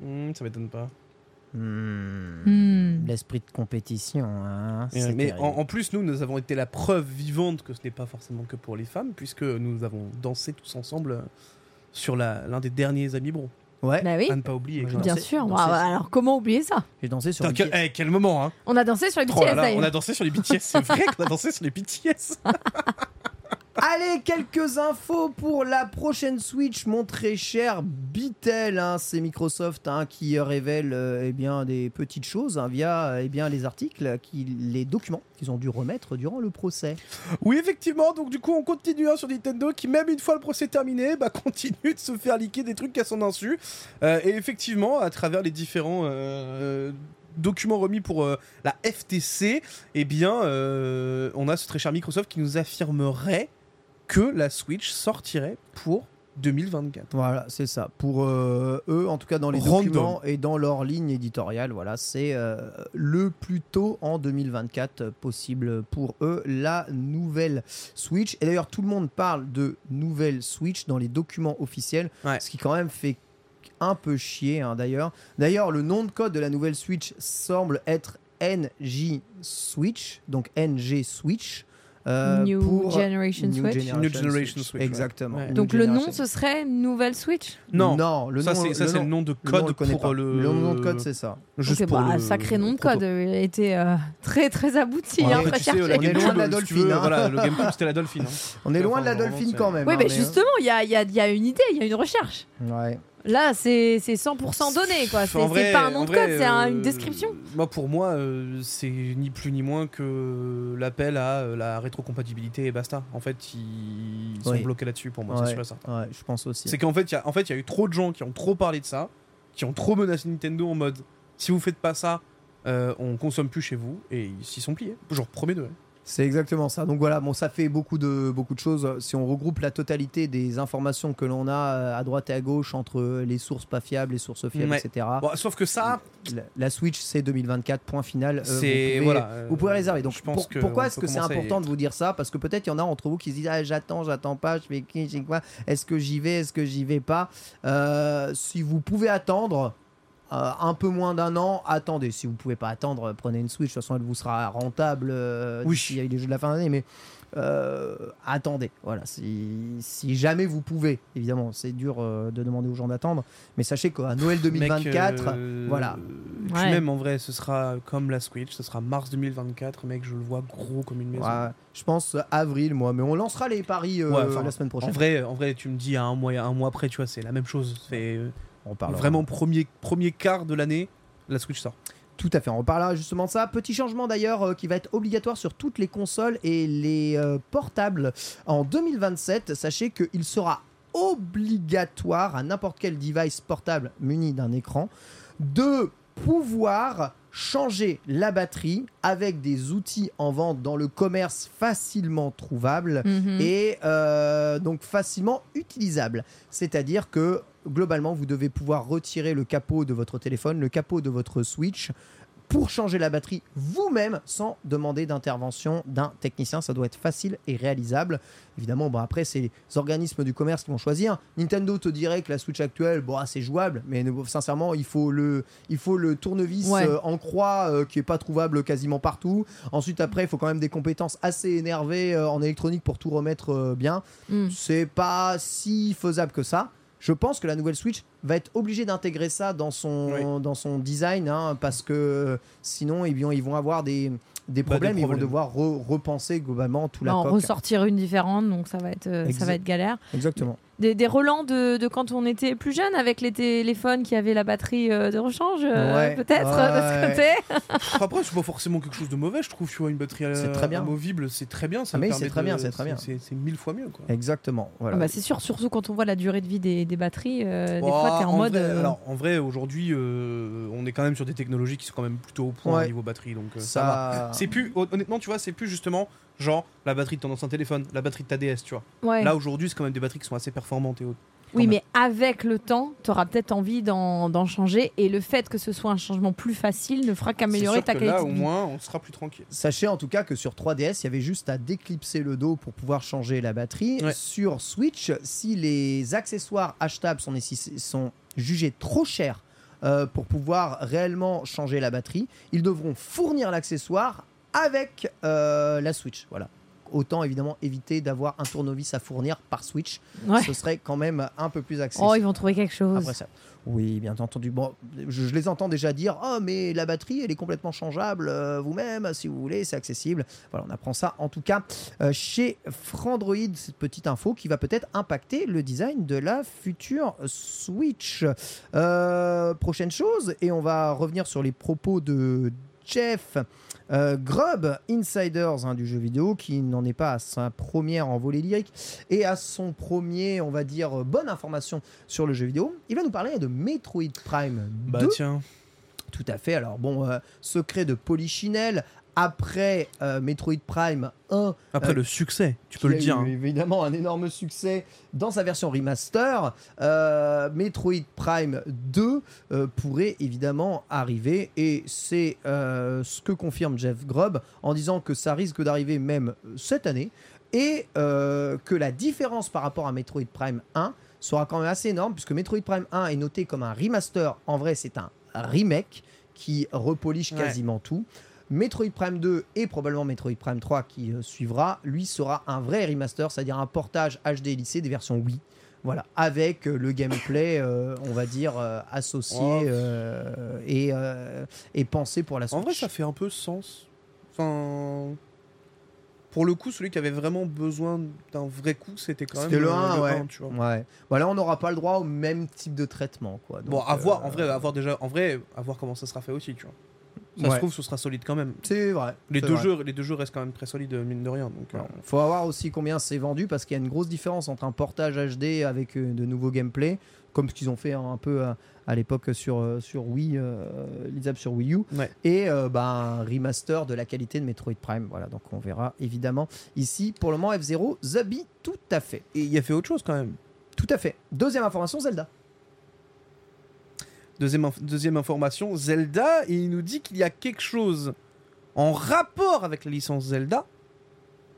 Hmm, ça m'étonne pas. Hmm. L'esprit de compétition. Hein, Mais, en, en plus, nous, nous avons été la preuve vivante que ce n'est pas forcément que pour les femmes, puisque nous avons dansé tous ensemble euh, sur l'un des derniers Amis Bro. Ouais, Bah oui, À ne pas oublier. Bien dansé- sûr. dansé- Ah, alors comment oublier ça? J'ai dansé sur quel, eh, quel moment, hein? On a dansé sur les Oh là BTS là. On a dansé sur les BTS, c'est vrai qu'on a dansé sur les BTS Allez, quelques infos pour la prochaine Switch, mon très cher Bitel. hein. c'est Microsoft hein, qui révèle euh, eh bien, des petites choses hein, via euh, eh bien, les articles, qui, les documents qu'ils ont dû remettre durant le procès. Oui, effectivement, donc du coup, on continue sur Nintendo qui, même une fois le procès terminé, bah, continue de se faire liquer des trucs à son insu. Euh, et effectivement, à travers les différents euh, documents remis pour la FTC, eh bien, on a ce très cher Microsoft qui nous affirmerait que la Switch sortirait pour 2024. Voilà, c'est ça. Pour euh, eux, en tout cas dans les Random. documents et dans leur ligne éditoriale, voilà, c'est euh, le plus tôt en 2024 euh, possible pour eux la nouvelle Switch. Et d'ailleurs, tout le monde parle de nouvelle Switch dans les documents officiels, Ouais. ce qui quand même fait un peu chier. hein, d'ailleurs, d'ailleurs, le nom de code de la nouvelle Switch semble être NJ Switch, donc NG Switch. Euh, New pour Generation New Switch. Generation New Generation Switch. Exactement. Ouais. New Donc le nom, ce serait Nouvelle Switch Non, non, le ça nom, c'est ça, c'est le nom de nom, code le connaît pour le... Le nom de code, c'est ça. Juste Ok, pour bah, le- sacré nom de code. euh, Il a été euh, très très abouti. Ouais, hein, très tu sais, On est loin de la si tu Dolphin, veux, hein. Voilà, le GameCube c'était la Dolphin. hein. On est loin Enfin, de la vraiment, Dolphin c'est- quand même. Oui, mais justement, il y a, il y a- il y a une idée, il y a une recherche. ouais. Là, c'est c'est 100% donné. quoi. C'est En c'est vrai- pas un nom de vrai, code, c'est un- euh, une description. Moi, pour moi, euh, c'est ni plus ni moins que l'appel à euh, la rétrocompatibilité et basta. En fait, ils sont Oui. bloqués là-dessus pour moi, Ouais, c'est sûr et certain. ouais, je pense aussi. C'est qu'en fait, il y a- en fait, il y a eu trop de gens qui ont trop parlé de ça, qui ont trop menacé Nintendo en mode si vous faites pas ça, euh, on consomme plus chez vous, et ils s'y sont pliés. Genre premier degré. C'est exactement ça. Donc voilà, bon, ça fait beaucoup de, beaucoup de choses. Si on regroupe la totalité des informations que l'on a euh, à droite et à gauche entre les sources pas fiables, les sources fiables, Ouais. etc. Bon, sauf que ça, La, la Switch, c'est 2024, point final. Euh, c'est vous pouvez- voilà. euh, Vous pouvez réserver. Donc je pense pour- que pourquoi est-ce que c'est important de vous dire ça? Parce que peut-être il y en a entre vous qui se disent ah, j'attends, j'attends pas, je fais qui, quoi? Est-ce que j'y vais? Est-ce que j'y vais pas? Euh, Si vous pouvez attendre. Euh, un peu moins d'un an, attendez. Si vous pouvez pas attendre, euh, prenez une Switch. De toute façon, elle vous sera rentable euh, Oui. d'ici les jeux de la fin d'année. Mais euh, attendez. Voilà. Si, si jamais vous pouvez, évidemment, c'est dur euh, de demander aux gens d'attendre. Mais sachez qu'à Noël 2024, Mec, euh, voilà. Ouais. même en vrai, ce sera comme la Switch, ce sera mars 2024, mec, je le vois gros comme une maison. Ouais, je pense avril, moi, mais on lancera les paris euh, Ouais, la semaine En prochaine. vrai, en vrai, tu me dis à un mois, un mois après, tu vois, c'est la même chose. C'est euh, on parlera. vraiment premier, premier quart de l'année, la Switch sort. Tout à fait, on reparlera justement de ça. Petit changement d'ailleurs euh, qui va être obligatoire sur toutes les consoles et les euh, portables en 2027. Sachez qu'il sera obligatoire à n'importe quel device portable muni d'un écran de pouvoir changer la batterie avec des outils en vente dans le commerce facilement trouvables Mhm. et euh, donc facilement utilisable. C'est-à-dire que globalement, vous devez pouvoir retirer le capot de votre téléphone, le capot de votre Switch pour changer la batterie vous-même sans demander d'intervention d'un technicien. Ça doit être facile et réalisable. Évidemment, bon, après, c'est les organismes du commerce qui vont choisir. Nintendo te dirait que la Switch actuelle, bon, ah, c'est jouable, mais sincèrement, il faut le, il faut le tournevis Ouais. euh, en croix euh, qui est pas trouvable quasiment partout. Ensuite, après, il faut quand même des compétences assez énervées euh, en électronique pour tout remettre bien. Mm. C'est pas si faisable que ça. Je pense que la nouvelle Switch va être obligée d'intégrer ça dans son, dans son design hein, parce que euh, sinon eh bien, ils vont avoir des, des Bah, problèmes, des ils vont devoir re- repenser globalement tout la en coque. ressortir une différente, donc ça va être, euh, ça va être galère. Exactement. Des, des relents de, de quand on était plus jeune avec les téléphones qui avaient la batterie euh, de rechange, euh, Ouais. peut-être Ouais. de ce côté. Après, c'est pas forcément quelque chose de mauvais, je trouve, tu vois, une batterie euh, C'est très bien. amovible, c'est très bien. Ça Ah, c'est très de- bien, c'est très bien. C'est c'est mille fois mieux, quoi. Exactement. Voilà. Ah bah, c'est sûr, surtout quand on voit la durée de vie des, des batteries, euh, des Oh, fois t'es en, mode. Vrai, euh, alors, en vrai, aujourd'hui, euh, on est quand même sur des technologies qui sont quand même plutôt au point Ouais. au niveau batterie, donc euh, ça, va. ça. C'est plus, hon- honnêtement, tu vois, c'est plus justement genre la batterie de ton ancien téléphone, la batterie de ta DS, tu vois. ouais. Là, aujourd'hui, c'est quand même des batteries qui sont assez performantes et hautes. oui, mais avec le temps, tu auras peut-être envie d'en changer et le fait que ce soit un changement plus facile ne fera qu'améliorer ta que qualité Là, de au vie. moins, on sera plus tranquille. Sachez en tout cas que sur 3DS, il y avait juste à déclipser le dos pour pouvoir changer la batterie. Ouais. Sur Switch, si les accessoires achetables sont jugés trop chers euh, pour pouvoir réellement changer la batterie, ils devront fournir l'accessoire avec euh, la Switch. Voilà. Autant évidemment éviter d'avoir un tournevis à fournir par Switch. Ouais. Ce serait quand même un peu plus accessible. Oh, ils vont trouver quelque chose. Après ça. Oui, bien entendu. Bon, je, je les entends déjà dire Oh, mais la batterie, elle est complètement changeable euh, vous-même, si vous voulez, c'est accessible. Voilà, on apprend ça en tout cas euh, chez Frandroid, cette petite info qui va peut-être impacter le design de la future Switch. Euh, prochaine chose, et on va revenir sur les propos de Jeff. Euh, Grubb, Insiders hein, du jeu vidéo, qui n'en est pas à sa première envolée lyrique et à son premier, on va dire, euh, bonne information sur le jeu vidéo. Il va nous parler de Metroid Prime 2. Bah tiens, Tout à fait. Alors bon, euh, secret de Polichinelle. Après euh, Metroid Prime 1, après Euh, le succès, tu qui peux le a dire. eu hein. évidemment un énorme succès dans sa version remaster. euh, Metroid Prime 2 euh, pourrait évidemment arriver et c'est euh, ce que confirme Jeff Grubb en disant que ça risque d'arriver même cette année et euh, que la différence par rapport à Metroid Prime 1 sera quand même assez énorme puisque Metroid Prime 1 est noté comme un remaster. En vrai, c'est un remake qui repolish Ouais. quasiment tout. Metroid Prime 2 et probablement Metroid Prime 3 qui euh, suivra, lui sera un vrai remaster, c'est-à-dire un portage HD lycée des versions Wii. Voilà, avec euh, le gameplay, euh, on va dire, associé et, et pensé pour la Switch. En vrai, ça fait un peu sens. Enfin. Pour le coup, celui qui avait vraiment besoin d'un vrai coup, c'était quand même le 1, ouais. tu vois. Ouais. Voilà, on n'aura pas le droit au même type de traitement. Quoi. Bon, à voir, en vrai, à voir déjà, en vrai, à voir comment ça sera fait aussi, tu vois. Ça Ouais. se trouve, ce sera solide quand même. C'est vrai. Les deux, vrai. jeux, les deux jeux restent quand même très solides, mine de rien. Donc, euh, Faut voir aussi combien c'est vendu parce qu'il y a une grosse différence entre un portage HD avec euh, de nouveaux gameplays, comme ce qu'ils ont fait un, un peu euh, à l'époque sur, euh, sur Wii, lisable sur Wii U, Ouais. et bah, un remaster de la qualité de Metroid Prime. Voilà, donc on verra évidemment ici pour le moment F0 Zabi, tout à fait. Et il a fait autre chose quand même. Tout à fait. Deuxième information, Zelda. Deuxième, inf- deuxième information, Zelda, il nous dit qu'il y a quelque chose en rapport avec la licence Zelda,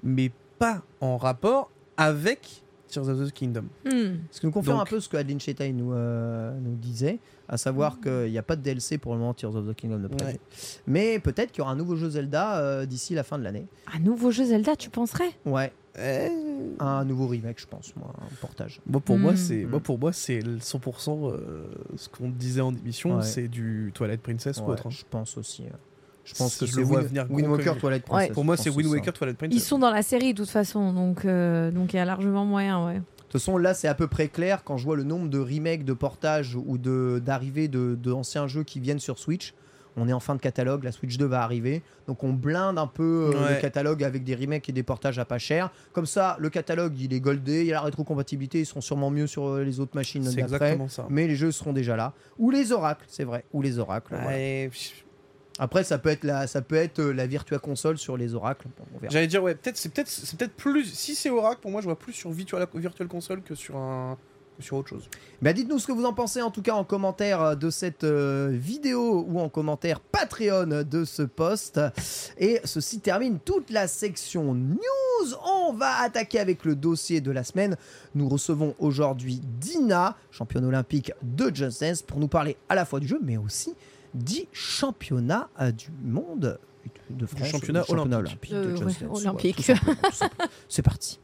mais pas en rapport avec Tears of the Kingdom. Hmm. Ce qui nous confirme Donc- un peu ce que Adeline Chetai nous, euh, nous disait, à savoir qu'il n'y a pas de DLC pour le moment Tears of the Kingdom de prévu. Ouais. Mais peut-être qu'il y aura un nouveau jeu Zelda euh, d'ici la fin de l'année. Un nouveau jeu Zelda, tu penserais? Ouais. Eh, un nouveau remake, je pense, moi, un portage. Moi pour moi Mm. c'est moi pour moi c'est le 100% euh, ce qu'on disait en émission, Ouais. c'est du Twilight Princess ou autre. hein. Je pense aussi. Je pense que je c'est le vois venir Wind Walker, Twilight Ouais. Princess. Pour moi c'est Wind. Waker Twilight Princess. Ils sont dans la série de toute façon, donc euh, donc il y a largement moyen, ouais. De toute façon, là, c'est à peu près clair quand je vois le nombre de remakes, de portages ou de d'arrivées de, de anciens jeux qui viennent sur Switch. On est en fin de catalogue, la Switch 2 va arriver. Donc on blinde un peu euh, Ouais. le catalogue avec des remakes et des portages à pas cher. Comme ça, le catalogue, il est goldé, il y a la rétrocompatibilité, ils seront sûrement mieux sur euh, les autres machines C'est d'après. exactement ça. Mais les jeux seront déjà là. Ou les oracles, c'est vrai. Ou les oracles. Ouais, Après, ça peut être la, ça peut être euh, la Virtua Console sur les oracles. Bon. J'allais dire ouais, peut-être c'est peut-être c'est peut-être plus si c'est Oracle pour moi je vois plus sur Virtual Console que sur un que sur autre chose. Bah dites-nous ce que vous en pensez en tout cas en commentaire euh, de cette euh, vidéo ou en commentaire Patreon de ce post. Et ceci termine toute la section news. On va attaquer avec le dossier de la semaine. Nous recevons aujourd'hui Dina, championne olympique de Just Dance, pour nous parler à la fois du jeu mais aussi du championnat euh, du monde de France, championnat du olympique. ouais. C'est parti.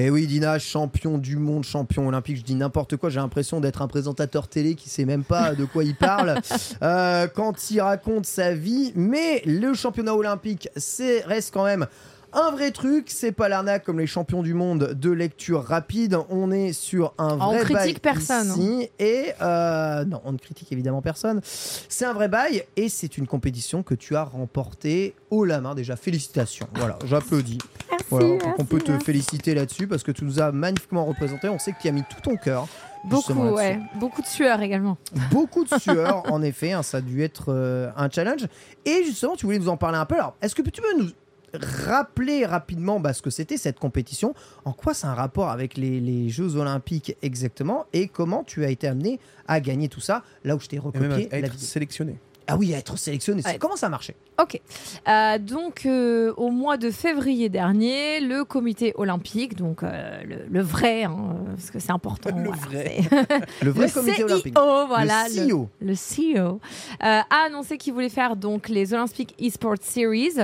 Eh oui, Dina, champion du monde, champion olympique. Je dis n'importe quoi. J'ai l'impression d'être un présentateur télé qui sait même pas de quoi il parle euh, quand il raconte sa vie. Mais le championnat olympique, c'est reste quand même un vrai truc. C'est pas l'arnaque comme les champions du monde de lecture rapide. On est sur un Ah, on vrai critique bail personne. ici. Et euh, non, on ne critique évidemment personne. C'est un vrai bail et c'est une compétition que tu as remportée haut la main. Déjà, félicitations. Voilà, j'applaudis. Merci, Voilà, donc on merci, peut te féliciter là-dessus parce que tu nous as magnifiquement représenté. On sait que tu as mis tout ton cœur. Beaucoup, ouais. Beaucoup de sueur également. Beaucoup de sueur, en effet. hein, ça a dû être euh, un challenge. Et justement, tu voulais nous en parler un peu. Alors, est-ce que tu peux nous rappeler rapidement bah, ce que c'était cette compétition En quoi c'est un rapport avec les, les Jeux Olympiques exactement? Et comment tu as été amené à gagner tout ça Là où je t'ai Et même recopié à la être vidéo? sélectionné. Ah oui, à être sélectionné. Ouais. Comment ça marchait Ok. Euh, donc, euh, au mois de février dernier, le comité olympique, donc euh, le, le vrai, hein, parce que c'est important. Le voilà, vrai. Le vrai le comité CIO, olympique. voilà. le CEO. le CEO, a annoncé qu'il voulait faire donc les Olympic Esports Series.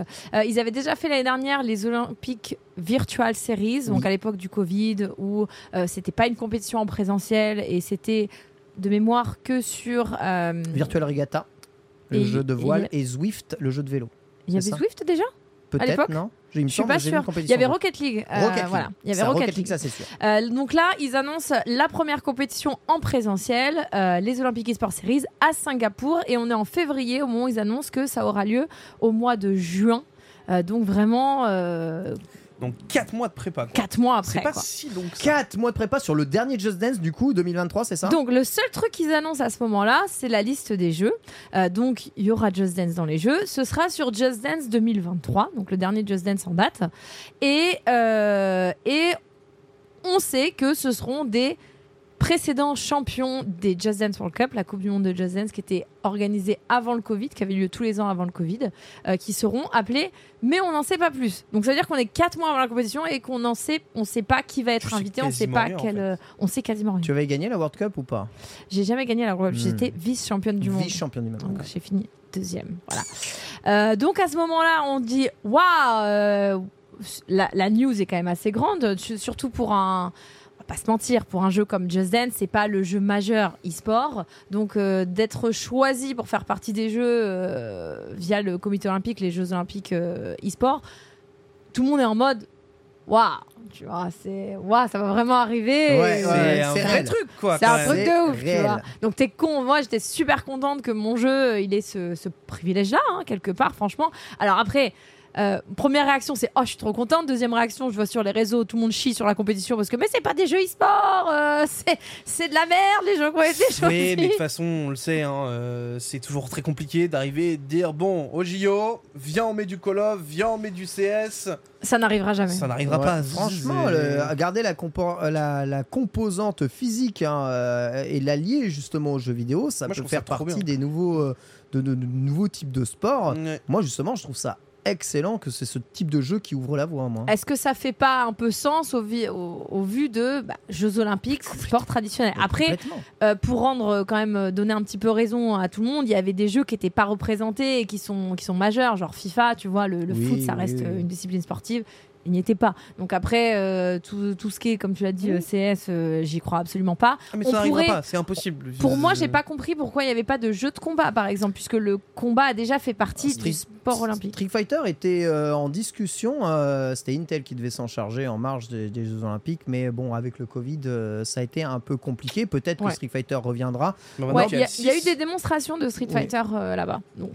Ils avaient déjà fait l'année dernière les Olympic Virtual Series, donc Oui. à l'époque du Covid, où c'était pas une compétition en présentiel et c'était de mémoire que sur. Virtual Regatta, le Et- jeu de et- voile, et Zwift, le jeu de vélo. il y avait ça Swift déjà? Peut-être, non? Je suis pas sûre. Il y avait Rocket League. euh, Rocket League. Voilà, il y avait Ça, Rocket, League. ça c'est sûr. Euh, donc là, ils annoncent la première compétition en présentiel, euh, les Olympic Esports Series à Singapour, et on est en février au moment où ils annoncent que ça aura lieu au mois de juin. Donc vraiment Donc 4 mois de prépa. quoi. quatre mois C'est après. pas quoi. si long que ça. 4 mois de prépa sur le dernier Just Dance du coup 2023, c'est ça? Donc le seul truc qu'ils annoncent à ce moment-là, c'est la liste des jeux. Euh, donc il y aura Just Dance dans les jeux. Ce sera sur Just Dance 2023, donc le dernier Just Dance en date. Et, euh, et on sait que ce seront des précédents champions des Just Dance World Cup, la Coupe du Monde de Just Dance qui était organisée avant le Covid, qui avait lieu tous les ans avant le Covid, euh, qui seront appelés, mais on n'en sait pas plus. Donc ça veut dire qu'on est 4 mois avant la compétition et qu'on n'en sait, on sait pas qui va être Tu invité, on sait pas rien, en quel, fait. euh, on sait quasiment rien. Tu avais gagné la World Cup ou pas? J'ai jamais gagné la World Cup. Hmm. J'étais vice-championne du monde. Vice-champion du monde. Donc j'ai fini deuxième. Voilà. Euh, donc à ce moment-là, on dit waouh, la, la news est quand même assez grande, su- surtout pour un. Pas se mentir, pour un jeu comme Just Dance, c'est pas le jeu majeur e-sport. Donc euh, d'être choisi pour faire partie des jeux euh, via le comité olympique, les Jeux olympiques euh, e-sport, tout le monde est en mode waouh, tu vois, c'est waouh, ça va vraiment arriver. Ouais, Et, ouais, C'est un vrai truc quoi. c'est un truc de ouf, tu vois. Donc t'es con. Moi, j'étais super contente que mon jeu, il ait ce, ce privilège-là, hein, quelque part, franchement. Alors après. Euh, première réaction, c'est oh, je suis trop contente. Deuxième réaction, je vois sur les réseaux, tout le monde chie sur la compétition parce que mais c'est pas des jeux e-sport, euh, c'est c'est de la merde les jeux qui ont été choisis. Oui, mais de toute façon, on le sait, hein, euh, c'est toujours très compliqué d'arriver et de dire bon, au JO, viens, on met du Call of, viens, on met du CS. Ça n'arrivera jamais. Ça n'arrivera Ouais, pas. Franchement, garder la, compo- la, la composante physique hein, euh, et la lier justement aux jeux vidéo, ça Moi, peut ça faire partie bien. des nouveaux, euh, de, de- de nouveaux types de sports. Ouais. Moi, justement, je trouve ça excellent que c'est ce type de jeu qui ouvre la voie, moi. Est-ce que ça fait pas un peu sens au, vi- au- au vu de bah, Jeux Olympiques, sport traditionnel? Après, euh, pour rendre euh, quand même euh, donner un petit peu raison à tout le monde, il y avait des jeux qui n'étaient pas représentés et qui sont qui sont majeurs, genre FIFA, tu vois, le, le Oui, foot, ça oui, reste oui. une discipline sportive. Il n'y était pas. Donc après, euh, tout, tout ce qui est, comme tu l'as dit, euh, CS, euh, j'y crois absolument pas. Ah, mais On ça n'arrivera pourrait- pas, c'est impossible. Pour moi, j'ai pas compris pourquoi il n'y avait pas de jeu de combat, par exemple, puisque le combat a déjà fait partie Street- du sport olympique. Street Fighter était euh, en discussion. euh, C'était Intel qui devait s'en charger en marge des, des Jeux Olympiques, mais bon, avec le Covid, euh, ça a été un peu compliqué. Peut-être Ouais. que Street Fighter reviendra. Ouais, il y, a- y eu des démonstrations de Street Oui. Fighter euh, là-bas. Donc,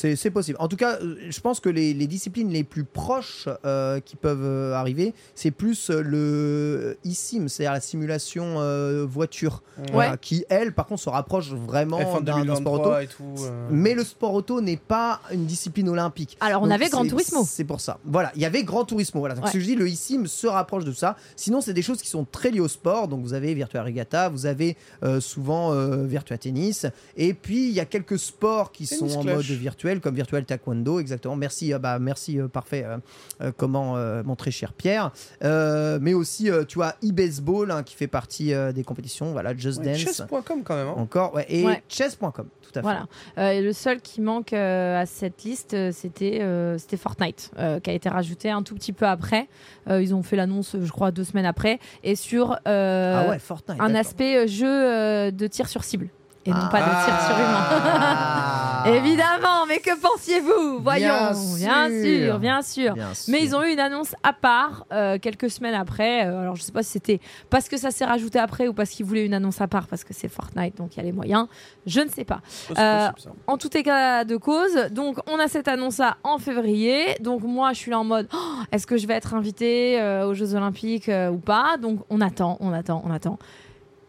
C'est c'est possible. En tout cas, euh, je pense que les, les disciplines les plus proches euh, qui peuvent euh, arriver, c'est plus le eSIM, c'est-à-dire la simulation euh, voiture, voilà, qui elle, par contre, se rapproche vraiment F1 d'un d'un sport auto. 2023 et tout. euh. Mais le sport auto n'est pas une discipline olympique. alors on Donc, avait Gran c'est- Turismo. C'est pour ça. Voilà, il y avait Gran Turismo. Voilà. Donc, Ouais. ce que je dis, le eSIM se rapproche de ça. Sinon, c'est des choses qui sont très liées au sport. Donc, vous avez Virtua Regatta, vous avez euh, souvent euh, Virtua Tennis. Et puis, il y a quelques sports qui Tennis sont en mode virtuel, comme Virtual Taekwondo, exactement. Merci, euh, bah, merci, euh, parfait. euh, euh, comment, euh, mon très cher Pierre. Euh, mais aussi, euh, tu vois, e-baseball hein, qui fait partie euh, des compétitions. Voilà, Just Ouais, Dance. Chess.com quand même. hein. Encore, ouais, et Ouais. chess.com, tout à fait. Voilà. Euh, et le seul qui manque euh, à cette liste, c'était euh, c'était Fortnite, euh, qui a été rajouté un tout petit peu après. Euh, ils ont fait l'annonce, je crois, deux semaines après. Et sur euh, ah ouais, Fortnite. un aspect jeu euh, de tir sur cible. Et non pas de tir sur humain. Ah. Évidemment, mais que pensiez-vous? Voyons, Bien bien sûr. sûr, bien sûr. Bien sûr. Mais ils ont eu une annonce à part euh, quelques semaines après. Euh, alors je sais pas si c'était parce que ça s'est rajouté après ou parce qu'ils voulaient une annonce à part parce que c'est Fortnite donc il y a les moyens. Je ne sais pas. C'est Euh, possible. En tout état de cause, donc on a cette annonce là en février. Donc moi je suis là en mode Oh, est-ce que je vais être invitée euh, aux Jeux Olympiques ou pas? Donc on attend, on attend, on attend.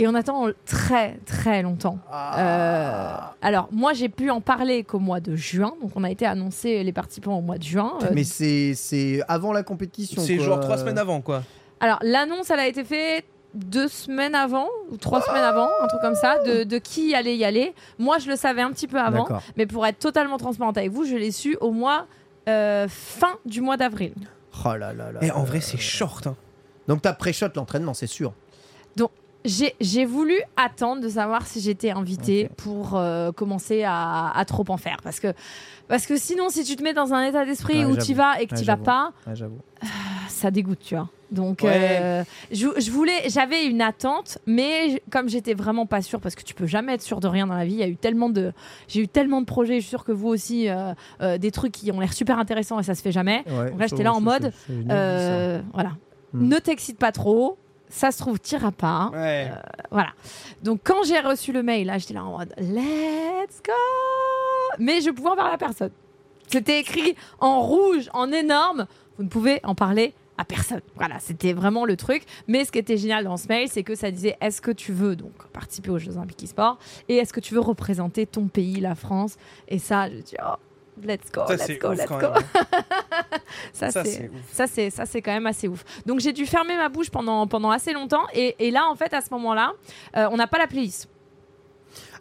Et on attend très très longtemps. Euh, alors moi j'ai pu en parler qu'au mois de juin. Donc on a été annoncé les participants au mois de juin. Euh, Mais c'est c'est avant la compétition. C'est genre trois semaines avant, quoi. Alors, l'annonce, elle a été faite deux semaines avant, ou trois semaines avant, un truc comme ça, de, de qui allait y aller. Moi, je le savais un petit peu avant, mais pour être totalement transparente avec vous, je l'ai su au mois euh, fin du mois d'avril. Oh là là là. Et en vrai, c'est short. hein. Donc t'as pré-shot l'entraînement, c'est sûr. J'ai voulu attendre de savoir si j'étais invitée pour euh, commencer à, à trop en faire. Parce que, parce que sinon, si tu te mets dans un état d'esprit Ouais, où tu vas et que Ouais, tu vas j'avoue. pas, Ouais, j'avoue. ça dégoûte, tu vois. Donc, Ouais. euh, je, je voulais, j'avais une attente, mais comme j'étais vraiment pas sûre, parce que tu peux jamais être sûr de rien dans la vie, il y a eu tellement de, j'ai eu tellement de projets, je suis sûre que vous aussi, euh, euh, des trucs qui ont l'air super intéressants et ça se fait jamais. Ouais, Donc là, j'étais là en mode. Euh, voilà. Hmm. Ne t'excite pas trop. Ça se trouve, t'iras pas. Ouais. Voilà. Donc quand j'ai reçu le mail, là, j'étais là en mode Let's go Mais je pouvais en parler à personne. C'était écrit en rouge, en énorme. Vous ne pouvez en parler à personne. Voilà, c'était vraiment le truc. Mais ce qui était génial dans ce mail, c'est que ça disait Est-ce que tu veux donc participer aux Jeux Olympiques e-sport Et est-ce que tu veux représenter ton pays, la France? Et ça, je dis Oh, let's go, Ça, let's go, let's go. même. Ça, Ça, c'est. Ça c'est ça c'est quand même assez ouf. Donc j'ai dû fermer ma bouche pendant pendant assez longtemps et, et là en fait à ce moment-là euh, on n'a pas la playlist.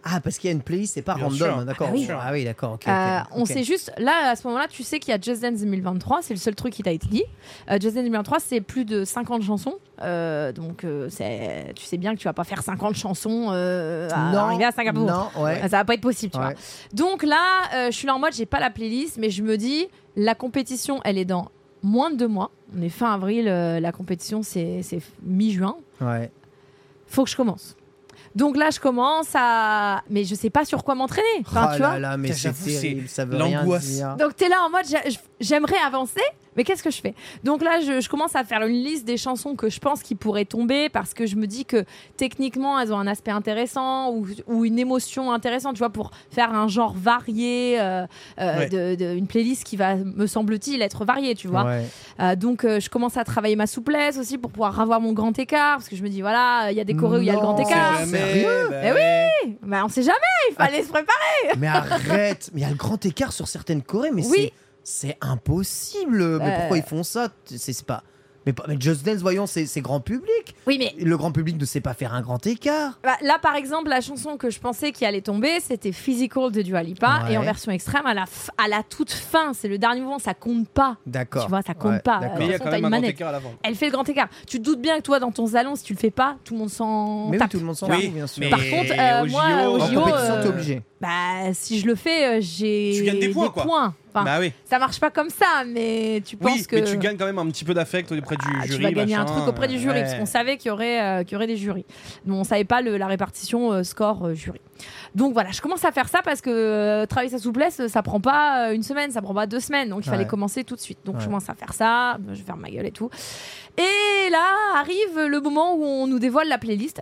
Ah, parce qu'il y a une playlist, c'est pas Bien random, sûr. d'accord. Ah oui. Ah oui, d'accord. ok, ok, Euh, on ok. sait juste là à ce moment-là tu sais qu'il y a Just Dance 2023 c'est le seul truc qui t'a été dit. Euh, Just Dance 2023 c'est plus de 50 chansons Euh, donc euh, c'est tu sais bien que tu vas pas faire 50 chansons euh, à Non, arriver à Singapour. Non, ouais. Ça va pas être possible tu Ouais. vois. Donc là euh, je suis là en mode j'ai pas la playlist mais je me dis la compétition elle est dans moins de deux mois. On est fin avril euh, la compétition c'est c'est mi-juin. Ouais. faut que je commence. Donc là, je commence à. Mais je sais pas sur quoi m'entraîner. Enfin, oh tu là vois là, mais c'est terrible, ça veut rien l'angoisse. dire. Donc t'es là en mode j'a- j'aimerais avancer, mais qu'est-ce que je fais? Donc là, je, je commence à faire une liste des chansons que je pense qui pourraient tomber parce que je me dis que techniquement, elles ont un aspect intéressant ou, ou une émotion intéressante, tu vois, pour faire un genre varié, euh, euh, Ouais. de, de- une playlist qui va, me semble-t-il, être variée, tu vois. Ouais. Euh, donc euh, je commence à travailler ma souplesse aussi pour pouvoir avoir mon grand écart parce que je me dis voilà, il y a des chorés où il y a le grand écart. jamais- Sérieux bah Eh ouais. Mais on sait jamais, il fallait se préparer. Mais arrête Mais il y a le grand écart sur certaines Corées, mais Oui. c'est impossible. Mais Euh. pourquoi ils font ça? C'est pas. Mais Mais, Just Dance, voyons, c'est grand public. Oui, mais Le grand public ne sait pas faire un grand écart. Bah, là, par exemple, la chanson que je pensais qui allait tomber, c'était Physical de Dua Lipa. Ouais. Et en version extrême, à la, f- à la toute fin, c'est le dernier mouvement, ça compte pas. D'accord. Tu vois, ça compte Ouais, pas. Mais il y a façon, quand t'as même une un grand écart à l'avant. Elle fait le grand écart. Tu te doutes bien que toi, dans ton salon, si tu le fais pas, tout le monde s'en Mais oui, tout le monde s'en fout, bien sûr. mais- Par contre, euh, au moi, JO, au En JO, compétition, euh, obligé. bah, si je le fais, euh, j'ai Tu gagnes des points, quoi. Enfin, Bah oui. Ça marche pas comme ça, mais tu penses Oui, que mais tu gagnes quand même un petit peu d'affect auprès du Ah, jury. tu vas gagner un truc auprès du jury ouais. parce qu'on savait qu'il y aurait euh, qu'il y aurait des jurys. Mais on savait pas le- la répartition euh, score euh, jury. Donc voilà, je commence à faire ça parce que euh, travailler sa souplesse, ça prend pas une semaine, ça prend pas deux semaines, donc il fallait commencer tout de suite. Donc Ouais. je commence à faire ça, je faire ma gueule et tout. Et là arrive le moment où on nous dévoile la playlist.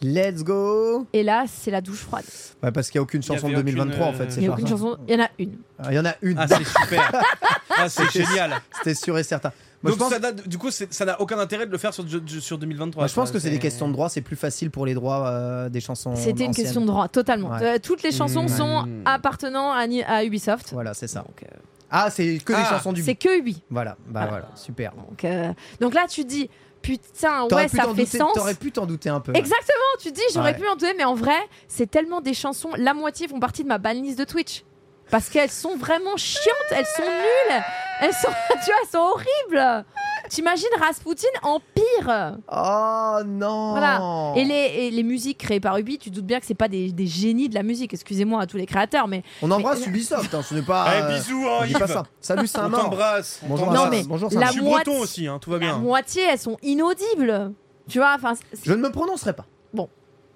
Let's go Et là, c'est la douche froide. Ouais, parce qu'il n'y a aucune chanson de avait 2023 en aucune, fait. euh, Il y a aucune ça. chanson, il y en a une. Ah, Il y en a une, Ah, c'est super. ah, c'est génial. c'était sûr et certain. Moi, Donc pense, ça date- du coup, ça n'a aucun intérêt de le faire sur, sur 2023. moi, je pense que c'est des questions de droit, c'est plus facile pour les droits euh, des chansons. C'était une question de droit, totalement. Ouais. Euh, toutes les chansons Mmh. sont appartenant à, Ubisoft. Voilà, c'est ça. Donc, euh, Ah, c'est que des Ah, chansons du. c'est que Ubi. Voilà, bah Voilà. voilà, super. Donc, euh, donc là, tu te dis, putain, ouais, ça fait douter- sens. T'aurais pu t'en douter un peu. Exactement, tu dis, j'aurais Ouais. pu en douter, mais en vrai, c'est tellement des chansons, la moitié font partie de ma banlist de Twitch. Parce qu'elles sont vraiment chiantes, elles sont nulles, elles sont, tu vois, elles sont horribles. T'imagines Rasputin en pire Oh non Voilà. et les, et les musiques créées par Ubi, tu te doutes bien que c'est pas des, des génies de la musique, excusez-moi à tous les créateurs, mais On embrasse Ubisoft, hein, ce n'est pas. Allez, euh, bisous, on hein, pas Yves. ça. Salut, c'est un On mort. t'embrasse. on Bonjour, t'embrasse. Non, mais bonjour, la Je suis moitié- breton aussi, hein, tout va la bien. moitié, elles sont inaudibles. Tu vois, enfin, c'est- Je ne me prononcerai pas.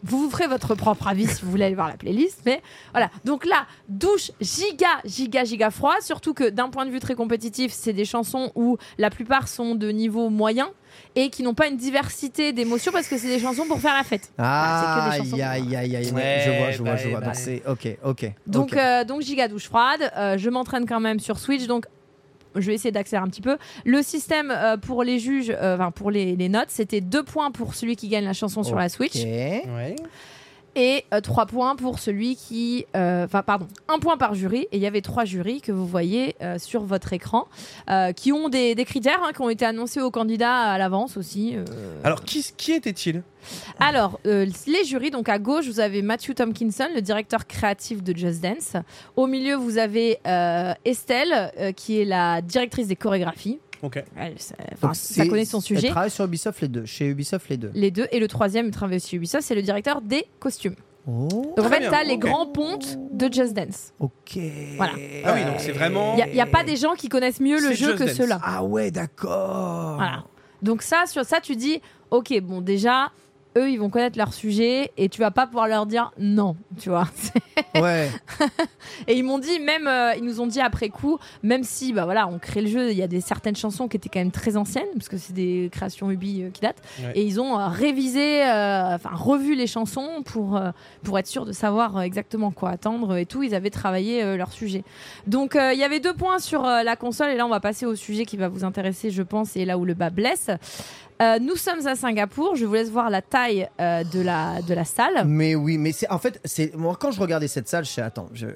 Vous vous ferez votre propre avis si vous voulez aller voir la playlist. Mais voilà. Donc là, douche giga, giga, giga froid. Surtout que d'un point de vue très compétitif, c'est des chansons où la plupart sont de niveau moyen et qui n'ont pas une diversité d'émotions parce que c'est des chansons pour faire la fête. Chansons Aïe, aïe, aïe, aïe. Je vois, je vois, bah, je vois. bah, Donc c'est ok, ok. Donc, ok. euh, donc giga douche froide. Euh, je m'entraîne quand même sur Switch. Donc je vais essayer d'accélérer un petit peu. Le système euh, pour les juges, euh, enfin pour les, les notes, c'était deux points pour celui qui gagne la chanson sur la Switch. Ouais. Et 3 points pour celui qui. euh, Enfin, pardon, un point par jury. Et il y avait trois jurys que vous voyez euh, sur votre écran euh, qui ont des, des critères hein, qui ont été annoncés aux candidats à l'avance aussi. euh. Alors, qui, qui était-il? Alors, euh, les jurys, donc à gauche, vous avez Matthew Tompkinson, le directeur créatif de Just Dance. Au milieu, vous avez euh, Estelle, euh, qui est la directrice des chorégraphies. Ok. Elle, ça, Donc, connaît son Elle sujet. travaille sur Ubisoft les deux. Chez Ubisoft les deux. Les deux. Et le troisième, il travaille aussi Ubisoft, c'est le directeur des costumes. Oh. Donc en fait, t'as les ok. grands pontes de Just Dance. Ok. Voilà. Ah oui, donc c'est vraiment. Il n'y a, pas des gens qui connaissent mieux le jeu Just que ceux-là. Ah ouais, d'accord. Voilà. Donc ça, sur ça, tu dis, ok, bon, déjà, eux, ils vont connaître leur sujet et tu vas pas pouvoir leur dire non, tu vois. Ouais. Et ils m'ont dit, même, euh, ils nous ont dit après coup, même si, bah voilà, on crée le jeu, il y a des certaines chansons qui étaient quand même très anciennes, parce que c'est des créations Ubi euh, qui datent, Ouais. et ils ont euh, révisé, euh, enfin revu les chansons pour euh, pour être sûr de savoir euh, exactement quoi attendre et tout. Ils avaient travaillé euh, leur sujet. Donc euh, il y avait deux points sur euh, la console, et là on va passer au sujet qui va vous intéresser, je pense, et là où le bas blesse. Euh, nous sommes à Singapour. Je vous laisse voir la taille euh, de la de la salle. Mais oui, mais c'est en fait, c'est moi quand je regardais cette salle, je sais attends, je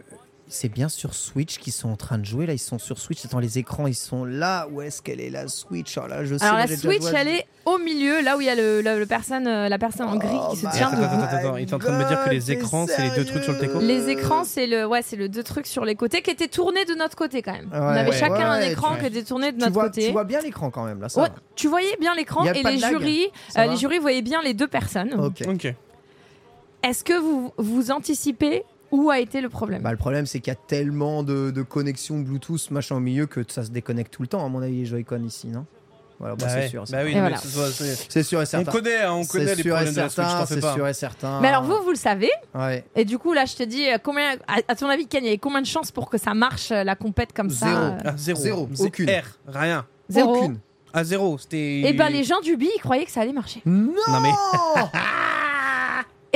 c'est bien sur Switch qu'ils sont en train de jouer là, ils sont sur Switch, attends les écrans, ils sont là, où est-ce qu'elle est la Switch? Oh là, je sais Alors la Switch, elle est au milieu, là où il y a le, le- le personne, euh, la personne en gris Oh qui se tient Attends, attends, attends, attends, il est en train de me dire que les écrans, c'est les deux trucs sur le teco sérieux Les écrans, c'est le, ouais, c'est le deux trucs sur les côtés qui étaient tournés de notre côté quand même. On avait ouais, chacun un écran qui était tourné de tu notre vois, côté. tu vois bien l'écran quand même là, ça. Ouais, tu voyais bien l'écran et les jurys, euh, les jurys voyaient bien les deux personnes. Ok. Est-ce que vous vous anticipez où a été le problème? Bah, le problème, c'est qu'il y a tellement de, de connexions Bluetooth machin au milieu que ça se déconnecte tout le temps, à mon avis, les Joy-Con ici, non? Voilà, bah, Bah c'est ouais. sûr. c'est Bah oui, voilà. c'est- sûr et On certain. connaît, hein, on connaît les problèmes de la Switch, certain, c'est sûr et certain. Mais alors vous, vous le savez. Ouais. Et du coup, là, je te dis, euh, combien, à, à ton avis, Ken, il y avait combien de chances pour que ça marche euh, la compète comme ça Zéro. euh, Ah, zéro. Aucune. R, rien. Zéro. Aucune. À zéro, c'était. Et ben les gens du bi, ils croyaient que ça allait marcher. Non, Non, mais-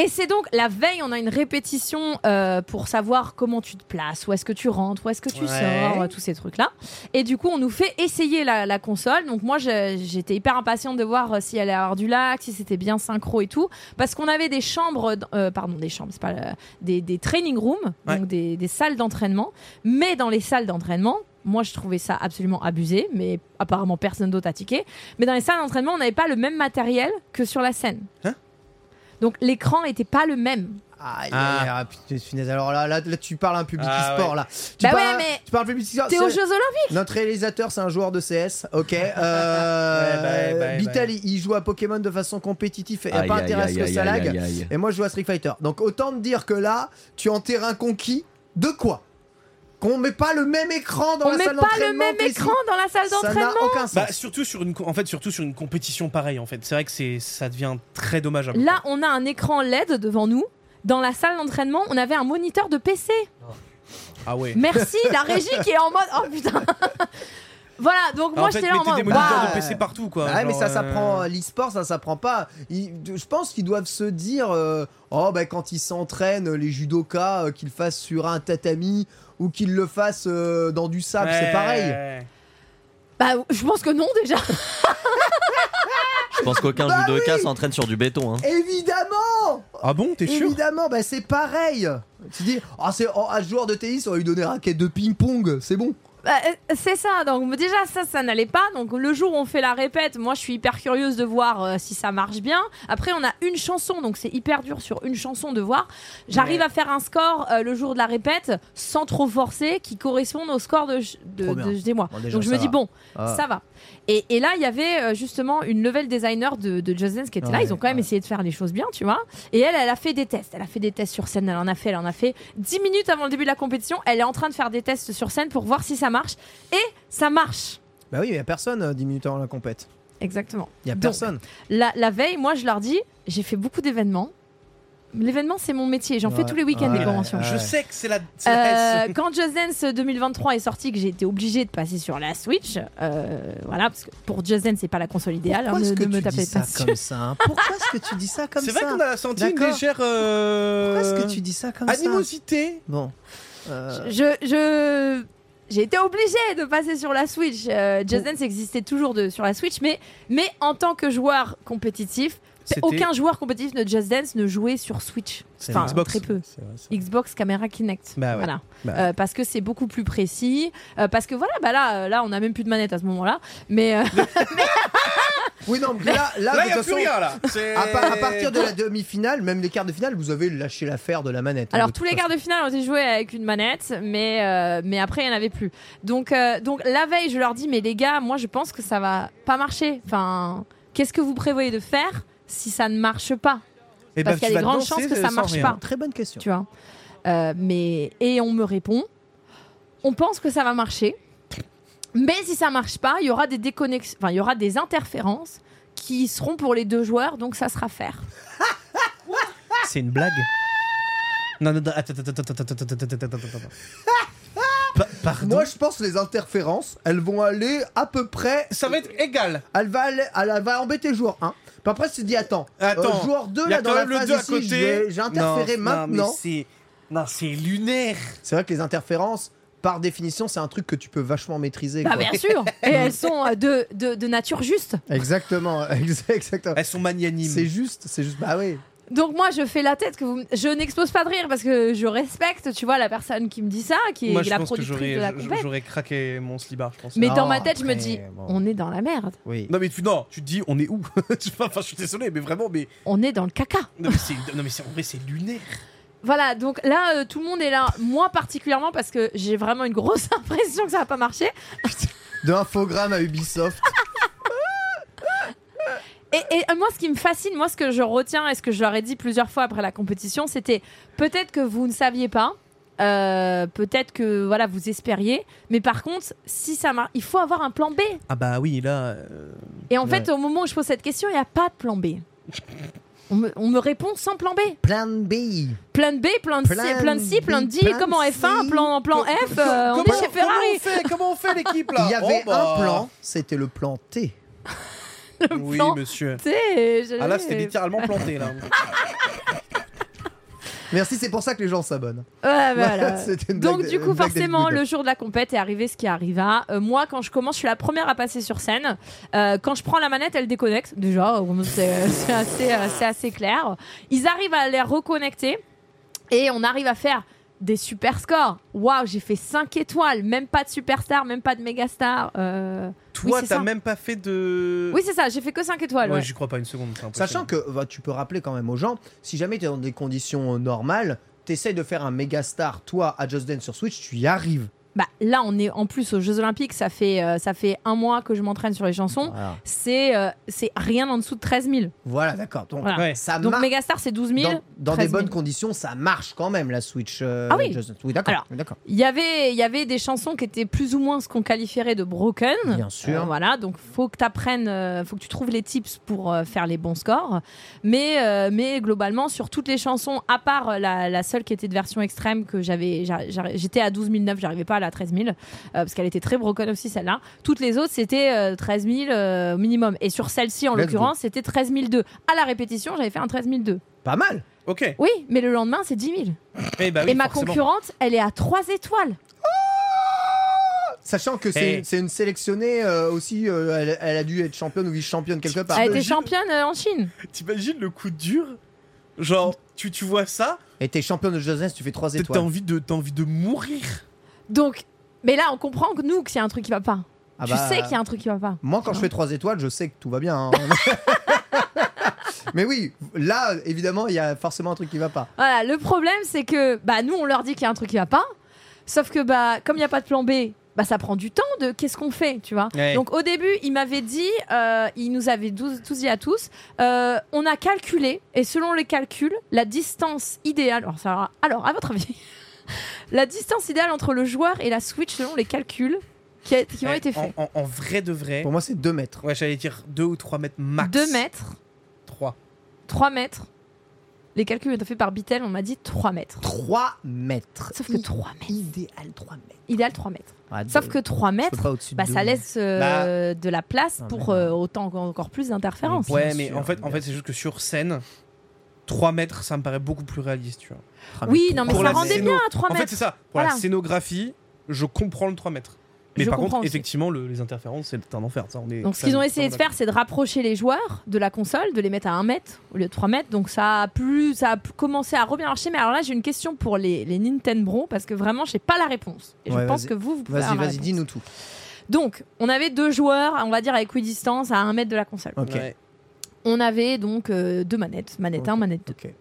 Et c'est donc la veille, on a une répétition euh, pour savoir comment tu te places, où est-ce que tu rentres, où est-ce que tu Ouais. sors, tous ces trucs-là. Et du coup, on nous fait essayer la, la console. Donc moi, j'étais hyper impatiente de voir euh, si elle allait avoir du lag, si c'était bien synchro et tout, parce qu'on avait des chambres, euh, pardon, des chambres, c'est pas le- des, des training rooms, Ouais. donc des, des salles d'entraînement. Mais dans les salles d'entraînement, Moi, je trouvais ça absolument abusé, mais apparemment personne d'autre a tiqué. Mais dans les salles d'entraînement, on n'avait pas le même matériel que sur la scène. Hein? Donc l'écran n'était pas le même. Aïe, Ah. aïe, aïe, putain, punaise. Alors là, là, là, tu parles à un public Ah, e-sport ouais. là. Tu Bah parles, ouais, mais tu parles public e-sport. T'es aux Jeux Olympiques Notre réalisateur, c'est un joueur de CS, ok. Euh, Ouais, bah, bah, Vital, bah. il- joue à Pokémon de façon compétitive et Aïe, pas aïe, aïe, que aïe, ça aïe, lag. aïe, aïe. Et moi, je joue à Street Fighter. Donc autant te dire que là, tu es en terrain conquis. De quoi? Qu'on met pas le même écran dans On la met salle pas le d'entraînement même que les- écran dans la salle Ça n'a d'entraînement. aucun sens. Bah surtout sur une en fait surtout sur une compétition pareille en fait. C'est vrai que c'est ça devient très dommageable. Là, on a un écran LED devant nous. Dans la salle d'entraînement, on avait un moniteur de PC. Ah ouais. Merci, la régie qui est en mode. Oh putain Voilà, donc Ah, moi j'étais là en mode. des moniteurs waouh. de PC partout quoi. Ouais, mais ça euh, s'apprend, l'e-sport, ça s'apprend pas. Ils- je pense qu'ils doivent se dire, euh, oh bah quand ils s'entraînent, les judokas, euh, qu'ils le fassent sur un tatami ou qu'ils le fassent euh, dans du sable, c'est pareil. Bah, je pense que non déjà. Je pense qu'aucun Bah judoka oui. s'entraîne sur du béton. Hein. Évidemment, Ah bon, t'es sûr? Évidemment, bah c'est pareil. Tu dis, oh, c'est oh, un joueur de tennis, on va lui donner un raquette de ping-pong, c'est bon. Bah, euh, c'est ça, donc déjà ça, ça n'allait pas. Donc le jour où on fait la répète, moi je suis hyper curieuse de voir euh, si ça marche bien. Après on a une chanson, donc c'est hyper dur sur une chanson de voir. J'arrive à faire un score euh, le jour de la répète sans trop forcer, qui corresponde au score de, de, Trop bien. de- des mois. Bon, déjà, donc je ça me dis va. bon, Ah. ça va. Et, et là il y avait euh, justement une level designer de, de Just Dance qui était là. Ils ont quand même ouais. essayé de faire les choses bien, tu vois. Et elle, elle a fait des tests. Elle a fait des tests sur scène. Elle en a fait, elle en a fait. 10 minutes avant le début de la compétition, elle est en train de faire des tests sur scène pour voir si ça marche. Et ça marche. Bah oui, il y a personne euh, 10 minutes avant la compète. Exactement. Il y a Donc, personne. La, la veille, moi, je leur dis, j'ai fait beaucoup d'événements. L'événement, c'est mon métier. J'en fais tous les week-ends ouais, des conventions. ouais. Je sais que c'est la, c'est la Euh, quand Just Dance 2023 est sorti, que j'ai été obligée de passer sur la Switch, euh, voilà, parce que pour Just Dance, c'est pas la console idéale. Pourquoi hein, est-ce ne, que me tu tapez dis ça dessus. comme ça hein? Pourquoi est-ce que tu dis ça comme C'est ça? vrai qu'on a senti une légère euh, Pourquoi est-ce que tu dis ça comme ça? animosité. Bon. Euh, Je, je- j'ai été obligée de passer sur la Switch. Euh, Just Dance existait toujours de, sur la Switch, mais, mais en tant que joueur compétitif, aucun joueur compétitif de Just Dance ne jouait sur Switch. Enfin, Xbox. très peu. Vrai. Xbox Camera Kinect. Bah ouais. Voilà. Bah Euh, parce que c'est beaucoup plus précis. euh, parce que voilà, bah là, euh, là, on a même plus de manette à ce moment-là. Mais euh, Oui, non, mais là, là, Là, de il y a toute plus façon, rien là. C'est- à, pa- à partir de la demi-finale, même les quarts de finale, vous avez lâché l'affaire de la manette. hein, alors tous les quarts de finale ont été joués avec une manette, mais euh, mais après il n'y en avait plus. Donc euh, donc la veille, je leur dis mais les gars, moi je pense que ça va pas marcher. Enfin, qu'est-ce que vous prévoyez de faire si ça ne marche pas. Et Parce ben, qu'il y a des grandes chances que ça ne marche rien. pas. Très bonne question. Tu vois. Euh, mais et on me répond, on pense que ça va marcher, mais si ça ne marche pas, il y aura des déconnexions, enfin il y aura des interférences qui seront pour les deux joueurs, donc ça sera faire. C'est une blague. Non, non, non, attends, attends, attends, attends, attends, attends. Pardon? Moi, je pense que les interférences, elles vont aller à peu près. Ça va être égal. Elle va, aller, elle va embêter joueur 1. Puis après, tu te dis, attends, Attends, euh, joueur 2, Il y a là, dans quand la même le phase 2 à ici, côté. je vais- j'ai interféré Non, maintenant. mais c'est non, c'est lunaire. C'est vrai que les interférences, par définition, c'est un truc que tu peux vachement maîtriser. Bah quoi. bien sûr, et elles sont euh, de, de, de nature juste. Exactement, exactement. Elles sont magnanimes. C'est juste, c'est juste. Bah oui. Donc moi je fais la tête que vous, je n'expose pas de rire parce que je respecte, tu vois, la personne qui me dit ça, qui est Moi, je la productrice j'aurais de la compète. j'aurais craqué mon slibard, je pense. Mais Non, dans ma tête, je me dis, bon. on est dans la merde, Oui. Non mais tu non, tu te dis on est où? Tu vois, Enfin, je suis désolé, mais vraiment, mais on est dans le caca. non mais c'est non mais c'est en vrai c'est lunaire. Voilà, donc là, euh, tout le monde est là, moi particulièrement, parce que j'ai vraiment une grosse impression que ça va pas marcher. De infogramme à Ubisoft. Et, et, euh, moi, ce qui me fascine, moi, ce que je retiens et ce que je leur ai dit plusieurs fois après la compétition, c'était peut-être que vous ne saviez pas, euh, peut-être que voilà, vous espériez, mais par contre, si ça marche, il faut avoir un plan B. Ah bah oui, là euh, Et en fait, au moment où je pose cette question, il n'y a pas de plan B. On me, on me répond sans plan B. Plan B. Plan B, plan C, Plan plan C, plan D, plan comme en C. F1, plan, plan F, euh, on comment- est chez Ferrari. Comment on fait Comment on fait l'équipe là Il y avait Oh, bah. un plan, c'était le plan T. Oui, plan. monsieur. Ah là, c'était littéralement planté là. Merci, c'est pour ça que les gens s'abonnent. Ouais, voilà. Donc du coup, forcément, le jour de la compète est arrivé ce qui arriva. Euh, moi, quand je commence, je suis la première à passer sur scène. Euh, quand je prends la manette, elle déconnecte. Déjà, c'est c'est assez, euh, c'est assez clair. Ils arrivent à les reconnecter et on arrive à faire des super scores. Waouh, j'ai fait 5 étoiles, même pas de superstar, même pas de mégastar. Euh... Toi, c'est t'as même pas fait de. Oui, c'est ça, j'ai fait que 5 étoiles. Ouais, ouais. j'y crois pas une seconde. Sachant que bah, tu peux rappeler quand même aux gens, si jamais tu es dans des conditions euh, normales, t'essayes de faire un méga star, toi, à Just Dance sur Switch, tu y arrives. Bah, là, on est en plus aux Jeux Olympiques, ça fait, euh, ça fait un mois que je m'entraîne sur les chansons. Voilà, C'est euh, c'est rien en dessous de 13 000. Voilà, d'accord. Donc, Voilà. Ouais. ça Donc. Megastar, c'est 12 000. Dans, dans 13 des 000. bonnes conditions, ça marche quand même la Switch. euh, Ah oui. Just. Oui, d'accord. Alors, oui, d'accord. Il y avait, il y avait des chansons qui étaient plus ou moins ce qu'on qualifierait de broken. Bien sûr. Euh, voilà, donc faut que tu apprennes, faut que tu trouves les tips pour euh, faire les bons scores. Mais, euh, mais globalement, sur toutes les chansons, à part la, la seule qui était de version extrême, que j'avais, j'étais à 12 009, j'arrivais pas à la 13 000, euh, parce qu'elle était très broken aussi celle-là. Toutes les autres, c'était euh, 13 000 euh, minimum. Et sur celle-ci, en Let's l'occurrence, c'était 13 002. À la répétition, j'avais fait un 13 002. Pas mal. Ok. Oui, mais le lendemain, c'est 10 000. Eh bah oui, Et ma forcément. concurrente, elle est à 3 étoiles. Sachant que c'est Eh. c'est une sélectionnée euh, aussi, euh, elle, elle a dû être championne ou vice-championne quelque part. Elle était championne euh, en Chine. T'imagines le coup dur? Genre, tu, tu vois ça, Et t'es championne de Dance, tu fais 3 t'as t'as étoiles. envie, de, t'as envie de mourir? Donc, mais là, on comprend que nous, qu'il y a un truc qui va pas. Ah tu bah, sais qu'il y a un truc qui va pas. Moi, quand je fais 3 étoiles, je sais que tout va bien. hein. Mais oui, là, évidemment, il y a forcément un truc qui va pas. Voilà, le problème, c'est que bah, nous, on leur dit qu'il y a un truc qui va pas. Sauf que bah, comme il n'y a pas de plan B, bah, ça prend du temps de qu'est-ce qu'on fait, tu vois. Ouais. Donc au début, il m'avait dit, euh, il nous avait tous, tous dit à tous, euh, on a calculé, et selon les calculs, la distance idéale, alors, ça, alors à votre avis, la distance idéale entre le joueur et la Switch selon les calculs qui, a- qui ont Eh, été faits. En, en- en vrai de vrai. Pour moi, c'est 2 mètres. Ouais, j'allais dire 2 ou 3 mètres max. 2 mètres, 3. 3 mètres. Les calculs ont été faits par Bitel, on m'a dit 3 mètres. 3 mètres. Sauf que 3 mètres. Idéal 3 mètres. Idéal 3 mètres. Ah, Sauf de- que 3 je peux mètres, pas au-dessus de bah, deux, ça laisse euh, de la place Ah, pour euh, autant encore plus d'interférences. Ouais, mais sûr, en fait, en fait c'est juste que sur scène, 3 mètres, ça me paraît beaucoup plus réaliste, tu vois. Oui, pour- non, mais ça rendait scéno- bien à 3 En fait, mètres. c'est ça. Pour la scénographie, je comprends le 3 mètres. Mais Je par contre, aussi. effectivement, le- les interférences, c'est un enfer. Ça, on est Donc ce qu'ils ont essayé de faire, c'est de rapprocher les joueurs de la console, de les mettre à 1 mètre au lieu de 3 mètres. Donc ça a, plus, ça a plus commencé à rebien marcher. Mais alors là, j'ai une question pour les, les Nintendo parce que vraiment, je n'ai pas la réponse. Et Ouais, je pense que vous, vous pouvez Vas-y, avoir la vas-y, dis-nous tout. Donc, on avait deux joueurs, on va dire à équidistance, à 1 mètre de la console. Ok. Ouais. On avait donc euh, deux manettes, manette 1, Ok. manette 2. Ok.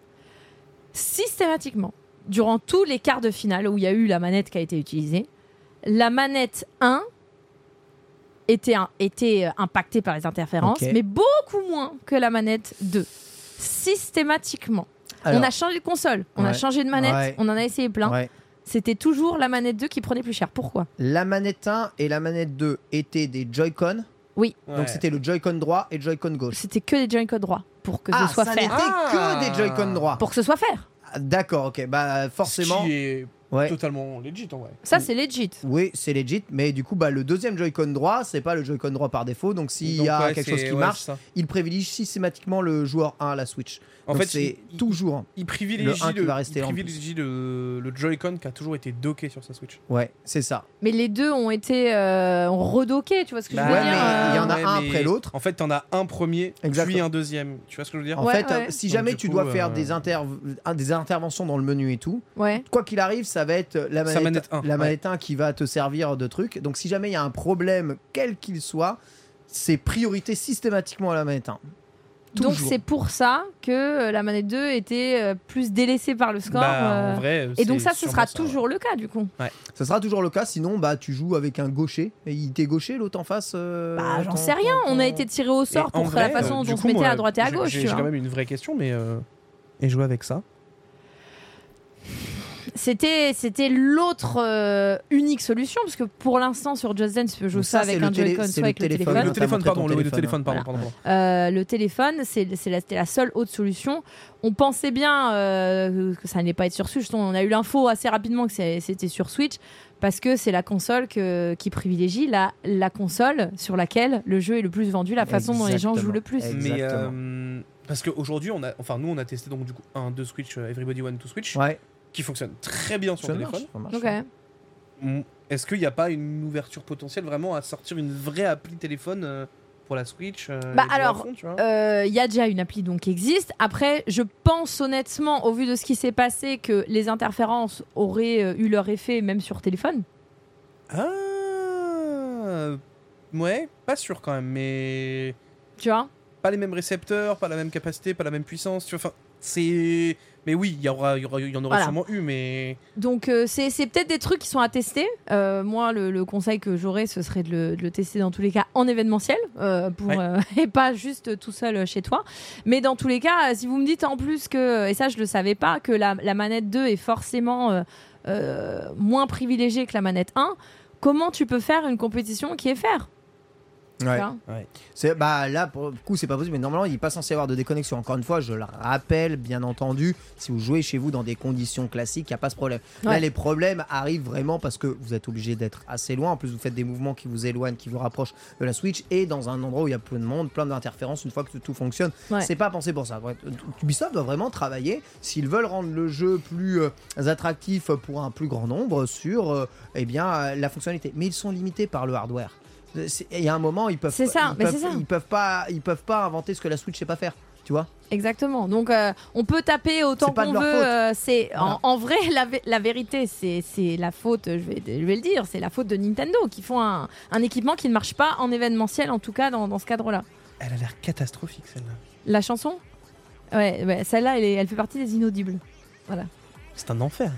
systématiquement, durant tous les quarts de finale où il y a eu la manette qui a été utilisée, la manette 1 était, un- était euh, impactée par les interférences, mais beaucoup moins que la manette 2. Systématiquement. Alors, on a changé de console, on a changé de manette, Ouais. on en a essayé plein. ouais. C'était toujours la manette 2 qui prenait plus cher. Pourquoi? La manette 1 et la manette 2 étaient des Joy-Con. Ouais. Donc c'était le Joy-Con droit et Joy-Con gauche. C'était que des Joy-Con droits pour que ah, ce soit ça faire. n'était Ah. que des Joy-Con droits. Pour que ce soit faire. Ah, D'accord, ok. Bah forcément. Ce qui est Ouais. totalement legit en vrai. Ça, c'est legit. Oui, c'est legit, mais du coup, bah, le deuxième Joy-Con droit, c'est pas le Joy-Con droit par défaut. Donc, s'il y a ouais, quelque chose qui ouais, marche, il privilégie systématiquement le joueur 1 à la Switch. En Donc, fait, c'est il- toujours. Il Le privilégie un le, qui va rester il privilégie le, le Joy-Con qui a toujours été docké sur sa Switch. Ouais, c'est ça. Mais les deux ont été euh, ont redocké, tu vois ce que Bah, je veux ouais, dire mais il y euh, en a Ouais, un après l'autre. En fait, t'en as un premier, Exactement. puis un deuxième. Tu vois ce que je veux dire? En Ouais, fait, ouais. euh, si jamais tu coup, dois faire euh, des, inter- un- des interventions dans le menu et tout, Ouais. quoi qu'il arrive, ça va être la manette, manette un, la ouais. manette 1 qui va te servir de truc. Donc, si jamais il y a un problème, quel qu'il soit, c'est priorité systématiquement à la manette 1. Donc c'est pour ça que euh, la manette 2 était euh, plus délaissée par le score. Bah, euh, en vrai, Et donc ça, ce sera ça, toujours le cas du coup. Ça sera toujours le cas, sinon bah tu joues avec un gaucher. Et il t'est gaucher l'autre en face euh, Bah j'en sais rien. ton- On a été tiré au Et sort en pour vrai, la façon euh, dont on coup, se mettait moi, à droite et à j'ai- gauche. J'ai quand même une vraie question, mais. euh, Et jouer avec ça? C'était c'était l'autre euh, unique solution parce que pour l'instant sur Just Dance tu peux jouer Donc ça, avec le un Joy-Con soit le avec le téléphone. Le téléphone, pardon, le téléphone, téléphone, pardon, voilà. pardon, pardon. Euh, le téléphone, c'est c'est la, c'était la seule autre solution. On pensait bien euh, que ça n'allait pas être sur Switch. On a eu l'info assez rapidement que c'était sur Switch parce que c'est la console que, qui privilégie la, la console sur laquelle le jeu est le plus vendu, la façon dont les gens jouent le plus. Exactement. Mais euh, parce qu'aujourd'hui, on a, enfin nous, on a testé donc du coup un, deux Switch, Everybody One to Switch, Ouais, qui fonctionne très bien sur ça téléphone. marche, ça marche. Ok. Mm. Est-ce qu'il n'y a pas une ouverture potentielle vraiment à sortir une vraie appli téléphone euh, pour la Switch. euh, Bah, alors. Euh, Il y a déjà une appli donc qui existe. Après, je pense honnêtement, au vu de ce qui s'est passé, que les interférences auraient euh, eu leur effet même sur téléphone. Ah, ouais, pas sûr quand même, mais Tu vois? pas les mêmes récepteurs, pas la même capacité, pas la même puissance. Tu vois, enfin, c'est. Mais oui, il y aura, il y aura, il y en aurait Voilà. sûrement eu, mais Donc euh, c'est c'est peut-être des trucs qui sont à tester. Euh, moi, le, le conseil que j'aurais, ce serait de le, de le tester dans tous les cas en événementiel, euh, pour, Ouais. et pas juste tout seul chez toi. Mais dans tous les cas, si vous me dites en plus que, et ça je le savais pas, que la, la manette 2 est forcément moins privilégiée que la manette 1, comment tu peux faire une compétition qui est faire Ouais. C'est bah là pour le coup c'est pas possible mais normalement il n'est pas censé y avoir de déconnexion. Encore une fois je le rappelle bien entendu si vous jouez chez vous dans des conditions classiques il y a pas ce problème. Là les problèmes arrivent vraiment parce que vous êtes obligé d'être assez loin. En plus vous faites des mouvements qui vous éloignent, qui vous rapprochent de la Switch et dans un endroit où il y a plein de monde, plein d'interférences. Une fois que tout fonctionne, Ouais. c'est pas pensé pour ça. Ubisoft doit vraiment travailler s'ils veulent rendre le jeu plus euh, attractif pour un plus grand nombre sur euh, eh bien euh, la fonctionnalité. Mais ils sont limités par le hardware. Il y a un moment, ils peuvent, C'est pas- ça, ils mais peuvent, c'est ça. ils peuvent pas, ils peuvent pas inventer ce que la Switch sait pas faire, tu vois. Exactement. Donc, euh, on peut taper autant C'est pas de qu'on leur veut. faute. euh, c'est Voilà. en, en vrai la, vé- la vérité, c'est c'est la faute. Je vais, je vais le dire, c'est la faute de Nintendo qui font un, un équipement qui ne marche pas en événementiel, en tout cas dans, dans ce cadre-là. elle a l'air catastrophique celle-là. La chanson, ouais, ouais, celle-là, elle, est- elle fait partie des inaudibles. C'est un enfer.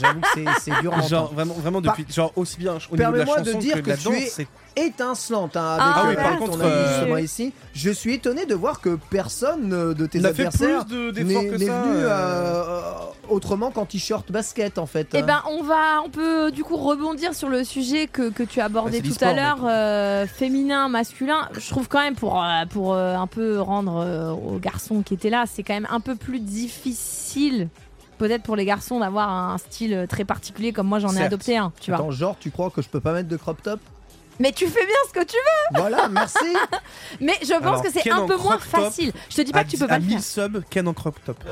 J'avoue que c'est- dur à Genre vraiment, vraiment depuis, genre aussi bien au niveau de la Permets-moi de chanson dire que de la que tu danse, es- c'est Étincelante hein, avec Ah euh, oui, par avec contre, ton ami, euh, justement ici. Je suis étonné de voir que personne euh, de tes on a fait adversaires n'est venu euh. euh, autrement qu'en t-shirt basket en fait. Eh ben, on va, on peut du coup rebondir sur le sujet que, que tu as abordé Bah, c'est tout à l'heure, euh, féminin, masculin. Je trouve quand même pour euh, pour euh, un peu rendre euh, aux garçons qui étaient là, c'est quand même un peu plus difficile. Peut-être pour les garçons d'avoir un style très particulier comme moi j'en ai adopté un, tu vois. Genre tu crois que je peux pas mettre de crop top? Mais tu fais bien ce que tu veux. Voilà, merci. Mais je pense Alors, que c'est un peu moins facile. Je te dis pas que tu peux pas le 1000 faire. subs, Ken en crop top.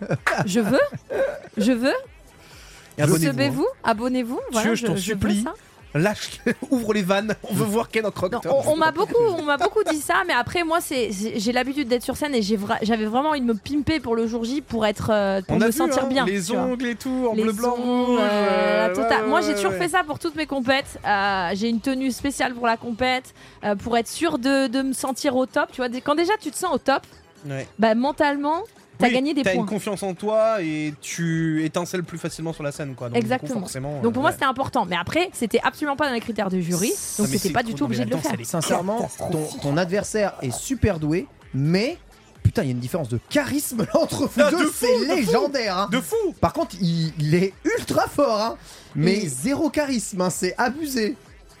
Je veux, je veux. Abonnez-vous, hein. Abonnez-vous. Voilà, je t'en veux supplie. ça. Lâche, ouvre les vannes, on veut voir Ken en crop Non, on on m'a beaucoup, on m'a beaucoup dit ça, mais après moi c'est, j'ai l'habitude d'être sur scène et j'ai vra- j'avais vraiment envie de me pimper pour le jour J pour être, euh, pour On me a vu, sentir hein, bien. Les ongles et tout, en bleu, blanc, rouge. euh, euh, totale. ouais, Moi ouais, j'ai toujours ouais. fait ça pour toutes mes compètes. Euh, j'ai une tenue spéciale pour la compète pour être sûr de, de me sentir au top. Tu vois, quand déjà tu te sens au top, Ouais. bah mentalement t'as Oui, gagné des T'as points. une confiance en toi et tu étincelles plus facilement sur la scène, quoi. Donc, du coup, Exactement. forcément, Donc pour euh, moi ouais. c'était important, mais après c'était absolument pas dans les critères de jury, donc c'était c'est pas du tout obligé de le danse, faire. Sincèrement, ton, ton adversaire est super doué, mais putain, il y a une différence de charisme là, entre vous Ah, de deux, c'est de fou. légendaire. hein. De fou Par contre, il, il est ultra fort, hein. mais Il- zéro charisme, hein, c'est abusé.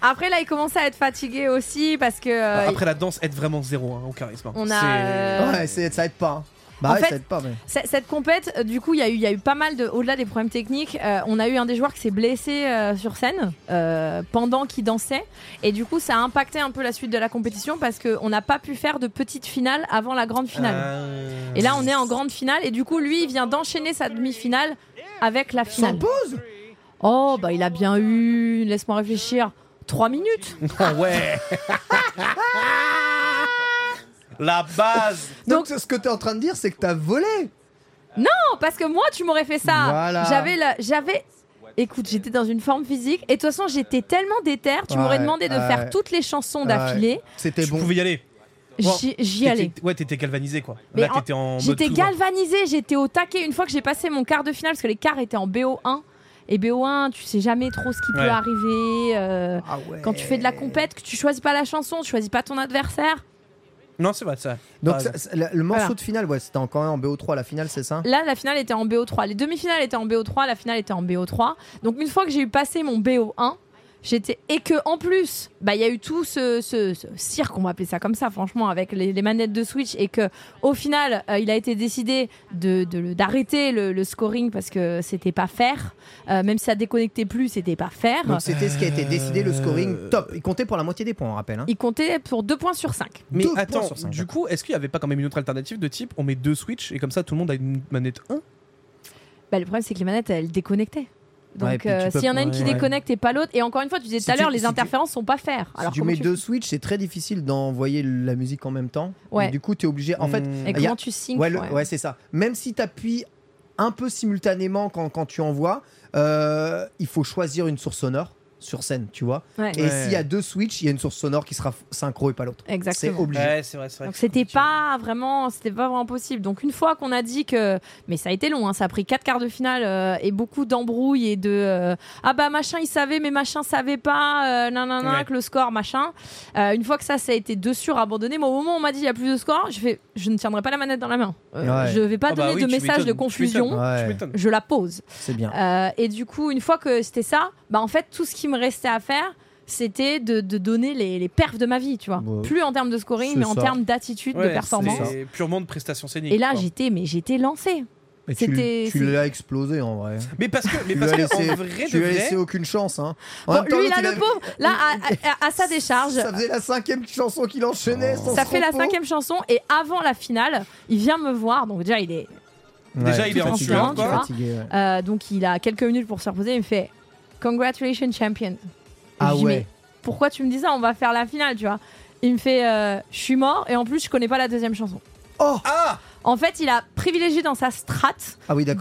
Après là il commençait à être fatigué aussi parce que euh, Après, la danse aide vraiment zéro hein, au charisme. On a, C'est- euh, Ouais, c'est- ça aide pas. Bah En ouais, fait- ça aide pas, mais. Cette compète, euh, du coup, il y, a eu- il y a eu pas mal de. Au-delà des problèmes techniques, euh, on a eu un des joueurs qui s'est blessé euh, sur scène euh, pendant qu'il dansait. Et du coup, ça a impacté un peu la suite de la compétition parce qu'on n'a pas pu faire de petite finale avant la grande finale. Euh, Et là, on est en grande finale. Et du coup, lui, il vient d'enchaîner sa demi-finale avec la Sans finale. pause Oh, bah, il a bien eu. Laisse-moi réfléchir. 3 minutes. Ouais La base Donc, ce que t'es en train de dire, c'est que t'as volé. Non, parce que moi, tu m'aurais fait ça. Voilà. J'avais la- j'avais. Écoute, j'étais dans une forme physique et de toute façon, j'étais tellement déter. Tu Ouais, m'aurais demandé de ouais. faire toutes les chansons d'affilée. C'était Tu bon. pouvais y aller. J'y j'y allais. T'étais- Ouais, t'étais galvanisé quoi. Mais Là, en- t'étais en. mode J'étais tout droit. galvanisée, j'étais au taquet. Une fois que j'ai passé mon quart de finale, parce que les quarts étaient en BO1. Et BO1, tu sais jamais trop ce qui Ouais. peut arriver. euh, Ah ouais. Quand tu fais de la compète, que tu choisis pas la chanson, tu choisis pas ton adversaire. Non, c'est vrai, c'est vrai. Donc, T'as ça- ça- le, le morceau Voilà. de finale, ouais, c'était encore en BO3, la finale, c'est ça? Là, la finale était en BO3. Les demi-finales étaient en BO3, la finale était en BO3. Donc, une fois que j'ai eu passé mon BO1, j'étais. Et que, en plus, bah, il y a eu tout ce, ce- ce cirque, on va appeler ça comme ça, franchement, avec les, les manettes de Switch. Et que, au final, euh, il a été décidé de- d'arrêter le, le scoring parce que c'était pas faire. Euh, même si ça déconnectait plus, c'était pas faire. Donc, c'était ce qui a été décidé, le scoring top. Il comptait pour la moitié des points, on rappelle. hein. Il comptait pour 2 points sur 5. Mais Deux attends, sur cinq, du coup, est-ce qu'il y avait pas quand même une autre alternative de type on met deux Switch et comme ça tout le monde a une manette 1 Bah, le problème, c'est que les manettes, elles déconnectaient. Ouais, Donc tu euh, s'il y en a une qui ouais. déconnecte et pas l'autre, et encore une fois, tu disais Si tout à tu- l'heure, les si tu- interférences sont pas faire. Si Alors tu comment mets tu deux switches, c'est très difficile d'envoyer la musique en même temps. Ouais. Du coup, tu es obligé. En fait. Et a- comment tu ouais, le- ouais. ouais, c'est ça. Même si tu appuies un peu simultanément quand, quand tu envoies, euh, il faut choisir une source sonore sur scène, tu vois. Ouais. Et Ouais. s'il y a deux switches, il y a une source sonore qui sera synchro et pas l'autre. C'est Exactement. obligé. Ouais, c'est vrai, c'est vrai. Donc c'était pas vraiment, c'était pas vraiment possible. Donc une fois qu'on a dit que, mais ça a été long, hein, ça a pris quatre quarts de finale euh, et beaucoup d'embrouilles et de euh, ah bah machin il savait mais machin savait pas, euh, nanana Ouais. que le score machin. Euh, une fois que ça ça a été dessus abandonné, moi au moment où on m'a dit il y a plus de score, je fais je ne tiendrai pas la manette dans la main. Euh, Ouais. Je vais pas Ah bah donner oui, de message de confusion. Je la pose. C'est bien. Euh, et du coup, une fois que c'était ça, bah en fait, tout ce qui me restait à faire, c'était de, de donner les, les perfs de ma vie, tu vois. Ouais. Plus en termes de scoring, C'est mais en termes d'attitude, de performance. c'est purement de prestations scéniques. Et là, quoi. j'étais, mais j'étais lancée. Mais tu, c'était- tu c'est- l'as explosé en vrai. Mais parce que, mais Tu parce lui as que laissé- en vrai de tu lui as vrai, laissé aucune chance. Hein. Bon, temps, lui, là, le pauvre, là, à, à- à sa décharge, Ça faisait la cinquième chanson qu'il enchaînait. sans ça fait la cinquième chanson. Et avant la finale, il vient me voir. Donc, déjà, il est. Déjà, Ouais, il est en fatigué, sueur, ouais. euh, donc, il a quelques minutes pour se reposer. Il me fait Congratulations, champion. Ah ouais. Mais pourquoi tu me dis ça? On va faire la finale, tu vois. Il me fait euh, Je suis mort. Et en plus, je connais pas la deuxième chanson. Oh Ah En fait, il a privilégié dans sa strat Ah oui, de,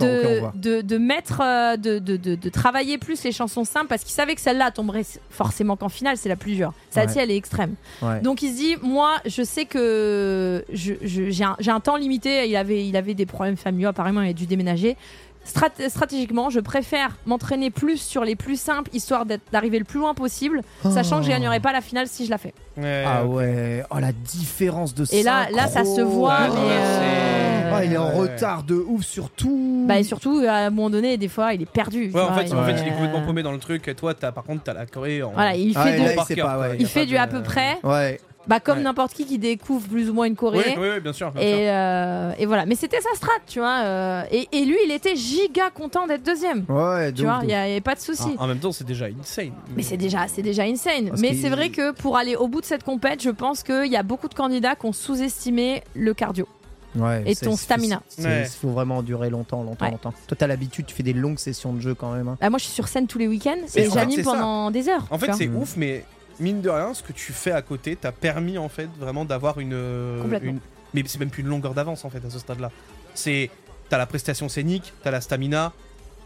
de, de mettre, euh, de, de, travailler plus les chansons simples parce qu'il savait que celle-là tomberait forcément qu'en finale, c'est la plus dure. Celle-ci, Ouais. elle est extrême. Ouais. Donc il se dit, moi, je sais que j'ai un, un temps limité. Il avait, il avait des problèmes familiaux, apparemment, il a dû déménager. Strat- stratégiquement, je préfère m'entraîner plus sur les plus simples, histoire d'être- d'arriver le plus loin possible, sachant que je gagnerai pas la finale si je la fais. Ouais, Ah ouais, oh la différence de Et là, là, ça se voit, Ouais, mais. euh, Ah, il est en Ouais. retard de ouf sur tout. Bah, et surtout, à un moment donné, des fois, il est perdu. Ouais, en fait, il- en fait, il est euh, complètement paumé dans le truc. Et toi, as, par contre, t'as la Corée en. Voilà, il Ah, fait et du, là, il par pas, il fait du de- à peu près, Ouais. Bah, comme Ouais. n'importe qui qui découvre plus ou moins une Corée. oui, oui, bien sûr. bien sûr. Et, euh, et voilà, mais c'était sa strat, tu vois. euh, et, et lui, il était giga content d'être deuxième. Ouais, de Tu vois, il n'y avait pas de souci. En, en même temps, c'est déjà insane. Mais c'est déjà, c'est déjà insane. Parce mais c'est vrai que pour aller au bout de cette compète, je pense qu'il y a beaucoup de candidats qui ont sous-estimé le cardio. Ouais, et ton stamina. Ouais. Il faut vraiment durer longtemps, longtemps, Ouais. longtemps. Toi, t'as l'habitude, tu fais des longues sessions de jeu quand même. hein. Bah, moi, je suis sur scène tous les week-ends et j'anime ça. pendant des heures. En fait, c'est Mm. ouf, mais mine de rien, ce que tu fais à côté t'a permis en fait vraiment d'avoir une, euh, une- Mais c'est même plus une longueur d'avance en fait à ce stade-là. C'est. T'as la prestation scénique, t'as la stamina,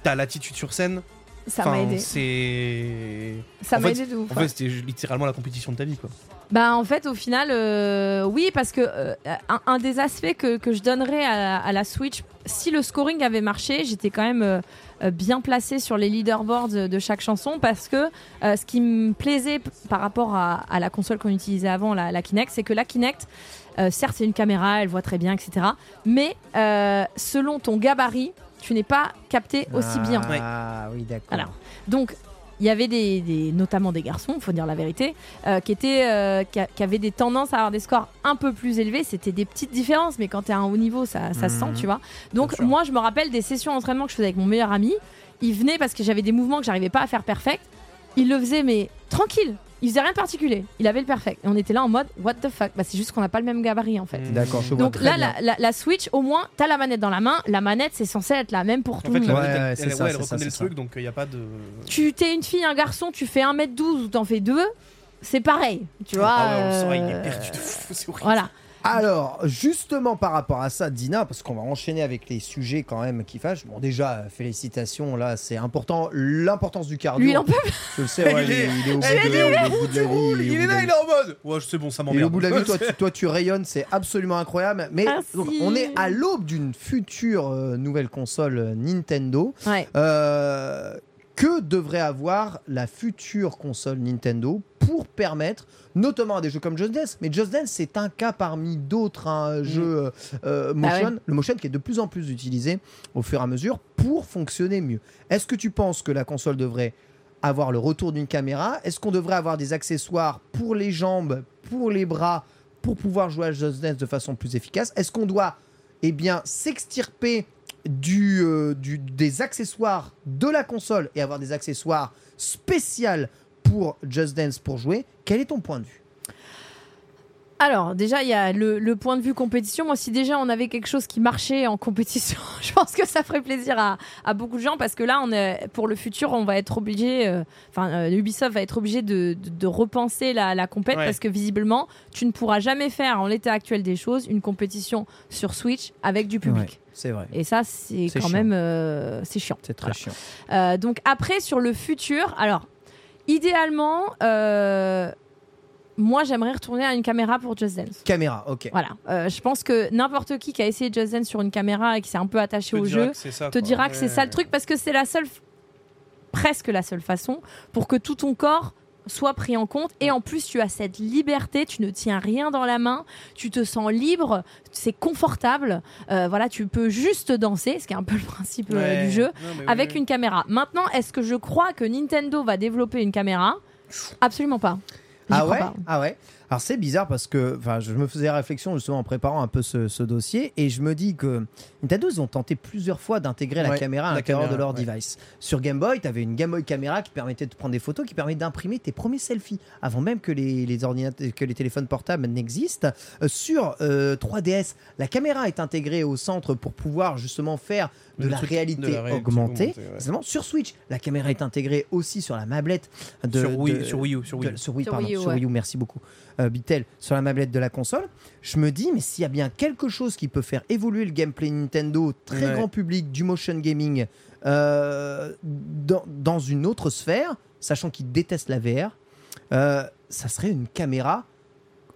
t'as l'attitude sur scène. Ça m'a aidé. C'est. Ça en m'a fait- aidé de ouf. En fait, c'était littéralement la compétition de ta vie quoi. Bah en fait au final euh, oui parce que euh, un, un des aspects que, que je donnerais à, à la Switch si le scoring avait marché j'étais quand même euh, bien placée sur les leaderboards de, chaque chanson parce que euh, ce qui me plaisait par rapport à, à la console qu'on utilisait avant la, la Kinect c'est que la Kinect euh, certes c'est une caméra elle voit très bien etc mais euh, selon ton gabarit tu n'es pas capté aussi bien Ah oui, d'accord. alors, donc, il y avait des, des- notamment des garçons, faut dire la vérité, euh, qui étaient, euh, qui, a- qui avaient des tendances à avoir des scores un peu plus élevés. C'était des petites différences, mais quand tu es à un haut niveau, ça, ça se sent, Mhm. tu vois. Donc, moi, je me rappelle des sessions d'entraînement que je faisais avec mon meilleur ami. Il venait parce que j'avais des mouvements que j'arrivais pas à faire perfect. Il le faisait, mais tranquille. Il faisait rien de particulier. Il avait le perfect. Et on était là en mode, what the fuck? Bah, C'est juste qu'on n'a pas le même gabarit, en fait. Mm. D'accord, je vois Donc là, la, la- la Switch, au moins, t'as la manette dans la main. La manette, c'est censé être la même pour En tout le monde. Ouais, elle, ça, ouais, elle c'est ça, reconnaît le truc, donc il n'y a pas de. tu t'es une fille, un garçon, tu fais 1m12 ou t'en fais 2, c'est pareil. Tu vois Ah ouais, on le sent, il euh, est perdu de fou, c'est horrible. Voilà. Alors, justement par rapport à ça, Dina, parce qu'on va enchaîner avec les sujets quand même qui fâchent. Bon, déjà, euh, félicitations, là, c'est important. L'importance du cardio. Lui, il en peut Je le sais, ouais, Il il, est, il au bout de, il est il au bout la vie, il est il là, il est en mode. Ouais, c'est bon, ça m'emmerde. au bout de la vie, toi, tu, toi, tu rayonnes, c'est absolument incroyable. Mais donc, on est à l'aube d'une future euh, nouvelle console euh, Nintendo. Ouais. Euh, que devrait avoir la future console Nintendo pour permettre, notamment à des jeux comme Just Dance, mais Just Dance c'est un cas parmi d'autres hein, jeux euh, euh, Bah motion, ouais. le motion qui est de plus en plus utilisé au fur et à mesure pour fonctionner mieux. Est-ce que tu penses que la console devrait avoir le retour d'une caméra? Est-ce qu'on devrait avoir des accessoires pour les jambes, pour les bras, pour pouvoir jouer à Just Dance de façon plus efficace? Est-ce qu'on doit eh bien, s'extirper du, euh, du- des accessoires de la console et avoir des accessoires spéciaux pour Just Dance pour jouer Quel est ton point de vue? Alors, déjà, il y a le, le point de vue compétition. Moi, si déjà on avait quelque chose qui marchait en compétition, je pense que ça ferait plaisir à, à beaucoup de gens parce que là, on est, pour le futur, on va être obligé, euh, enfin, euh, Ubisoft va être obligé de, de, de repenser la, la compète Ouais. parce que visiblement, tu ne pourras jamais faire, en l'état actuel des choses, une compétition sur Switch avec du public. Ouais, c'est vrai. Et ça, c'est quand chiant. même, euh, c'est chiant. C'est très Voilà. chiant. Donc après sur le futur, alors idéalement, moi j'aimerais retourner à une caméra pour Just Dance. Caméra, ok. Voilà, Euh, je pense que n'importe qui qui a essayé Just Dance sur une caméra et qui s'est un peu attaché Te au jeu ça, te dira que c'est ça le truc parce que c'est la seule, presque la seule façon pour que tout ton corps soit pris en compte et en plus tu as cette liberté, tu ne tiens rien dans la main, tu te sens libre, c'est confortable, Euh, voilà, tu peux juste danser, ce qui est un peu le principe euh, Ouais. du jeu Non, avec oui. une caméra. Maintenant, est-ce que je crois que Nintendo va développer une caméra? Absolument pas. Ah crois ouais, ah ouais? Alors c'est bizarre parce que enfin, je me faisais réflexion justement en préparant un peu ce, ce dossier et je me dis que Nintendo ils ont tenté plusieurs fois d'intégrer la Ouais, caméra à l'intérieur de leur ouais. device. Sur Game Boy, tu avais une Game Boy caméra qui permettait de prendre des photos, qui permettait d'imprimer tes premiers selfies avant même que les, les ordinateurs, que les téléphones portables n'existent. Euh, sur euh, 3DS, la caméra est intégrée au centre pour pouvoir justement faire de Le la truc réalité de la réalité augmentée. augmentée, ouais. Sur Switch, la caméra est intégrée aussi sur la mablette de sur Wii, de- sur Wii U, sur Wii de- U. sur Wii, Sur pardon, Wii U, sur. Wii U, merci beaucoup. Euh, Bitel, sur la mablette de la console, je me dis, mais s'il y a bien quelque chose qui peut faire évoluer le gameplay Nintendo, très Ouais. grand public, du motion gaming, euh, dans, dans une autre sphère, sachant qu'ils détestent la VR, euh, ça serait une caméra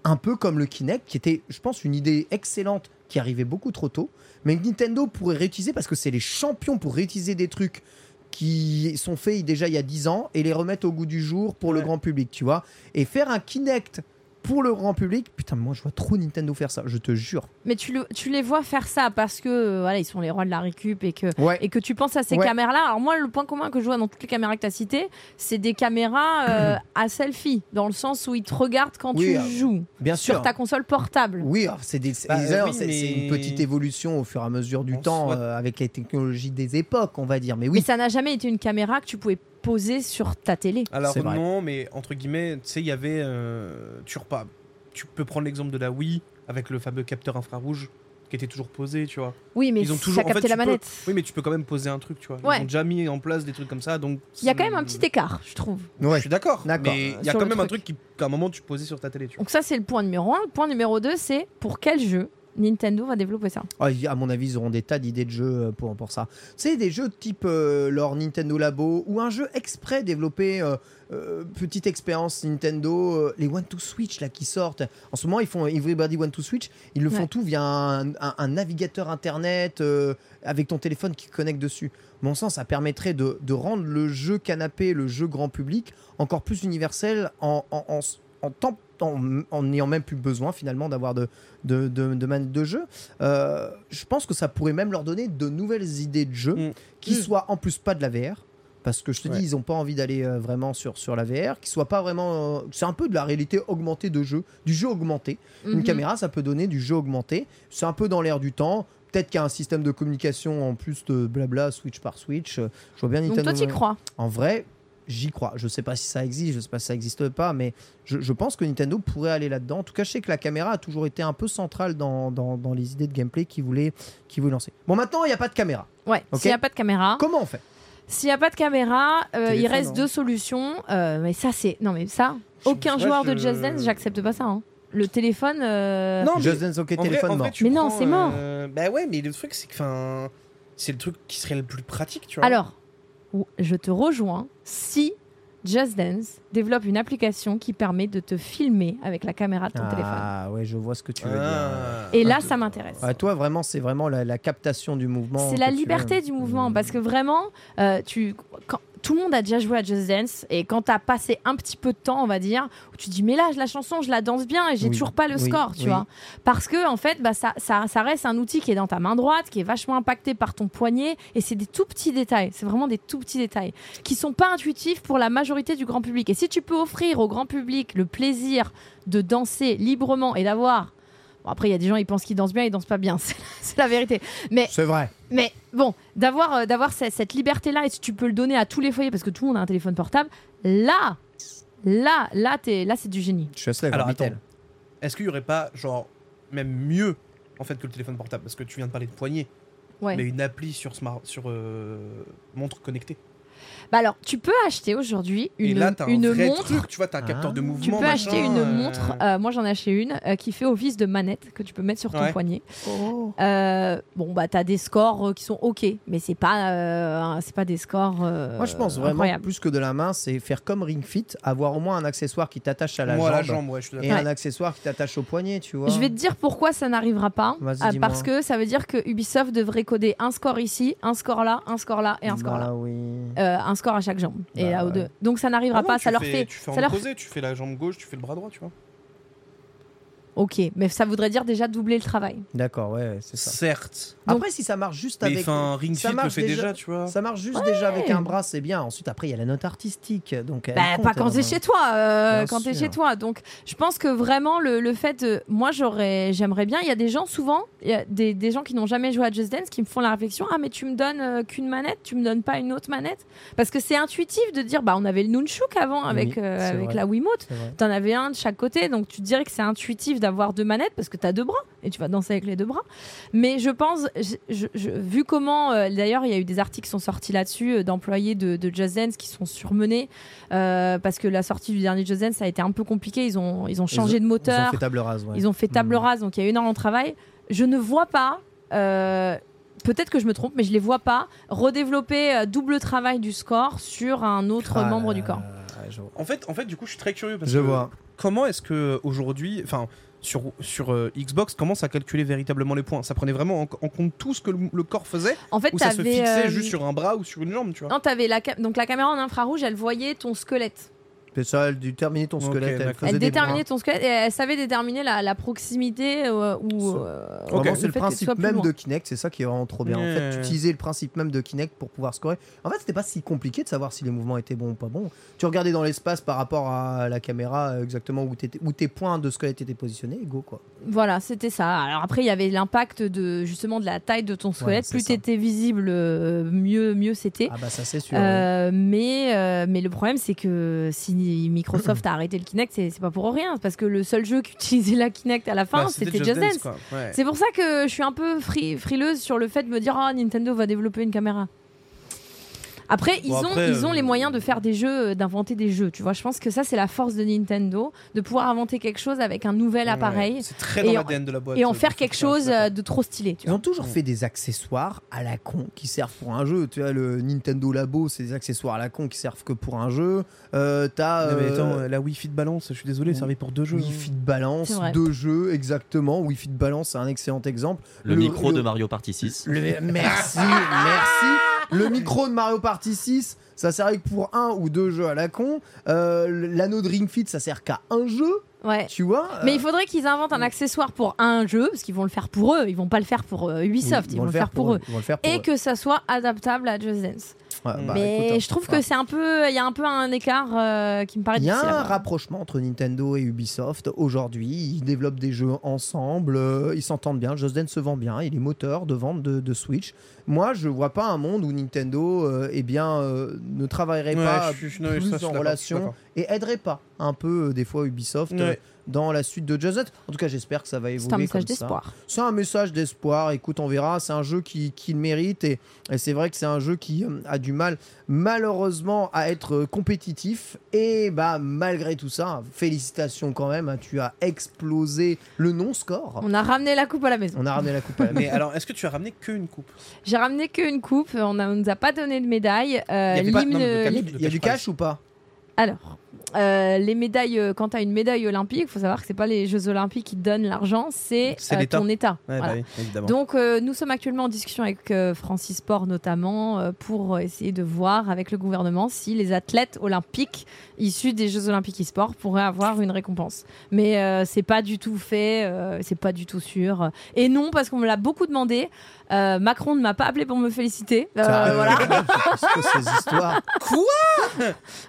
un peu comme le Kinect, qui était, je pense, une idée excellente qui arrivait beaucoup trop tôt, mais que Nintendo pourrait réutiliser parce que c'est les champions pour réutiliser des trucs qui sont faits déjà il y a 10 ans et les remettre au goût du jour pour le grand public, tu vois. Et faire un Kinect pour le grand public, putain, moi je vois trop Nintendo faire ça, je te jure. Mais tu, le- tu les vois faire ça parce que euh, voilà, ils sont les rois de la récup et que Ouais. et que tu penses à ces Ouais. caméras-là. Alors moi, le point commun que je vois dans toutes les caméras que tu as citées, c'est des caméras euh, à selfie, dans le sens où ils te regardent quand Oui, tu joues Bien sur sûr. ta console portable. Oui, c'est Bah, oui, mais- une petite évolution au fur et à mesure du temps soit- euh, avec les technologies des époques, on va dire. Mais Mais oui, ça n'a jamais été une caméra que tu pouvais poser sur ta télé. Alors C'est vrai. non, mais entre guillemets, tu sais, il y avait, euh, tu repars- tu peux prendre l'exemple de la Wii avec le fameux capteur infrarouge qui était toujours posé, tu vois. Oui, mais Ils ont ça toujours en fait, captait la tu peux- manette. Oui, mais tu peux quand même poser un truc, tu vois. Ouais. Ils ont déjà mis en place des trucs comme ça, donc. Il y a quand même un petit écart, je trouve. Je ouais. suis d'accord. D'accord. Mais il y a quand même un truc. truc qui, qu'à un moment, tu posais sur ta télé, tu vois. Donc ça, c'est le point numéro un. Le point numéro deux, c'est pour quel jeu Nintendo va développer ça y- à mon avis, ils auront des tas d'idées de jeux euh, pour, pour ça. Sais, des jeux type euh, leur Nintendo Labo ou un jeu exprès développé, euh, euh, petite expérience Nintendo, les One to Switch là qui sortent. En ce moment, ils font Everybody One to Switch. Ils le font tout via un, un- un navigateur internet avec ton téléphone qui connecte dessus. Mon sens, ça permettrait de, de rendre le jeu canapé, le jeu grand public, encore plus universel en, en, en, en temps- en- n'ayant même plus besoin finalement d'avoir de, de, de, de manettes de jeu. Euh, je pense que ça pourrait même leur donner de nouvelles idées de jeu Mm. qui Mm. soient en plus pas de la VR. Parce que je te Ouais. dis, ils n'ont pas envie d'aller euh, vraiment sur, sur la VR, qui soit pas vraiment. euh, c'est un peu de la réalité augmentée de jeu, du jeu augmenté. Une Mhm. caméra, ça peut donner du jeu augmenté. C'est un peu dans l'air du temps. Peut-être qu'il y a un système de communication en plus de blabla, switch par switch. Je vois bien Donc Nintendo. toi, tu crois En vrai, j'y crois. Je sais pas si ça existe, je sais pas si ça existe pas, mais je, je pense que Nintendo pourrait aller là-dedans. En tout cas, je sais que la caméra a toujours été un peu centrale dans, dans, dans les idées de gameplay qu'ils voulaient, qu'ils voulaient lancer. Bon, maintenant, il n'y a pas de caméra. Ouais. S'il n'y a pas de caméra, Comment on fait? s'il n'y a pas de caméra, euh, il reste hein. deux solutions. Euh, mais ça, c'est non mais ça, aucun joueur je- de Just Dance, j'accepte pas ça. hein. Le téléphone. euh, Non, Just Dance, ok, en téléphone vrai, mort. Mais non, c'est mort. euh, Bah ouais, mais le truc, c'est que, enfin, c'est le truc qui serait le plus pratique, tu vois. Alors, ou- je te rejoins si Just Dance développe une application qui permet de te filmer avec la caméra de ton téléphone. Ah ouais, je vois ce que tu veux dire. Ah. Et là, ça m'intéresse. Ouais, toi, vraiment, c'est vraiment la, la captation du mouvement. C'est la liberté veux. du mouvement Mmh. parce que vraiment, euh, tu, quand, tout le monde a déjà joué à Just Dance et quand tu as passé un petit peu de temps, on va dire, où tu te dis mais là la chanson je la danse bien et j'ai Oui, toujours pas le oui, score, tu oui. vois, parce que en fait bah, ça, ça, ça reste un outil qui est dans ta main droite, qui est vachement impacté par ton poignet et c'est des tout petits détails, c'est vraiment des tout petits détails qui sont pas intuitifs pour la majorité du grand public. Et si tu peux offrir au grand public le plaisir de danser librement et d'avoir Bon, après, il y a des gens, ils pensent qu'ils dansent bien, ils dansent pas bien. C'est la- vérité. Mais C'est vrai. mais bon, d'avoir euh, d'avoir cette liberté-là, et si tu peux le donner à tous les foyers, parce que tout le monde a un téléphone portable, là, là, là, c'est du génie. Je suis assez d'accord. Est-ce qu'il y aurait pas, genre, même mieux, en fait, que le téléphone portable? Parce que tu viens de parler de poignée, Ouais. mais une appli sur, smart, sur euh, montre connectée. Bah alors, tu peux acheter aujourd'hui Et une, là, t'as un une vrai montre. truc, tu vois, t'as un capteur Ah. de mouvement. Tu peux machin, acheter une euh, montre. euh, moi, j'en ai acheté une euh, qui fait office de manette que tu peux mettre sur ton Ouais. poignet. Euh, bon, bah, t'as des scores euh, qui sont ok, mais c'est pas, euh, c'est pas des scores. euh, Moi, je pense vraiment incroyables. plus que de la main, c'est faire comme Ring Fit, avoir au moins un accessoire qui t'attache à la moi, jambe, la jambe, ouais, je et un accessoire qui t'attache au poignet, tu vois. Je vais te dire pourquoi ça n'arrivera pas. Euh, parce que ça veut dire que Ubisoft devrait coder un score ici, un score là, un score là et un score Bah là. oui. Euh, un score à chaque jambe. et Bah là, aux ouais. deux. Donc ça n'arrivera Ah non, pas. Ça leur fais- fait. Tu fais ça en leur tu fais la jambe gauche, tu fais le bras droit, tu vois. Ok, mais ça voudrait dire déjà doubler le travail. D'accord, ouais, c'est ça. Certes. Donc- Après, si ça marche juste Mais avec. enfin, Ring ça Fit le marche fait déjà, tu vois. Ça marche juste déjà avec un bras, c'est bien. Ensuite, après, il y a la note artistique. Donc, Bah, compte, pas quand t'es hein. chez toi, euh, quand t'es chez toi. Donc, je pense que vraiment le, le fait, de- moi j'aurais, j'aimerais bien. Il y a des gens souvent, il y a des, des gens qui n'ont jamais joué à Just Dance qui me font la réflexion, ah mais tu me donnes euh, qu'une manette, tu me donnes pas une autre manette, parce que c'est intuitif de dire, bah on avait le Nunchuk avant avec Oui, euh, avec vrai. la Wiimote. T'en avais un de chaque côté, donc tu te dirais que c'est intuitif d'avoir deux manettes parce que t'as deux bras et tu vas danser avec les deux bras. Mais je pense, je- je- je- vu comment, euh, d'ailleurs, il y a eu des articles qui sont sortis là-dessus euh, d'employés de, de Just Dance qui sont surmenés euh, parce que la sortie du dernier Just Dance ça a été un peu compliqué. Ils ont, ils ont changé de Ils ont moteur, fait table rase, ouais. ils ont fait table Mm. rase, donc il y a eu énormément de travail. Je ne vois pas. euh, Peut-être que je me trompe, mais je les vois pas redévelopper euh, double travail du score sur un autre Ah membre là du corps. là. En fait, en fait, du coup, je suis très curieux parce Je que vois. comment est-ce que aujourd'hui, enfin, sur, sur euh, Xbox, comment ça calculait véritablement les points Ça prenait vraiment en, en compte tout ce que le, le corps faisait En fait, ou ça se fixait euh, juste sur un bras ou sur une jambe, tu vois Non, t'avais la donc la caméra en infrarouge, elle voyait ton squelette. C'est ça, elle déterminait ton squelette. elle faisait Elle des déterminait ton squelette et elle savait déterminer la, la proximité euh, ou. euh, Vraiment, Ok. c'est le principe même loin. de Kinect, c'est ça qui est vraiment trop bien. En fait, Ouais. tu utilisais le principe même de Kinect pour pouvoir scorer. En fait, c'était pas si compliqué de savoir si les mouvements étaient bons ou pas bons. Tu regardais dans l'espace par rapport à la caméra euh, exactement où, tes points de squelette étaient positionnés, et go quoi. Voilà, c'était ça. Alors après, il y avait l'impact de justement de la taille de ton squelette. c'est plus t'étais visible, euh, mieux mieux c'était. Ah bah ça c'est sûr. ouais. Euh, mais, euh, mais le problème, c'est que si Microsoft a arrêté le Kinect, c'est pas pour rien. Parce que le seul jeu qui utilisait la Kinect à la fin, Bah, c'était Just Dance. Ouais. C'est pour ça que je suis un peu fri- frileuse sur le fait de me dire Ah, Nintendo va développer une caméra. Après, ils, Bon, ont, après, ils ont euh, les moyens de faire des jeux, euh, d'inventer des jeux. Tu vois, je pense que ça, c'est la force de Nintendo, de pouvoir inventer quelque chose avec un nouvel Ouais, appareil C'est très Et dans en- l'ADN de la boîte. et en euh, faire quelque chose euh, de trop stylé. Tu Ils vois. ont toujours fait des accessoires à la con qui servent pour un jeu. Tu vois, le Nintendo Labo, c'est des accessoires à la con qui servent que pour un jeu. Euh, T'as euh, attends, la Wii Fit Balance, je suis désolé, ça servait pour deux jeux. Wii Fit Balance, deux jeux exactement. Wii Fit Balance, c'est un excellent exemple. Le, Le- micro le- de Mario Party 6. Le- merci, merci. Le micro de Mario Party 6, ça servait que pour un ou deux jeux à la con. Euh, L'anneau de Ring Fit, ça sert qu'à un jeu, Ouais. tu vois. Mais Euh, il faudrait qu'ils inventent un accessoire pour un jeu, parce qu'ils vont le faire pour eux. Ils vont pas le faire pour euh, Ubisoft, ils vont le faire pour eux. Faire pour Et eux. que ça soit adaptable à Just Dance. Ouais, bah, mais écoute, hein, je trouve que c'est un peu, il y a un peu un écart euh, qui me paraît Il y a un voir. rapprochement entre Nintendo et Ubisoft aujourd'hui. Ils développent des jeux ensemble, euh, ils s'entendent bien. Just Dance se vend bien, il est moteur de vente de, de Switch. Moi, je vois pas un monde où Nintendo euh, eh bien, euh, ne travaillerait Ouais, pas je non, plus je suis en relation. Et aiderait pas un peu euh, des fois Ubisoft euh, dans la suite de Just Dance. En tout cas, j'espère que ça va évoluer. C'est un message d'espoir. C'est un message d'espoir. Écoute, on verra. C'est un jeu qui, qui le mérite. Et, et c'est vrai que c'est un jeu qui euh, a du mal, malheureusement, à être euh, compétitif. Et bah, malgré tout ça, félicitations quand même. hein, tu as explosé le non-score. On a ramené la coupe à la maison. On a ramené la coupe à la Mais maison. alors, est-ce que tu as ramené qu'une coupe? J'ai ramené qu'une coupe. On ne nous a pas donné de médaille. Euh, y pas- non, mais. Il y a du cash ou pas? Alors, euh, les médailles, euh, quand tu as une médaille olympique, il faut savoir que c'est pas les Jeux olympiques qui donnent l'argent, c'est euh, l'État. ton État. Ouais, Voilà. bah oui. Donc, nous sommes actuellement en discussion avec Francis Sport notamment pour essayer de voir avec le gouvernement si les athlètes olympiques issus des Jeux olympiques e-sport pourraient avoir une récompense. Mais c'est pas du tout fait, c'est pas du tout sûr. Et non, parce qu'on me l'a beaucoup demandé. Euh, Macron ne m'a pas appelé pour me féliciter. Euh, Sérieux voilà. Qu'est-ce que ces histoires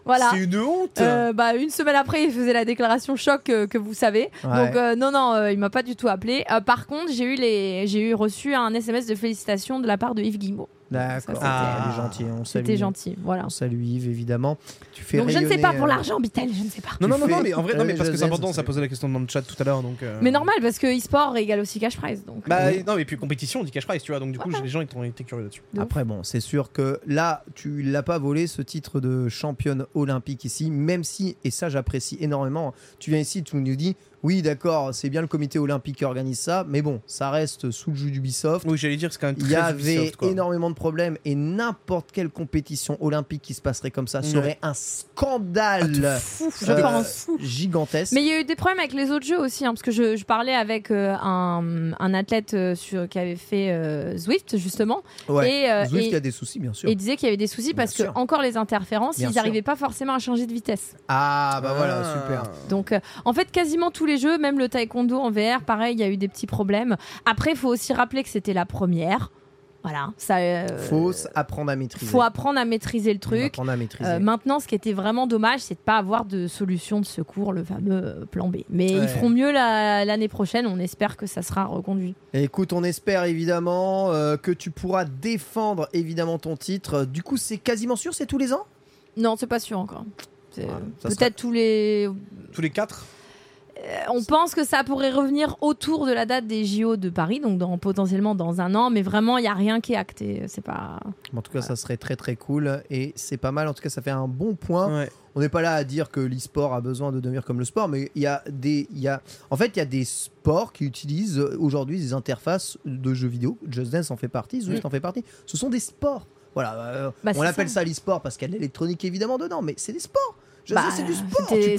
voilà. C'est une honte Euh, euh, bah, une semaine après, il faisait la déclaration choc euh, que vous savez. Ouais. Donc euh, non, non, euh, il m'a pas du tout appelé. Euh, par contre, j'ai eu les, j'ai eu reçu un SMS de félicitations de la part de Yves Guillemot. D'accord. C'était- Ah, il est gentil. On salue. C'était gentil, voilà. On salue Yves, évidemment. Tu fais Donc je ne sais pas pour euh, l'argent, Bitel, je ne sais pas. Non, non, non, mais en vrai, non, mais Euh, parce que c'est important, ça ça fait- posait la question dans le chat tout à l'heure. donc. euh, Mais normal, parce que e-sport égale aussi cash prize. Donc, Bah, euh, non, mais puis compétition, on dit cash prize, tu vois, donc du coup, les gens ils ont été curieux là-dessus. Après, bon, c'est sûr que là, tu l'as pas volé ce titre de championne olympique ici, même si, et ça j'apprécie énormément, tu viens ici, tu nous dis, oui, d'accord, c'est bien le comité olympique qui organise ça, mais bon, ça reste sous le jus d'Ubisoft. Oui, j'allais dire, c'est quand même Il très y avait Ubisoft, énormément de problèmes et n'importe quelle compétition olympique qui se passerait comme ça serait un scandale Fou, je euh, pense. gigantesque. Mais il y a eu des problèmes avec les autres jeux aussi, hein, parce que je, je parlais avec euh, un, un athlète euh, sur, qui avait fait euh, Zwift, justement, ouais. et, euh, Zwift, il y a des soucis, bien sûr. et il disait qu'il y avait des soucis Bien parce que, sûr. encore les interférences, Bien ils n'arrivaient pas forcément à changer de vitesse. Ah, bah voilà, Ah. super. Donc, euh, en fait, quasiment tous les jeux, même le taekwondo en VR, pareil, il y a eu des petits problèmes. Après, il faut aussi rappeler que c'était la première. Voilà, ça. euh, Faut apprendre à maîtriser. faut apprendre à maîtriser le truc. apprendre à maîtriser. Euh, maintenant, ce qui était vraiment dommage, c'est de pas avoir de solution de secours, le fameux euh, plan B. Mais Ouais. ils feront mieux la- l'année prochaine. On espère que ça sera reconduit. Écoute, on espère évidemment euh, que tu pourras défendre évidemment ton titre. Du coup, c'est quasiment sûr, c'est tous les ans? Non, c'est pas sûr encore. Peut-être tous les. Tous les quatre? On pense que ça pourrait revenir autour de la date des JO de Paris, donc dans, potentiellement dans un an. Mais vraiment, il y a rien qui est acté. C'est pas. En tout cas, ça serait très très cool et c'est pas mal. En tout cas, ça fait un bon point. Ouais. On n'est pas là à dire que l'e-sport a besoin de devenir comme le sport, mais il y a des, il y a, en fait, il y a des sports qui utilisent euh, aujourd'hui des interfaces de jeux vidéo. Just Dance en fait partie, Zwift en fait partie. Ce sont des sports. Voilà, euh, Bah, on appelle ça. ça, l'e-sport parce qu'il y a de l'électronique évidemment dedans, mais c'est des sports. Just Bah, c'est du sport. C'était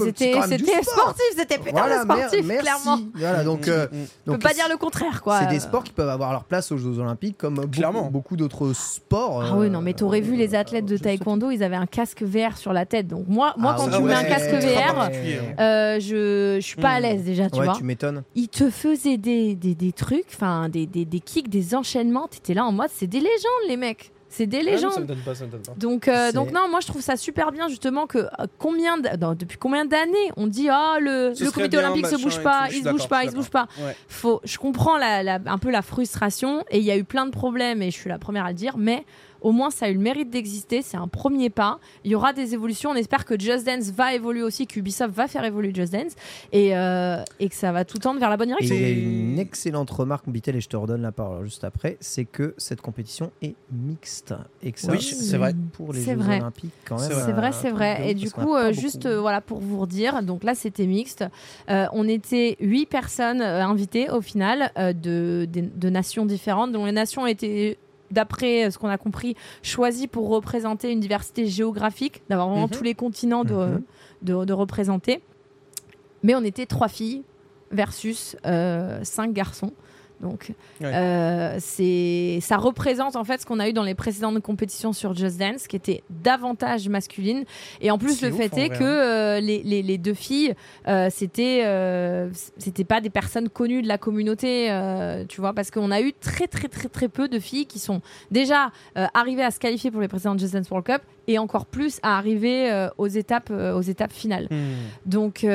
sportif, c'était putain Voilà, de mer- sportif, merci. clairement. Voilà, donc, euh, Mm, mm. On donc peut pas dire le contraire, quoi. C'est des Euh, sports qui peuvent avoir leur place aux Jeux Olympiques, comme beaucoup, Clairement. beaucoup d'autres sports. Ah oui, non, mais t'aurais euh, vu les athlètes de je taekwondo, ils avaient un casque VR sur la tête. Donc moi, moi Ah quand ouais, tu mets un casque VR, euh, je, je suis pas à l'aise déjà, tu ouais, vois. tu m'étonnes. Ils te faisaient des, des, des trucs, enfin des, des, des kicks, des enchaînements. T'étais là en mode, c'est des légendes, les mecs. C'est des Ah non, légendes. ça me donne pas, ça me donne pas. Donc, euh, donc non, moi je trouve ça super bien justement que euh, combien d- non, depuis combien d'années on dit ah le, Ce le serait comité bien, olympique se bouge pas, tout, il se bouge pas, il se bouge pas. Ouais. Faut, je comprends la, la- un peu la frustration et il y a eu plein de problèmes et je suis la première à le dire, mais au moins ça a eu le mérite d'exister, c'est un premier pas. Il y aura des évolutions, on espère que Just Dance va évoluer aussi, qu'Ubisoft va faire évoluer Just Dance et, euh, et que ça va tout tendre vers la bonne Et direction. a une excellente remarque, Bitel, et je te redonne la parole juste après, c'est que cette compétition est mixte. Et que ça, Oui, c'est vrai. Pour les C'est Jeux vrai. Olympiques, quand même. C'est vrai, truc c'est vrai. Et du coup, euh, juste euh, voilà pour vous dire, donc là c'était mixte. Euh, on était huit personnes euh, invitées au final euh, de, de, de nations différentes, dont les nations étaient d'après euh, ce qu'on a compris, choisies pour représenter une diversité géographique, d'avoir vraiment Mhm. tous les continents de, Mhm. de, de représenter. Mais on était trois filles versus euh, cinq garçons. Donc, Ouais. euh, c'est, ça représente en fait ce qu'on a eu dans les précédentes compétitions sur Just Dance, qui était davantage masculine. Et en plus, le ouf, fait est vrai, que hein. euh, les, les- les deux filles, euh, c'était, euh, c'était pas des personnes connues de la communauté, tu vois, parce qu'on a eu très très très très peu de filles qui sont déjà arrivées à se qualifier pour les précédentes Just Dance World Cup et encore plus à arriver aux étapes aux étapes finales. Hmm. Donc,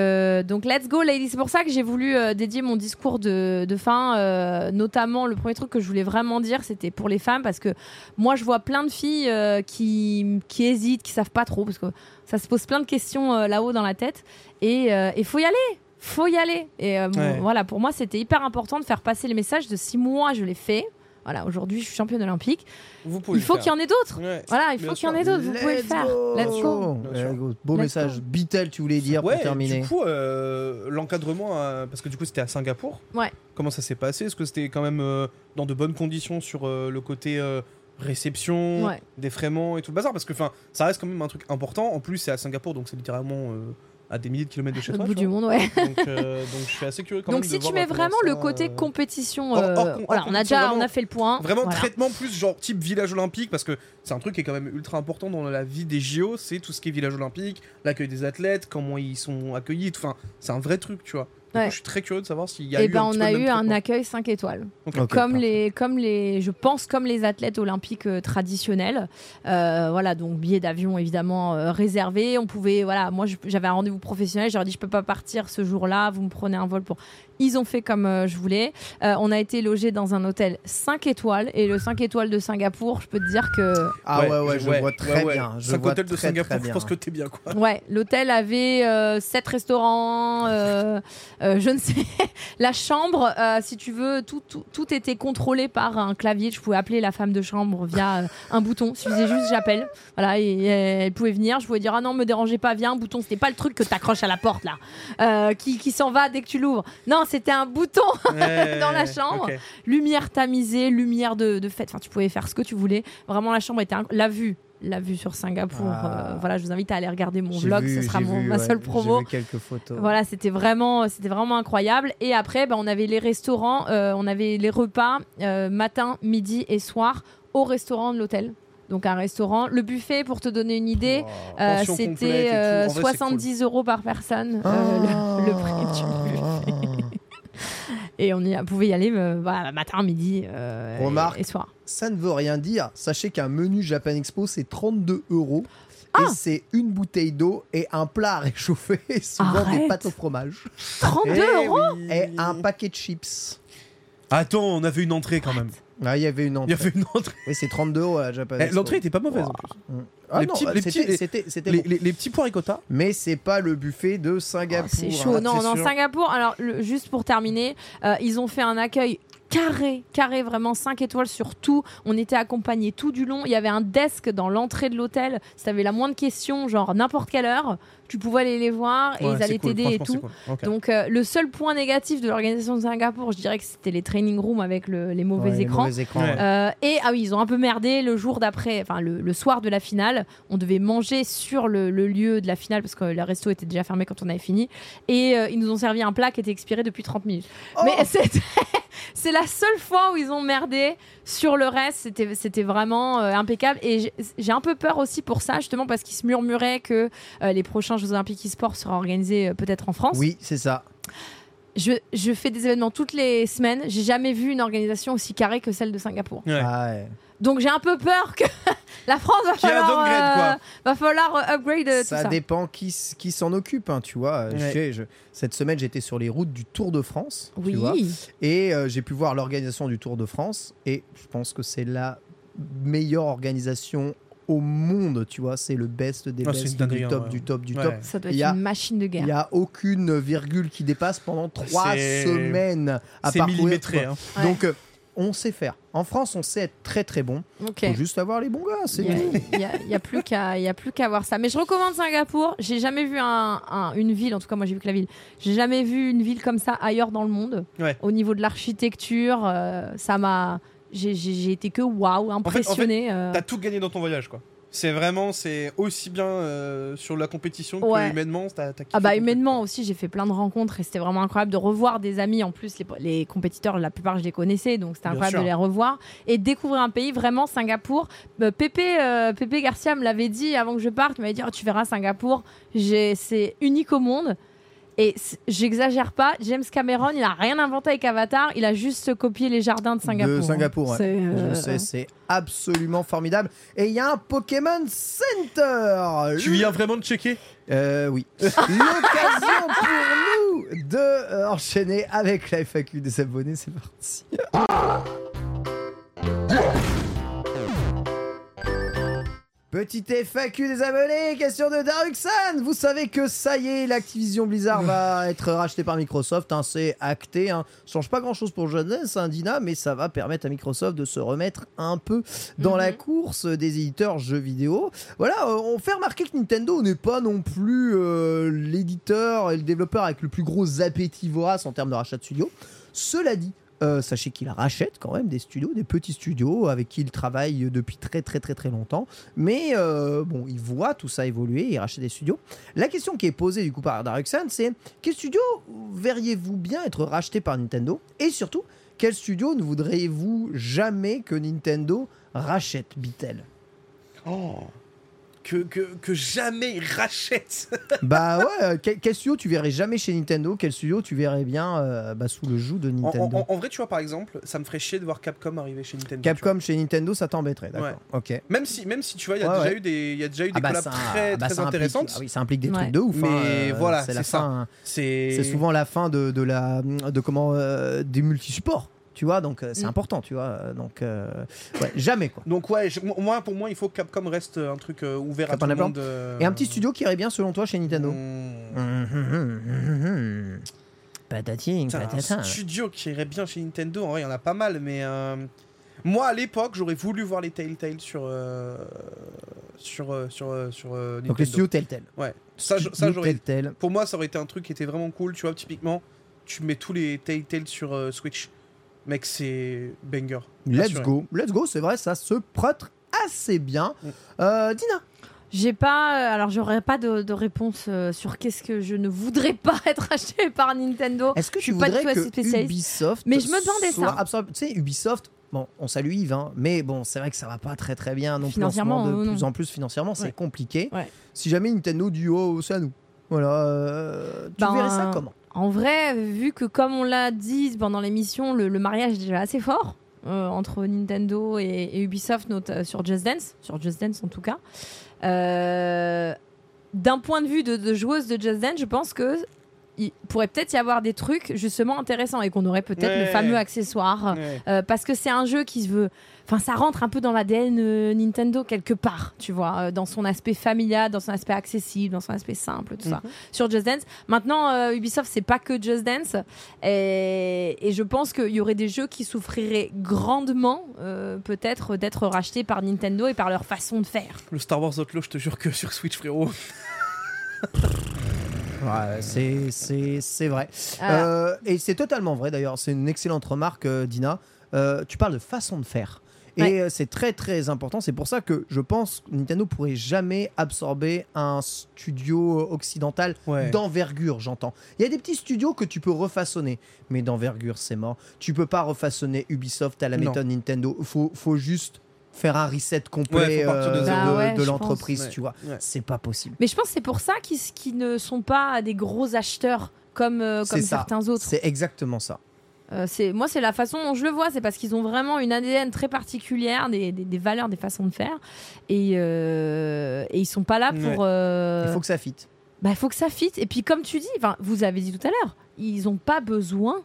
donc let's go, ladies. C'est pour ça que j'ai voulu dédier mon discours de, de fin, euh, notamment le premier truc que je voulais vraiment dire, c'était pour les femmes, parce que moi, je vois plein de filles euh, qui, qui hésitent, qui savent pas trop, parce que ça se pose plein de questions euh, là-haut dans la tête, et il faut y aller. Faut y aller. Et bon, Ouais. voilà, pour moi, c'était hyper important de faire passer les messages de six mois, je l'ai fait. Voilà, aujourd'hui, je suis championne olympique. Vous pouvez Il faut qu'il y en ait d'autres. Ouais. Voilà, il faut qu'il y en ait d'autres. Vous pouvez le faire. Let's go. Go. Beau Let's message. go. Bitel, tu voulais dire Ouais, pour terminer. du coup, euh, l'encadrement, euh, parce que du coup c'était à Singapour. Ouais. Comment ça s'est passé? Est-ce que c'était quand même euh, dans de bonnes conditions sur euh, le côté euh, réception, Ouais. défraiement et tout le bazar? Parce que enfin, ça reste quand même un truc important. En plus, c'est à Singapour, donc c'est littéralement euh, à des milliers de kilomètres de chez Au toi. bout tu du vois. monde, ouais. Donc, euh, donc je suis assez curieux quand Donc même si tu mets vraiment le côté euh, compétition, euh, voilà, on a déjà, vraiment- on a fait le point. Vraiment Voilà. traitement plus genre type village olympique parce que c'est un truc qui est quand même ultra important dans la vie des JO, c'est tout ce qui est village olympique, l'accueil des athlètes, comment ils sont accueillis, tout- enfin c'est un vrai truc tu vois. Coup, Ouais. je suis très curieux de savoir s'il y a Et eu ben un on a eu truc, un quoi. accueil 5 étoiles. Comme parfait. les, comme les, je pense comme les athlètes olympiques euh, traditionnels. Euh, voilà, donc billet d'avion évidemment euh, réservé. On pouvait, voilà, moi j'avais un rendez-vous professionnel. J'aurais dit je peux pas partir ce jour-là. Vous me prenez un vol pour. Ils ont fait comme euh, je voulais. Euh, on a été logé dans un hôtel 5 étoiles et le 5 étoiles de Singapour, je peux te dire que Ah ouais, ouais, je vois très ouais. bien. Je Cinq vois hôtels de Singapour, très je pense que t'es bien, quoi. Ouais, l'hôtel avait euh, sept restaurants, euh, je ne sais. La chambre, euh, si tu veux, tout, tout, tout était contrôlé par un clavier. Je pouvais appeler la femme de chambre via euh, un bouton. Il suffisait juste j'appelle. Voilà, et, elle pouvait venir. Je pouvais dire ah non, me dérangez pas, viens un bouton. C'était pas le truc que t'accroches à la porte là, euh, qui, qui s'en va dès que tu l'ouvres. Non, c'était un bouton. Dans la chambre. Lumière tamisée, lumière de, de fête. Enfin, tu pouvais faire ce que tu voulais. Vraiment, la chambre était la vue. La vue sur Singapour. Ah. euh, voilà, je vous invite à aller regarder mon vlog. vu, ce sera j'ai mon- vu, ma ouais, seule j'ai promo. vu quelques photos. Voilà, c'était vraiment, c'était vraiment incroyable. Et après, bah, on avait les restaurants, euh, on avait les repas euh, matin, midi et soir au restaurant de l'hôtel. Donc un restaurant, le buffet pour te donner une idée, c'était tout. euh, En vrai, c'est 70 euros par personne Ah. le, le prix du buffet. Et on y a- pouvait y aller euh, voilà, matin, midi euh, Remarque. et, et soir. Ça ne veut rien dire. Sachez qu'un menu Japan Expo, c'est 32 euros. Ah. Et c'est une bouteille d'eau et un plat à réchauffer, et souvent des pâtes au fromage. 32 Eh euros oui. Et un paquet de chips. Attends, on avait une entrée quand même. Ah, il y avait une Il y entrée. avait une entrée. Oui, c'est 32 euros à la Japan Eh, Expo. L'entrée était pas mauvaise en plus. Ah les non, petits- les petits- c'était c'était Les, bon. les, les petits pois ricotta. Mais c'est pas le buffet de Singapour. Oh, C'est hein. chaud. Non, c'est non, sûr. Singapour, alors le- juste pour terminer, euh, ils ont fait un accueil carré, carré, vraiment 5 étoiles sur tout. On était accompagnés tout du long. Il y avait un desk dans l'entrée de l'hôtel. Si tu avais la moindre question, genre n'importe quelle heure, tu pouvais aller les voir et Ouais, ils allaient cool, t'aider et tout. cool. Donc euh, le seul point négatif de l'organisation de Singapour, je dirais que c'était les training rooms avec le- les mauvais Ouais, les écrans. mauvais écrans, ouais. Euh, et ah oui, ils ont un peu merdé le jour d'après, enfin le, le soir de la finale. On devait manger sur le, le lieu de la finale parce que le resto était déjà fermé quand on avait fini. Et euh, ils nous ont servi un plat qui était expiré depuis 30 minutes. Oh Mais c'était- c'est la seule fois où ils ont merdé. Sur le reste, c'était c'était vraiment euh, impeccable. Et j'ai- j'ai un peu peur aussi pour ça, justement parce qu'ils se murmuraient que euh, les prochains Jeux Olympiques e-sport seraient organisés euh, peut-être en France. Oui, c'est ça. Je, je fais des événements toutes les semaines. J'ai jamais vu une organisation aussi carrée que celle de Singapour. Ouais. Ah ouais. Donc j'ai un peu peur que la France va falloir, downgrade, quoi. euh, va falloir euh, upgrade euh, tout ça, dépend qui, qui s'en occupe, hein, tu vois. Ouais. Je sais, je- cette semaine, j'étais sur les routes du Tour de France, tu Oui. vois, et euh, j'ai pu voir l'organisation du Tour de France, et je pense que c'est la meilleure organisation au monde, tu vois. C'est le best des Ah, best, dinguerie, du hein, top, ouais. du top, du Ouais. top. Ça doit être Il a- une machine de Il guerre. n'y a aucune virgule qui dépasse pendant trois semaines à C'est parcourir. millimétré. hein. Ouais. Donc, euh, on sait faire. En France, on sait être très très bon. Ok. Faut juste avoir les bons gars, c'est Il y a- tout. il y a, il y a plus qu'à il y a plus qu'à voir ça. Mais je recommande Singapour. J'ai jamais vu un- un- une ville, en tout cas moi j'ai vu que la ville. J'ai jamais vu une ville comme ça ailleurs dans le monde. Ouais. Au niveau de l'architecture, euh, ça m'a. J'ai été que waouh, impressionné. euh. T'as tout gagné dans ton voyage, quoi. C'est vraiment, c'est aussi bien euh, sur la compétition Ouais. que humainement. T'as kiffé Ah bah humainement aussi, j'ai fait plein de rencontres et c'était vraiment incroyable de revoir des amis. En plus, les, les compétiteurs, la plupart, je les connaissais, donc c'était incroyable sûr. de les revoir et découvrir un pays vraiment Singapour. Euh, Pépé, euh, Pépé Garcia me l'avait dit avant que je parte. Il m'avait dit Oh, tu verras Singapour, c'est unique au monde. Et j'exagère pas, James Cameron, il a rien inventé avec Avatar, il a juste copié les jardins de Singapour. De Singapour, ouais. C'est, euh, Je sais, c'est absolument formidable. Et il y a un Pokémon Center. Tu viens vraiment de checker? Euh, oui. L'occasion pour nous de euh, enchaîner avec la FAQ des abonnés. C'est parti. Petite FAQ des abonnés, question de Daruxan. Vous savez que ça y est, l'Activision Blizzard va être racheté par Microsoft. hein, c'est acté. Hein. Change pas grand chose pour jeunesse, hein, Dina, mais ça va permettre à Microsoft de se remettre un peu dans la Mhm. course des éditeurs jeux vidéo. Voilà, euh, on fait remarquer que Nintendo n'est pas non plus euh, l'éditeur et le développeur avec le plus gros appétit vorace en termes de rachat de studios. Cela dit, euh, sachez qu'il rachète quand même des studios, des petits studios avec qui il travaille depuis très très très très longtemps. Mais euh, bon, il voit tout ça évoluer, il rachète des studios. La question qui est posée du coup par Daruxan, c'est quel studio verriez-vous bien être racheté par Nintendo? Et surtout, quel studio ne voudriez-vous jamais que Nintendo rachète, Bitel Oh que, que, que jamais ils rachètent. bah ouais, euh, quel, quel studio tu verrais jamais chez Nintendo Quel studio tu verrais bien euh, bah, sous le joug de En, Nintendo en- en vrai, tu vois, par exemple, ça me ferait chier de voir Capcom arriver chez Nintendo. Capcom chez Nintendo, ça t'embêterait, d'accord. Ouais. Ok. Même si, même si tu vois, il y a Ouais, déjà ouais. eu des, il y a déjà eu des Ah bah, collabs très, ah bah, très ça implique- intéressantes. ah oui, ça implique des Ouais. trucs de ouf. hein, Mais euh, voilà, c'est ça. fin. hein. C'est C'est souvent la fin de, de la de comment euh, des multi-supports, tu vois. Donc euh, c'est Mm. important, tu vois. euh, Donc euh, ouais, jamais quoi. Donc ouais, je- moi pour moi il faut que Capcom reste un truc euh, ouvert Capcom à tout le monde. euh, Et un petit studio qui irait bien selon toi chez Nintendo. Patati, Putain, patata. un studio qui irait bien chez Nintendo, en vrai il y en a pas mal, mais euh, moi à l'époque j'aurais voulu voir les Telltale sur euh, sur euh, sur euh, sur Nintendo. Donc le studio Telltale. Ouais, ça, ça j'aurais. Telltale. Pour moi ça aurait été un truc qui était vraiment cool, tu vois typiquement. Tu mets tous les Telltale sur euh, Switch, mec c'est banger. Let's Assuré. go, let's go. C'est vrai, ça se prête assez bien. Mm. Euh, Dina. J'ai pas. euh, Alors, j'aurais pas de, de réponse euh, sur qu'est-ce que je ne voudrais pas être acheté par Nintendo. Est-ce que Je tu suis pas du voudrais tout assez que spécialiste. Ubisoft Mais je me demandais ça. Tu sais, Ubisoft, bon, on salue Yves, hein, mais bon, c'est vrai que ça va pas très très bien non ce Financièrement, de euh, plus non. en plus financièrement, c'est Ouais. compliqué. Ouais. Si jamais Nintendo dit oh, c'est à nous. Voilà, euh, tu Ben, verrais ça comment? En vrai, vu que comme on l'a dit pendant l'émission, le, le mariage est déjà assez fort euh, entre Nintendo et, et Ubisoft note, euh, sur Just Dance, sur Just Dance en tout cas. Euh, D'un point de vue de, de joueuse de Just Dance, je pense que il pourrait peut-être y avoir des trucs justement intéressants et qu'on aurait peut-être le fameux accessoire Ouais. parce que c'est un jeu qui se veut. Enfin, ça rentre un peu dans l'ADN euh, Nintendo quelque part, tu vois, euh, dans son aspect familial, dans son aspect accessible, dans son aspect simple, tout ça. Sur Just Dance. Maintenant, euh, Ubisoft, c'est pas que Just Dance. Et, et je pense qu'il y aurait des jeux qui souffriraient grandement, euh, peut-être, d'être rachetés par Nintendo et par leur façon de faire. Le Star Wars Outlaw, je te jure que sur Switch frérot. Ouais, c'est- c'est c'est vrai. Euh, et c'est totalement vrai d'ailleurs, c'est une excellente remarque, euh, Dina. Euh, tu parles de façon de faire. Et Ouais. euh, c'est très très important. C'est pour ça que je pense que Nintendo pourrait jamais absorber un studio occidental Ouais. d'envergure, j'entends. Il y a des petits studios que tu peux refaçonner, mais d'envergure, c'est mort. Tu peux pas refaçonner Ubisoft à la Non. méthode Nintendo. Faut, faut juste faire un reset complet de euh. Bah ouais, de je l'entreprise, tu vois. Ouais. C'est pas possible. Mais je pense que c'est pour ça qu'ils ne sont pas des gros acheteurs comme, euh, comme C'est ça. certains autres. C'est exactement ça. Euh, c'est moi, c'est la façon dont je le vois. C'est parce qu'ils ont vraiment une ADN très particulière, des, des- des valeurs, des façons de faire, et, euh, et ils sont pas là pour. euh, Il faut que ça fitte. bah, il faut que ça fitte. Et puis, comme tu dis, enfin, vous avez dit tout à l'heure, ils n'ont pas besoin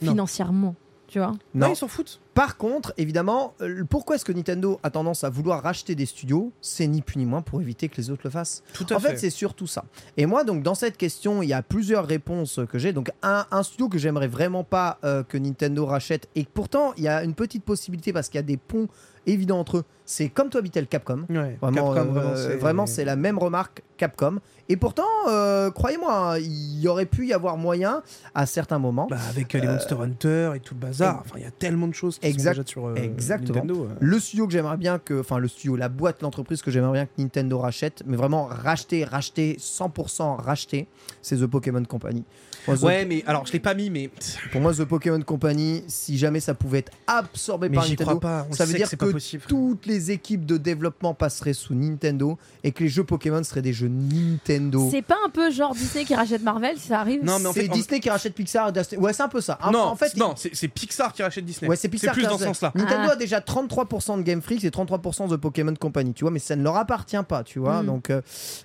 Non. financièrement, tu vois. Non, Non. ils s'en foutent. Par contre, évidemment, euh, pourquoi est-ce que Nintendo a tendance à vouloir racheter des studios? C'est ni plus ni moins pour éviter que les autres le fassent. Tout à En fait, c'est surtout ça. Et moi, donc, dans cette question, il y a plusieurs réponses que j'ai. Donc, un, un studio que j'aimerais vraiment pas euh, que Nintendo rachète, et pourtant, il y a une petite possibilité parce qu'il y a des ponts évidents entre eux. C'est comme toi, Bitel, Capcom. Ouais, Vraiment, Capcom, euh, vraiment, c'est la même remarque Capcom. Et pourtant, euh, croyez-moi, hein, il y aurait pu y avoir moyen à certains moments. Bah, avec les Monster Hunter et tout le bazar. Enfin, il y a tellement de choses Exact- sont déjà sur euh, exactement. Nintendo. euh. Le studio que j'aimerais bien que, enfin le studio, la boîte, l'entreprise que j'aimerais bien que Nintendo rachète, mais vraiment racheter, racheter, 100% racheter, c'est The Pokémon Company. Moi, The- Ouais, mais alors je l'ai pas mis, mais Pour moi, The Pokémon Company, si jamais ça pouvait être absorbé mais par Nintendo, crois pas. On ça veut dire que possible. toutes les équipes de développement passeraient sous Nintendo et que les jeux Pokémon seraient des jeux Nintendo. C'est pas un peu genre Disney qui rachète Marvel si ça arrive Non, mais en C'est en- Disney qui rachète Pixar. Ouais, c'est un peu ça. En- non, en fait, non, c'est c'est Pixar qui rachète Disney. Ouais, c'est Pixar plus dans ce sens-là. Nintendo Ah. a déjà 33% de Game Freak et 33% de Pokémon Company, tu vois, mais ça ne leur appartient pas, tu vois. Mm. Donc, euh,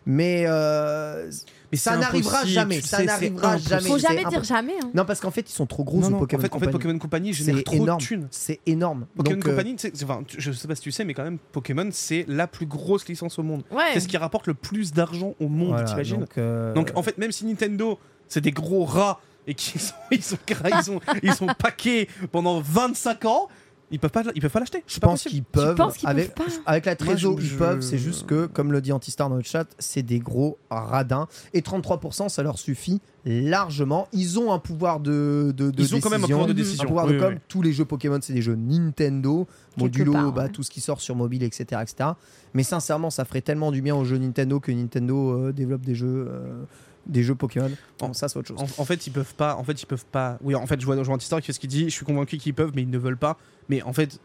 mais euh, Mais ça n'arrivera jamais. Ça n'arrivera jamais. Faut jamais dire jamais. hein. Non, parce qu'en fait, ils sont trop gros, Non, non, en Pokémon fait, en fait, Company. Pokémon Company génère c'est trop énorme. de thunes. C'est énorme. Pokémon Donc, euh, Company, enfin, je sais pas si tu sais, mais quand même, Pokémon, c'est la plus grosse licence au monde. Ouais. C'est ce qui rapporte le plus d'argent au monde, voilà, t'imagines donc, euh, Donc en fait, même si Nintendo, c'est des gros rats et qu'ils sont, ils sont, ils sont, ils sont paqués pendant 25 ans, ils peuvent pas, ils peuvent pas l'acheter. je pense qu'ils peuvent, avec, peuvent pas? avec la trésor, Moi, je- ils je- peuvent. C'est juste que, comme le dit Antistar dans le chat, c'est des gros radins. Et 33%, ça leur suffit largement. Ils ont un pouvoir de, de, de Ils ont quand même un décision. pouvoir de décision. Un pouvoir Oui, de com. oui. Tous les jeux Pokémon, c'est des jeux Nintendo, modulo, part, bah, ouais. tout ce qui sort sur mobile, etc., etc. Mais sincèrement, ça ferait tellement du bien aux jeux Nintendo que Nintendo euh, développe des jeux, euh, des jeux Pokémon. Bon, ça, c'est autre chose. En, en fait, ils peuvent pas. En fait, ils peuvent pas. Oui, en fait, je vois, Antistar qui fait ce qu'il dit. Je suis convaincu qu'ils peuvent, mais ils ne veulent pas. Mais en fait,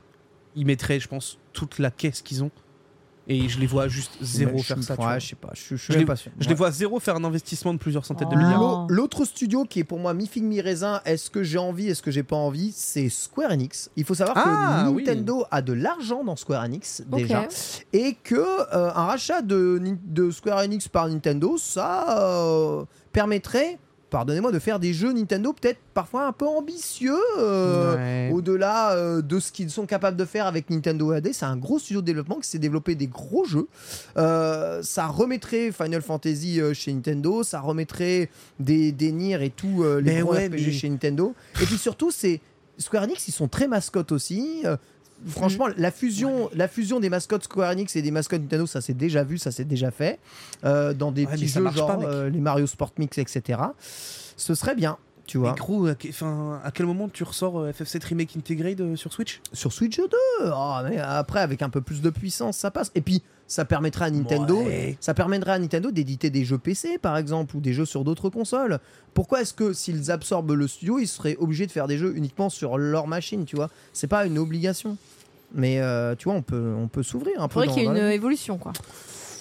ils mettraient, je pense, toute la caisse qu'ils ont. Et je les vois juste zéro Mais faire je- ça. Ouais, je sais pas. Je, je suis Je les- pas sûr. Je Ouais. les vois zéro faire un investissement de plusieurs centaines de Oh. milliards. Non. L'au- L'autre studio qui est pour moi mi figue mi raisin, est-ce que j'ai envie, est-ce que j'ai pas envie, c'est Square Enix. Il faut savoir Ah, que oui. Nintendo a de l'argent dans Square Enix déjà, et que euh, un rachat de, de Square Enix par Nintendo, ça euh, permettrait, pardonnez-moi, de faire des jeux Nintendo peut-être parfois un peu ambitieux. euh, Ouais. Au-delà euh, de ce qu'ils sont capables de faire avec Nintendo AD, c'est un gros studio de développement qui s'est développé des gros jeux. Euh, ça remettrait Final Fantasy chez Nintendo, ça remettrait des, des Nier et tout les Mais gros ouais, RPG mais- chez Nintendo. Et puis surtout, c'est Square Enix, ils sont très mascottes aussi. Franchement, la fusion, la fusion des mascottes Square Enix et des mascottes Nintendo, ça s'est déjà vu, ça s'est déjà fait. Euh, dans des Ouais, petits jeux genre pas, euh, les Mario Sport Mix, etc. Ce serait bien, tu vois. Mais gros, à, à quel moment tu ressors euh, FF7 Remake Integrate euh, sur Switch? Sur Switch 2. Ah, mais après, avec un peu plus de puissance, ça passe. Et puis, ça permettrait à Nintendo, Ouais. ça permettrait à Nintendo d'éditer des jeux PC, par exemple, ou des jeux sur d'autres consoles. Pourquoi est-ce que s'ils absorbent le studio, ils seraient obligés de faire des jeux uniquement sur leur machine, tu vois? C'est pas une obligation. Mais euh, tu vois, on peut, on peut s'ouvrir un peu. Faudrait qu'il y ait une évolution, quoi.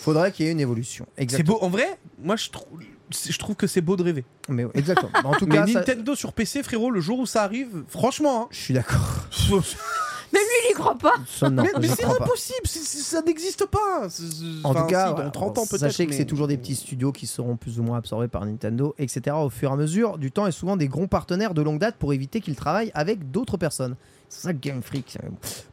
Faudrait qu'il y ait une évolution. C'est beau. En vrai, moi je trouve, je trouve que c'est beau de rêver. Mais exactement. En tout Mais cas, ça- Nintendo sur PC, frérot, le jour où ça arrive, franchement, je suis d'accord. hein, Mais lui, il y croit pas. Ça, non, mais, mais j'y c'est crois pas. impossible, c'est- c'est- ça n'existe pas. C'est- c'est- En enfin, tout cas, si, voilà, dans 30 ans peut-être. sachez que mais- c'est toujours des petits studios qui seront plus ou moins absorbés par Nintendo, etc. au fur et à mesure du temps et souvent des grands partenaires de longue date pour éviter qu'ils travaillent avec d'autres personnes. C'est ça Game Freak.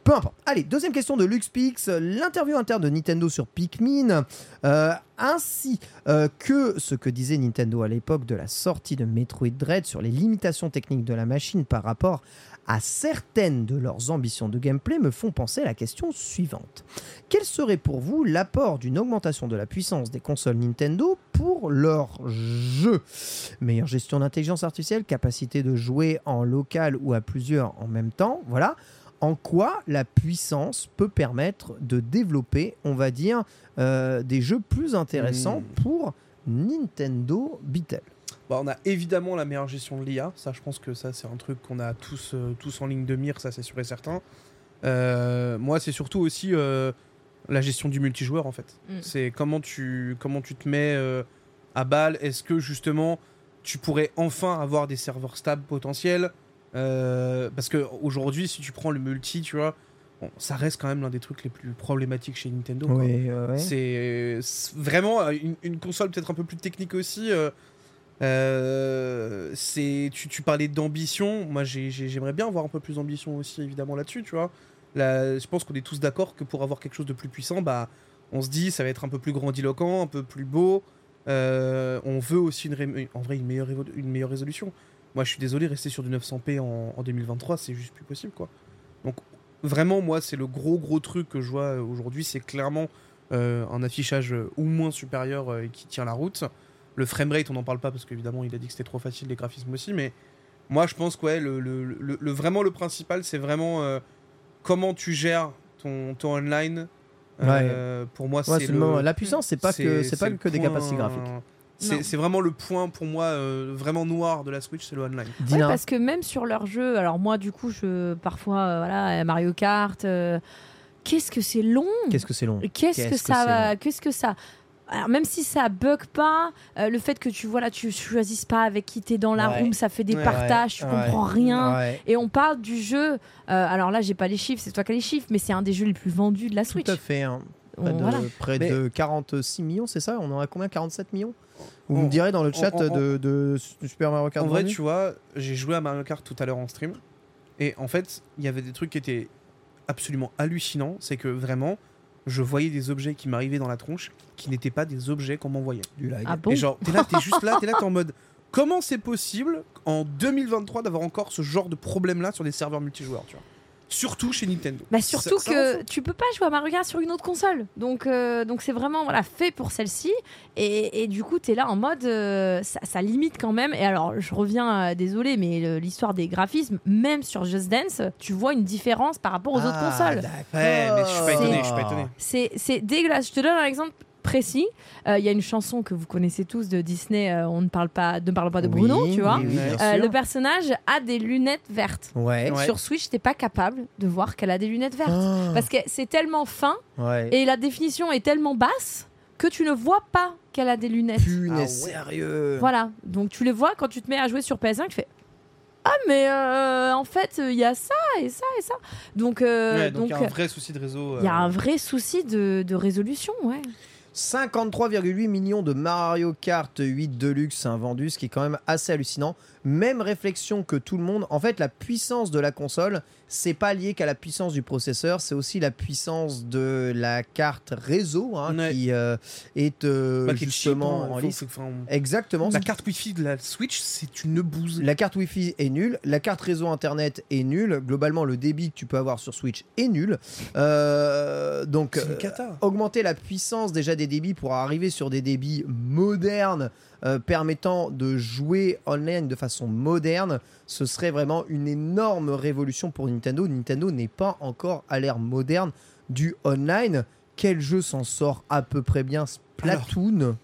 Peu importe. Allez, deuxième question de LuxPix. L'interview interne de Nintendo sur Pikmin, euh, ainsi euh, que ce que disait Nintendo à l'époque de la sortie de Metroid Dread sur les limitations techniques de la machine par rapport à certaines de leurs ambitions de gameplay me font penser à la question suivante. Quel serait pour vous l'apport d'une augmentation de la puissance des consoles Nintendo pour leurs jeux? Meilleure gestion d'intelligence artificielle, capacité de jouer en local ou à plusieurs en même temps, voilà. En quoi la puissance peut permettre de développer, on va dire, euh, des jeux plus intéressants Hmm. pour Nintendo Beatle Bah, on a évidemment la meilleure gestion de l'IA. Ça, je pense que ça, c'est un truc qu'on a tous, euh, tous en ligne de mire, ça, c'est sûr et certain. Euh, moi, c'est surtout aussi euh, la gestion du multijoueur, en fait. Mm. C'est comment tu, comment tu te mets euh, à balle. Est-ce que, justement, tu pourrais enfin avoir des serveurs stables potentiels Euh, Parce que aujourd'hui, si tu prends le multi, tu vois, bon, ça reste quand même l'un des trucs les plus problématiques chez Nintendo. quoi. Oui, ouais, ouais. C'est vraiment une, une console peut-être un peu plus technique aussi. Euh, euh, tu, tu parlais d'ambition. Moi, j'ai- j'ai- j'aimerais bien avoir un peu plus d'ambition aussi, évidemment là-dessus. Tu vois, je pense qu'on est tous d'accord que pour avoir quelque chose de plus puissant, bah, on se dit ça va être un peu plus grandiloquent, un peu plus beau. Euh, on veut aussi une, en vrai une meilleure, résolution. Moi, je suis désolé, rester sur du 900p en, en 2023, c'est juste plus possible, quoi. Donc, vraiment, moi, c'est le gros gros truc que je vois euh, aujourd'hui, c'est clairement euh, un affichage euh, au moins supérieur euh, qui tient la route. Le framerate, on n'en parle pas parce qu'évidemment, il a dit que c'était trop facile, les graphismes aussi, mais moi, je pense que ouais, le, le- le- le- vraiment le principal, c'est vraiment euh, comment tu gères ton, ton online. Euh, Pour moi, Ouais, c'est. La puissance, c'est pas que c'est pas le que des point- capacités graphiques. C'est vraiment le point pour moi euh, vraiment noir de la Switch, c'est le online. Ouais, parce que même sur leur jeu, alors moi du coup, je parfois euh, voilà Mario Kart, euh, qu'est-ce que c'est long? Qu'est-ce que c'est long? Qu'est-ce que que ça Qu'est-ce que ça? Alors même si ça bug pas, euh, le fait que tu voilà, tu choisisses pas avec qui t'es dans la Ouais. room, ça fait des Ouais, partages, tu Ouais. comprends rien. Ouais. Et on parle du jeu. euh, alors là, j'ai pas les chiffres, c'est toi qui as les chiffres, mais c'est un des jeux les plus vendus de la Tout Switch. à fait. hein. Près, On- de, voilà. près Mais- de 46 millions, c'est ça? On en a combien? 47 millions? Vous On- me direz dans le chat on- on- de, de Super Mario Kart En vrai, tu vois, j'ai joué à Mario Kart tout à l'heure en stream. Et en fait, il y avait des trucs qui étaient absolument hallucinants. C'est que vraiment, je voyais des objets qui m'arrivaient dans la tronche qui n'étaient pas des objets qu'on m'envoyait. du lag. Ah bon Et genre, t'es là, t'es juste là, t'es là, t'es en mode. Comment c'est possible en 2023 d'avoir encore ce genre de problème-là sur des serveurs multijoueurs, tu vois? Surtout chez Nintendo. Bah surtout ça que tu peux pas jouer à Mario Kart sur une autre console. Donc euh, donc c'est vraiment voilà fait pour celle-ci et, et du coup tu es là en mode euh, ça, ça limite quand même et alors je reviens euh, désolé mais l'histoire des graphismes même sur Just Dance, tu vois une différence par rapport aux autres Ah, consoles. Ouais, mais je suis pas étonné, je suis pas étonné. C'est c'est dégueulasse. Je te donne un exemple précis. Euh, Il y a une chanson que vous connaissez tous de Disney, euh, On ne parle pas, ne parle pas de Bruno, Oui, tu vois. oui, oui, bien Euh, le personnage a des lunettes vertes. Ouais. Ouais. Sur Switch, t'es pas capable de voir qu'elle a des lunettes vertes. Ah. Parce que c'est tellement fin Ouais. et la définition est tellement basse que tu ne vois pas qu'elle a des lunettes. Punaise, Ah ouais. sérieux. Voilà, donc tu les vois quand tu te mets à jouer sur PS5, tu fais Ah, mais euh, en fait, il y a ça et ça et ça. Donc, euh, Ouais, donc il y a un vrai souci de réseau. il y a un vrai souci de, de résolution, ouais. 53,8 millions de Mario Kart 8 Deluxe hein, vendus, ce qui est quand même assez hallucinant. Même réflexion que tout le monde. En fait, la puissance de la console, c'est pas lié qu'à la puissance du processeur, c'est aussi la puissance de la carte réseau hein, Ouais. qui euh, est euh, bah, qui est justement en Exactement. La carte Wi-Fi de la Switch, c'est une bouse. La carte Wi-Fi est nulle, la carte réseau internet est nulle. Globalement, le débit que tu peux avoir sur Switch est nul. Euh, donc, augmenter la puissance déjà des débits pour arriver sur des débits modernes euh, permettant de jouer online de façon moderne, ce serait vraiment une énorme révolution pour Nintendo. Nintendo n'est pas encore à l'ère moderne du online. Quel jeu s'en sort à peu près bien? Splatoon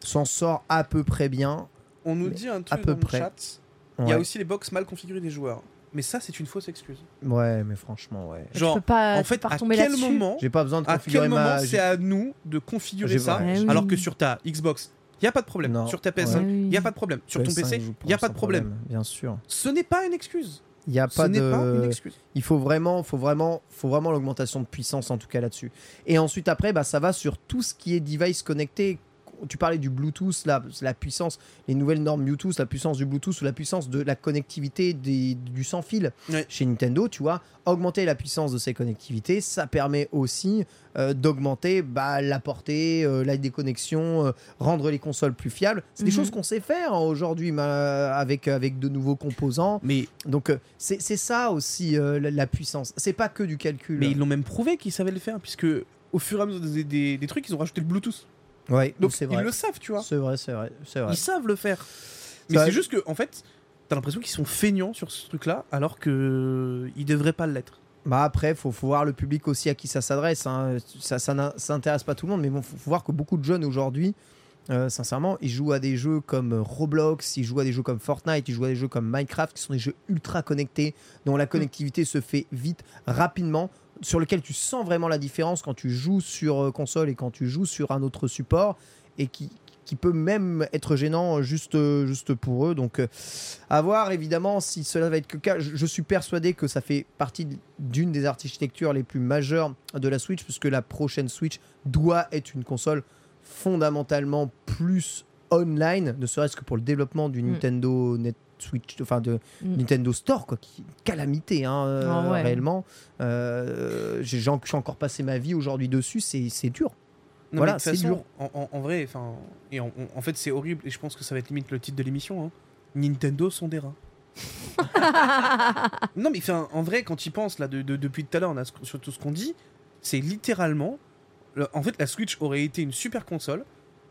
s'en sort à peu près bien. On nous dit un à truc peu dans près. le chat. Il y a Ouais. aussi les box mal configurées des joueurs. Mais ça, c'est une fausse excuse. Ouais, mais franchement, ouais. Genre, peux pas, en fait, pas à quel moment, J'ai pas besoin de à configurer quel moment ma. c'est à nous de configurer ça ouais, Eh oui. alors que sur ta Xbox, il y a pas de problème. Non. Sur ta PS5, Ouais. il y a pas de problème. Sur ton PS5 PC, il y a pas de problème. Bien sûr. Ce n'est pas une excuse. Il y a Ce pas pas une de. excuse. Il faut vraiment, faut vraiment, faut vraiment l'augmentation de puissance en tout cas là-dessus. Et ensuite après, bah, ça va sur tout ce qui est device connecté. Tu parlais du Bluetooth, la puissance, les nouvelles normes Bluetooth, la puissance du Bluetooth ou la puissance de la connectivité des- du sans fil chez Nintendo, tu vois, augmenter la puissance de ces connectivités, ça permet aussi euh, d'augmenter bah, la portée, euh, la déconnexion, euh, rendre les consoles plus fiables. C'est des Mhm. choses qu'on sait faire hein, aujourd'hui avec, avec de nouveaux composants. Mais, Donc euh, c'est ça aussi la, la puissance. C'est pas que du calcul. mais ils l'ont même prouvé qu'ils savaient le faire, puisque au fur et à mesure des, des- des trucs, ils ont rajouté le Bluetooth. Ouais, Donc ils vrai. le savent, tu vois. C'est vrai, c'est vrai, c'est vrai. Ils savent le faire. Mais c'est juste que, en fait, t'as l'impression qu'ils sont feignants sur ce truc-là, alors que ils devraient pas l'être. Bah après, faut, faut voir le public aussi à qui ça s'adresse. hein. Ça, ça ça n'intéresse pas tout le monde, mais bon, faut, faut voir que beaucoup de jeunes aujourd'hui, euh, sincèrement, ils jouent à des jeux comme Roblox, ils jouent à des jeux comme Fortnite, ils jouent à des jeux comme Minecraft, qui sont des jeux ultra connectés, dont la connectivité se fait vite, rapidement, sur lequel tu sens vraiment la différence quand tu joues sur euh, console et quand tu joues sur un autre support, et qui qui peut même être gênant juste, euh, juste pour eux. Donc, euh, à voir évidemment si cela va être le cas. Je, je suis persuadé que ça fait partie d'une des architectures les plus majeures de la Switch, puisque la prochaine Switch doit être une console fondamentalement plus online, ne serait-ce que pour le développement du Mm. Nintendo Net Switch, enfin de Mm. Nintendo Store, quoi, qui calamité hein, euh, Ah ouais. réellement. Euh, j'ai j'ai en- j'ai encore passé ma vie aujourd'hui dessus, c'est c'est dur. Non, Voilà, c'est dur. En, en- en vrai, enfin, et en, en- en fait, c'est horrible, et je pense que ça va être limite le titre de l'émission. hein. Nintendo sont des rats. Non, mais enfin, en vrai, quand tu penses là, de, de- depuis tout à l'heure, on a ce- sur tout ce qu'on dit, c'est littéralement, le- en fait, la Switch aurait été une super console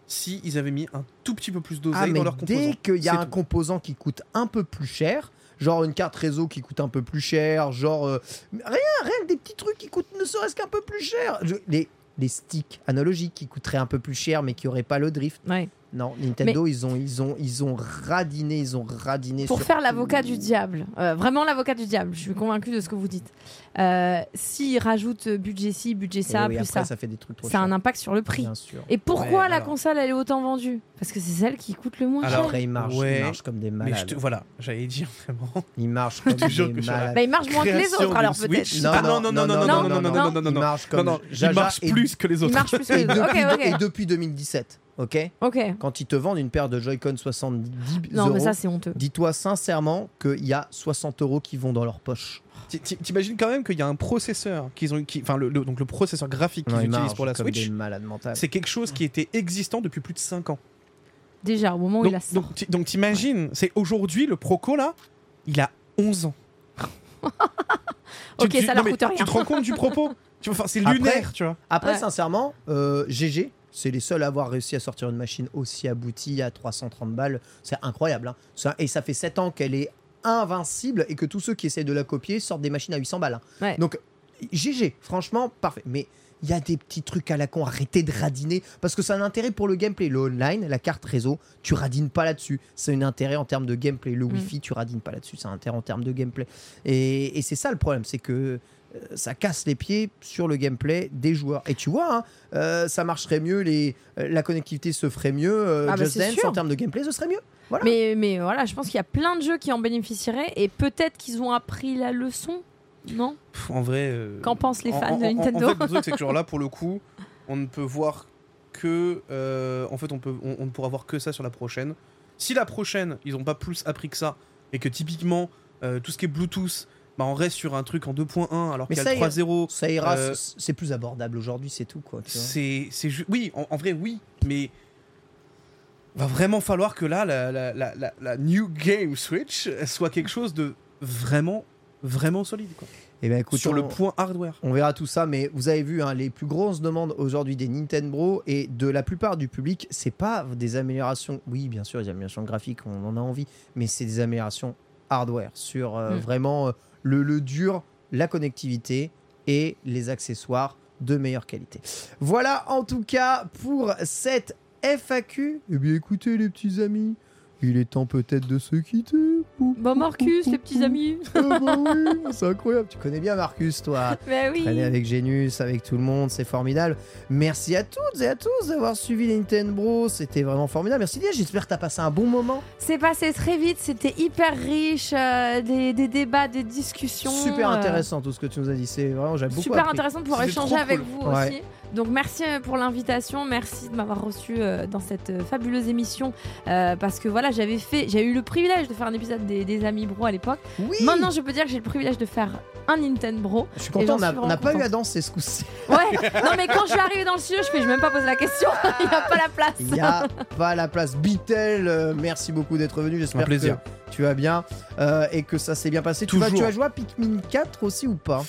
si ils avaient mis un tout petit peu plus Ah, d'oseille mais dans leurs composants. dès qu'il y a un tout. composant qui coûte un peu plus cher, genre une carte réseau qui coûte un peu plus cher, genre euh, rien, rien que des petits trucs qui coûtent ne serait-ce qu'un peu plus cher. Je- les, les sticks analogiques qui coûteraient un peu plus cher mais qui auraient pas le drift. Ouais. Non, Nintendo ils ont ils ont ils ont radiné, ils ont radiné Pour sur faire l'avocat du diable, euh, vraiment l'avocat du diable, je suis convaincue de ce que vous dites. Euh, S'ils rajoutent budget ci, budget Et ça, oui, plus après, ça, ça fait des trucs trop ça a un impact sur le prix. Bien sûr. Et pourquoi Ouais, la alors- console elle est autant vendue Parce que c'est celle qui coûte le moins Alors, cher. Après ils marchent, ouais, ils marchent comme des Mais je malades. te- voilà, j'allais dire vraiment. Ils marchent comme des malades. Bah, il marche moins que les autres alors peut-être. Switch. Non, Ah, non, non, non, non, non, non, non, non, non, non, non, Ils non. marchent Non, comme non, Jaja il marche et- plus que les Il autres. marche plus que et les autres. depuis, Ok, et ok. depuis 2017, ok Ok. Quand ils te vendent une paire de Joy-Con 70 Non, euros, mais ça c'est honteux. dis-toi sincèrement qu'il y a 60 euros qui vont dans leur poche. Ti- ti- T'imagines quand même qu'il y a un processeur qu'ils ont, qui- enfin le, le- donc le processeur graphique qu'ils Non, ils utilisent marchent pour la comme Switch, des malades mentales. c'est quelque chose qui était existant depuis plus de 5 ans. Déjà, au moment où Donc, il a ça. donc, ti- donc t'imagines, c'est aujourd'hui le Proco là, il a 11 ans. Tu- Ok, tu- ça non, leur mais coûte rien. Tu te rends compte du propos Tu vois, enfin, c'est Après- lunaire, tu vois. Après, Ouais. sincèrement, euh, GG, c'est les seuls à avoir réussi à sortir une machine aussi aboutie à 330 balles. C'est incroyable. hein. Ça- et ça fait 7 ans qu'elle est invincible et que tous ceux qui essaient de la copier sortent des machines à 800 balles. hein. Ouais. Donc, GG, franchement, parfait. Mais il y a des petits trucs à la con, arrêtez de radiner, parce que c'est un intérêt pour le gameplay. Le online, la carte réseau, tu radines pas là-dessus. C'est un intérêt en termes de gameplay. Le Mm. Wi-Fi, tu radines pas là-dessus. C'est un intérêt en termes de gameplay. Et, et c'est ça le problème, c'est que ça casse les pieds sur le gameplay des joueurs. Et tu vois, hein, euh, ça marcherait mieux, les, euh, la connectivité se ferait mieux, euh, Ah bah, Just Dance en termes de gameplay, ce serait mieux. Voilà. Mais, mais voilà, je pense qu'il y a plein de jeux qui en bénéficieraient et peut-être qu'ils ont appris la leçon. Non? Pff, En vrai. euh, Qu'en pensent les fans en- de en- Nintendo En fait, le truc, c'est que genre là, pour le coup, on ne peut voir que. euh, en fait, on, peut, on, on ne pourra voir que ça sur la prochaine. Si la prochaine, ils n'ont pas plus appris que ça, et que typiquement, euh, tout ce qui est Bluetooth, bah, on reste sur un truc en 2.1 alors qu'il y a ça le ira- 3.0. Ça ira, Euh, c'est- plus abordable aujourd'hui, c'est tout. Quoi, tu vois. C'est, oui, en, en vrai, oui, mais va vraiment falloir que là, la, la, la, la- la New Game Switch soit quelque chose de vraiment, vraiment solide, quoi. Eh ben, écoute, Sur on- le point hardware. On verra tout ça, mais vous avez vu, hein, les plus grosses demandes aujourd'hui des Nintendo et de la plupart du public, c'est pas des améliorations. Oui, bien sûr, des améliorations graphiques, on en a envie, mais c'est des améliorations hardware sur euh, Mm. vraiment euh, le, le dur, la connectivité et les accessoires de meilleure qualité. Voilà en tout cas pour cette FAQ. Eh bien, écoutez, les petits amis, il est temps peut-être de se quitter. Bon, Marcus, les petits amis. ah bah oui, c'est incroyable. Tu connais bien Marcus, toi. Mais oui. Traîner avec Genius, avec tout le monde, c'est formidable. Merci à toutes et à tous d'avoir suivi les Nintendo Bros. C'était vraiment formidable. Merci Lia, j'espère que t'as passé un bon moment. C'est passé très vite, c'était hyper riche, euh, des, des débats, des discussions. Super euh, intéressant tout ce que tu nous as dit. C'est vraiment, j'ai beaucoup Super appris. intéressant de pouvoir échanger avec cool. vous Ouais. aussi. Donc merci euh, pour l'invitation, merci de m'avoir reçu euh, dans cette euh, fabuleuse émission euh, parce que voilà j'avais fait, j'ai eu le privilège de faire un épisode des, des Amis Bro à l'époque. Oui, Maintenant je peux dire que j'ai le privilège de faire un Nintendo Bro. je suis content. On n'a pas eu à danser ce coup-ci. Ouais. non mais quand je suis arrivée dans le studio, je fais, je même pas poser la question. Il n'y a pas la place. Il n'y a pas la place. Bitel, euh, merci beaucoup d'être venu. J'espère Un plaisir. que tu vas bien euh, et que ça s'est bien passé. Tu vas, Toujours. tu vas jouer à Pikmin 4 aussi ou pas?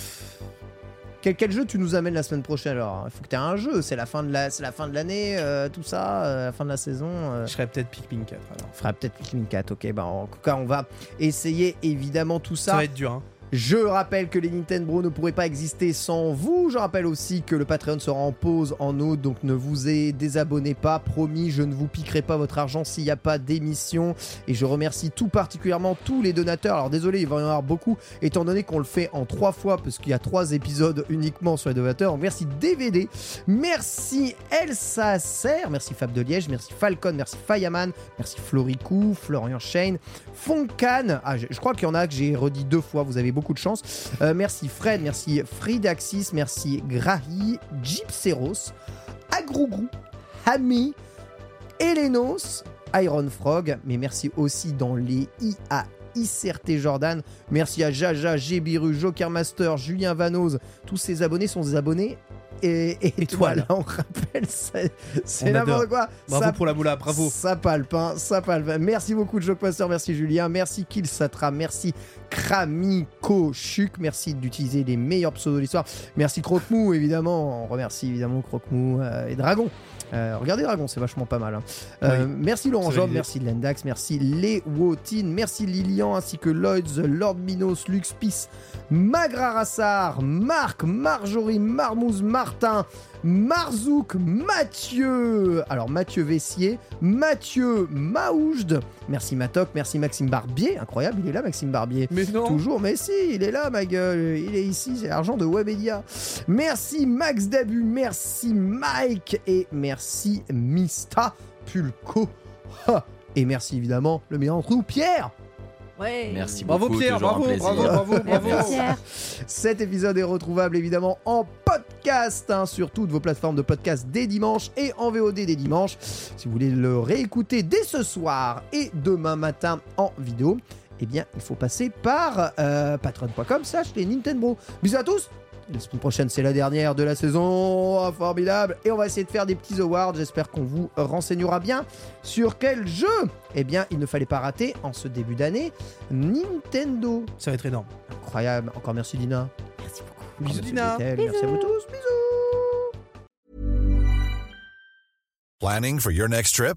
Quel, quel jeu tu nous amènes la semaine prochaine alors? Il faut que tu aies un jeu, c'est la fin de la, c'est la fin de l'année, euh, tout ça, euh, la fin de la saison. euh. Je serais peut-être Pikmin 4 alors. On fera peut-être Pikmin 4, ok. Bah, en tout cas, on va essayer évidemment tout Ça ça. va être dur, hein. Je rappelle que les Nintendo ne pourraient pas exister sans vous. Je rappelle aussi que le Patreon sera en pause en août, donc ne vous désabonnez pas. Promis, je ne vous piquerai pas votre argent s'il n'y a pas d'émission. Et je remercie tout particulièrement tous les donateurs. Alors désolé, il va y en avoir beaucoup, étant donné qu'on le fait en trois fois, parce qu'il y a trois épisodes uniquement sur les donateurs. Merci DVD, merci Elsa Serre, merci Fab de Liège, merci Falcon, merci Fireman, merci Floricou, Florian Shane, Foncan. Ah, je, je crois qu'il y en a que j'ai redit deux fois, vous avez beaucoup de chance. Euh, merci Fred, merci Fridaxis, merci Grahi, Gypseros, Agrougrou, Hami, Elenos, Iron Frog, mais merci aussi dans les IA. ICRT Jordan, merci à Jaja, Gébiru, Joker Master, Julien Vanoz, tous ces abonnés sont des abonnés et, et Étoile. étoiles. On rappelle, c'est n'importe quoi. Bravo Ça pour la moula, bravo. ça palpe, hein, ça palpe. Merci beaucoup, Jokemaster, merci Julien, merci Killsatra, merci Kramiko Chuk, merci d'utiliser les meilleurs pseudos de l'histoire. Merci Croque-Mou, évidemment. On remercie évidemment Croque-Mou euh, et Dragon. Euh, regardez Dragon, c'est vachement pas mal. hein. Euh, Merci Laurent Job, merci Lendax, merci Les Wotin, merci Lilian, ainsi que Lloyds, Lord Minos, Lux Peace, Magra Rassar, Marc, Marjorie, Marmouze, Martin, Marzouk, Mathieu, alors Mathieu Vessier, Mathieu Maoujde, merci Matoc, merci Maxime Barbier, incroyable, il est là Maxime Barbier. Mais non. Toujours, mais si, il est là, ma gueule. Il est ici, c'est l'argent de Webedia. Merci Max Dabu, merci Mike et merci Mista Pulco. Et merci évidemment le meilleur d'entre nous, Pierre. Ouais. Merci Bravo beaucoup. Pierre, bravo, plaisir. bravo, bravo, bravo. Merci Pierre. Cet épisode est retrouvable évidemment en podcast hein, sur toutes vos plateformes de podcast dès dimanche et en VOD dès dimanche. Si vous voulez le réécouter dès ce soir et demain matin en vidéo, eh bien il faut passer par euh, patreon.com slash les Nintendo. Bisous à tous la semaine prochaine, c'est la dernière de la saison. Oh, formidable. Et on va essayer de faire des petits awards. J'espère qu'on vous renseignera bien sur quel jeu. Eh bien, il ne fallait pas rater en ce début d'année Nintendo. Ça va être énorme. Incroyable. Encore merci Dina. Merci beaucoup. Bisous Merci Dina. Bethel. Merci à vous tous. Bisous. Planning for your next trip?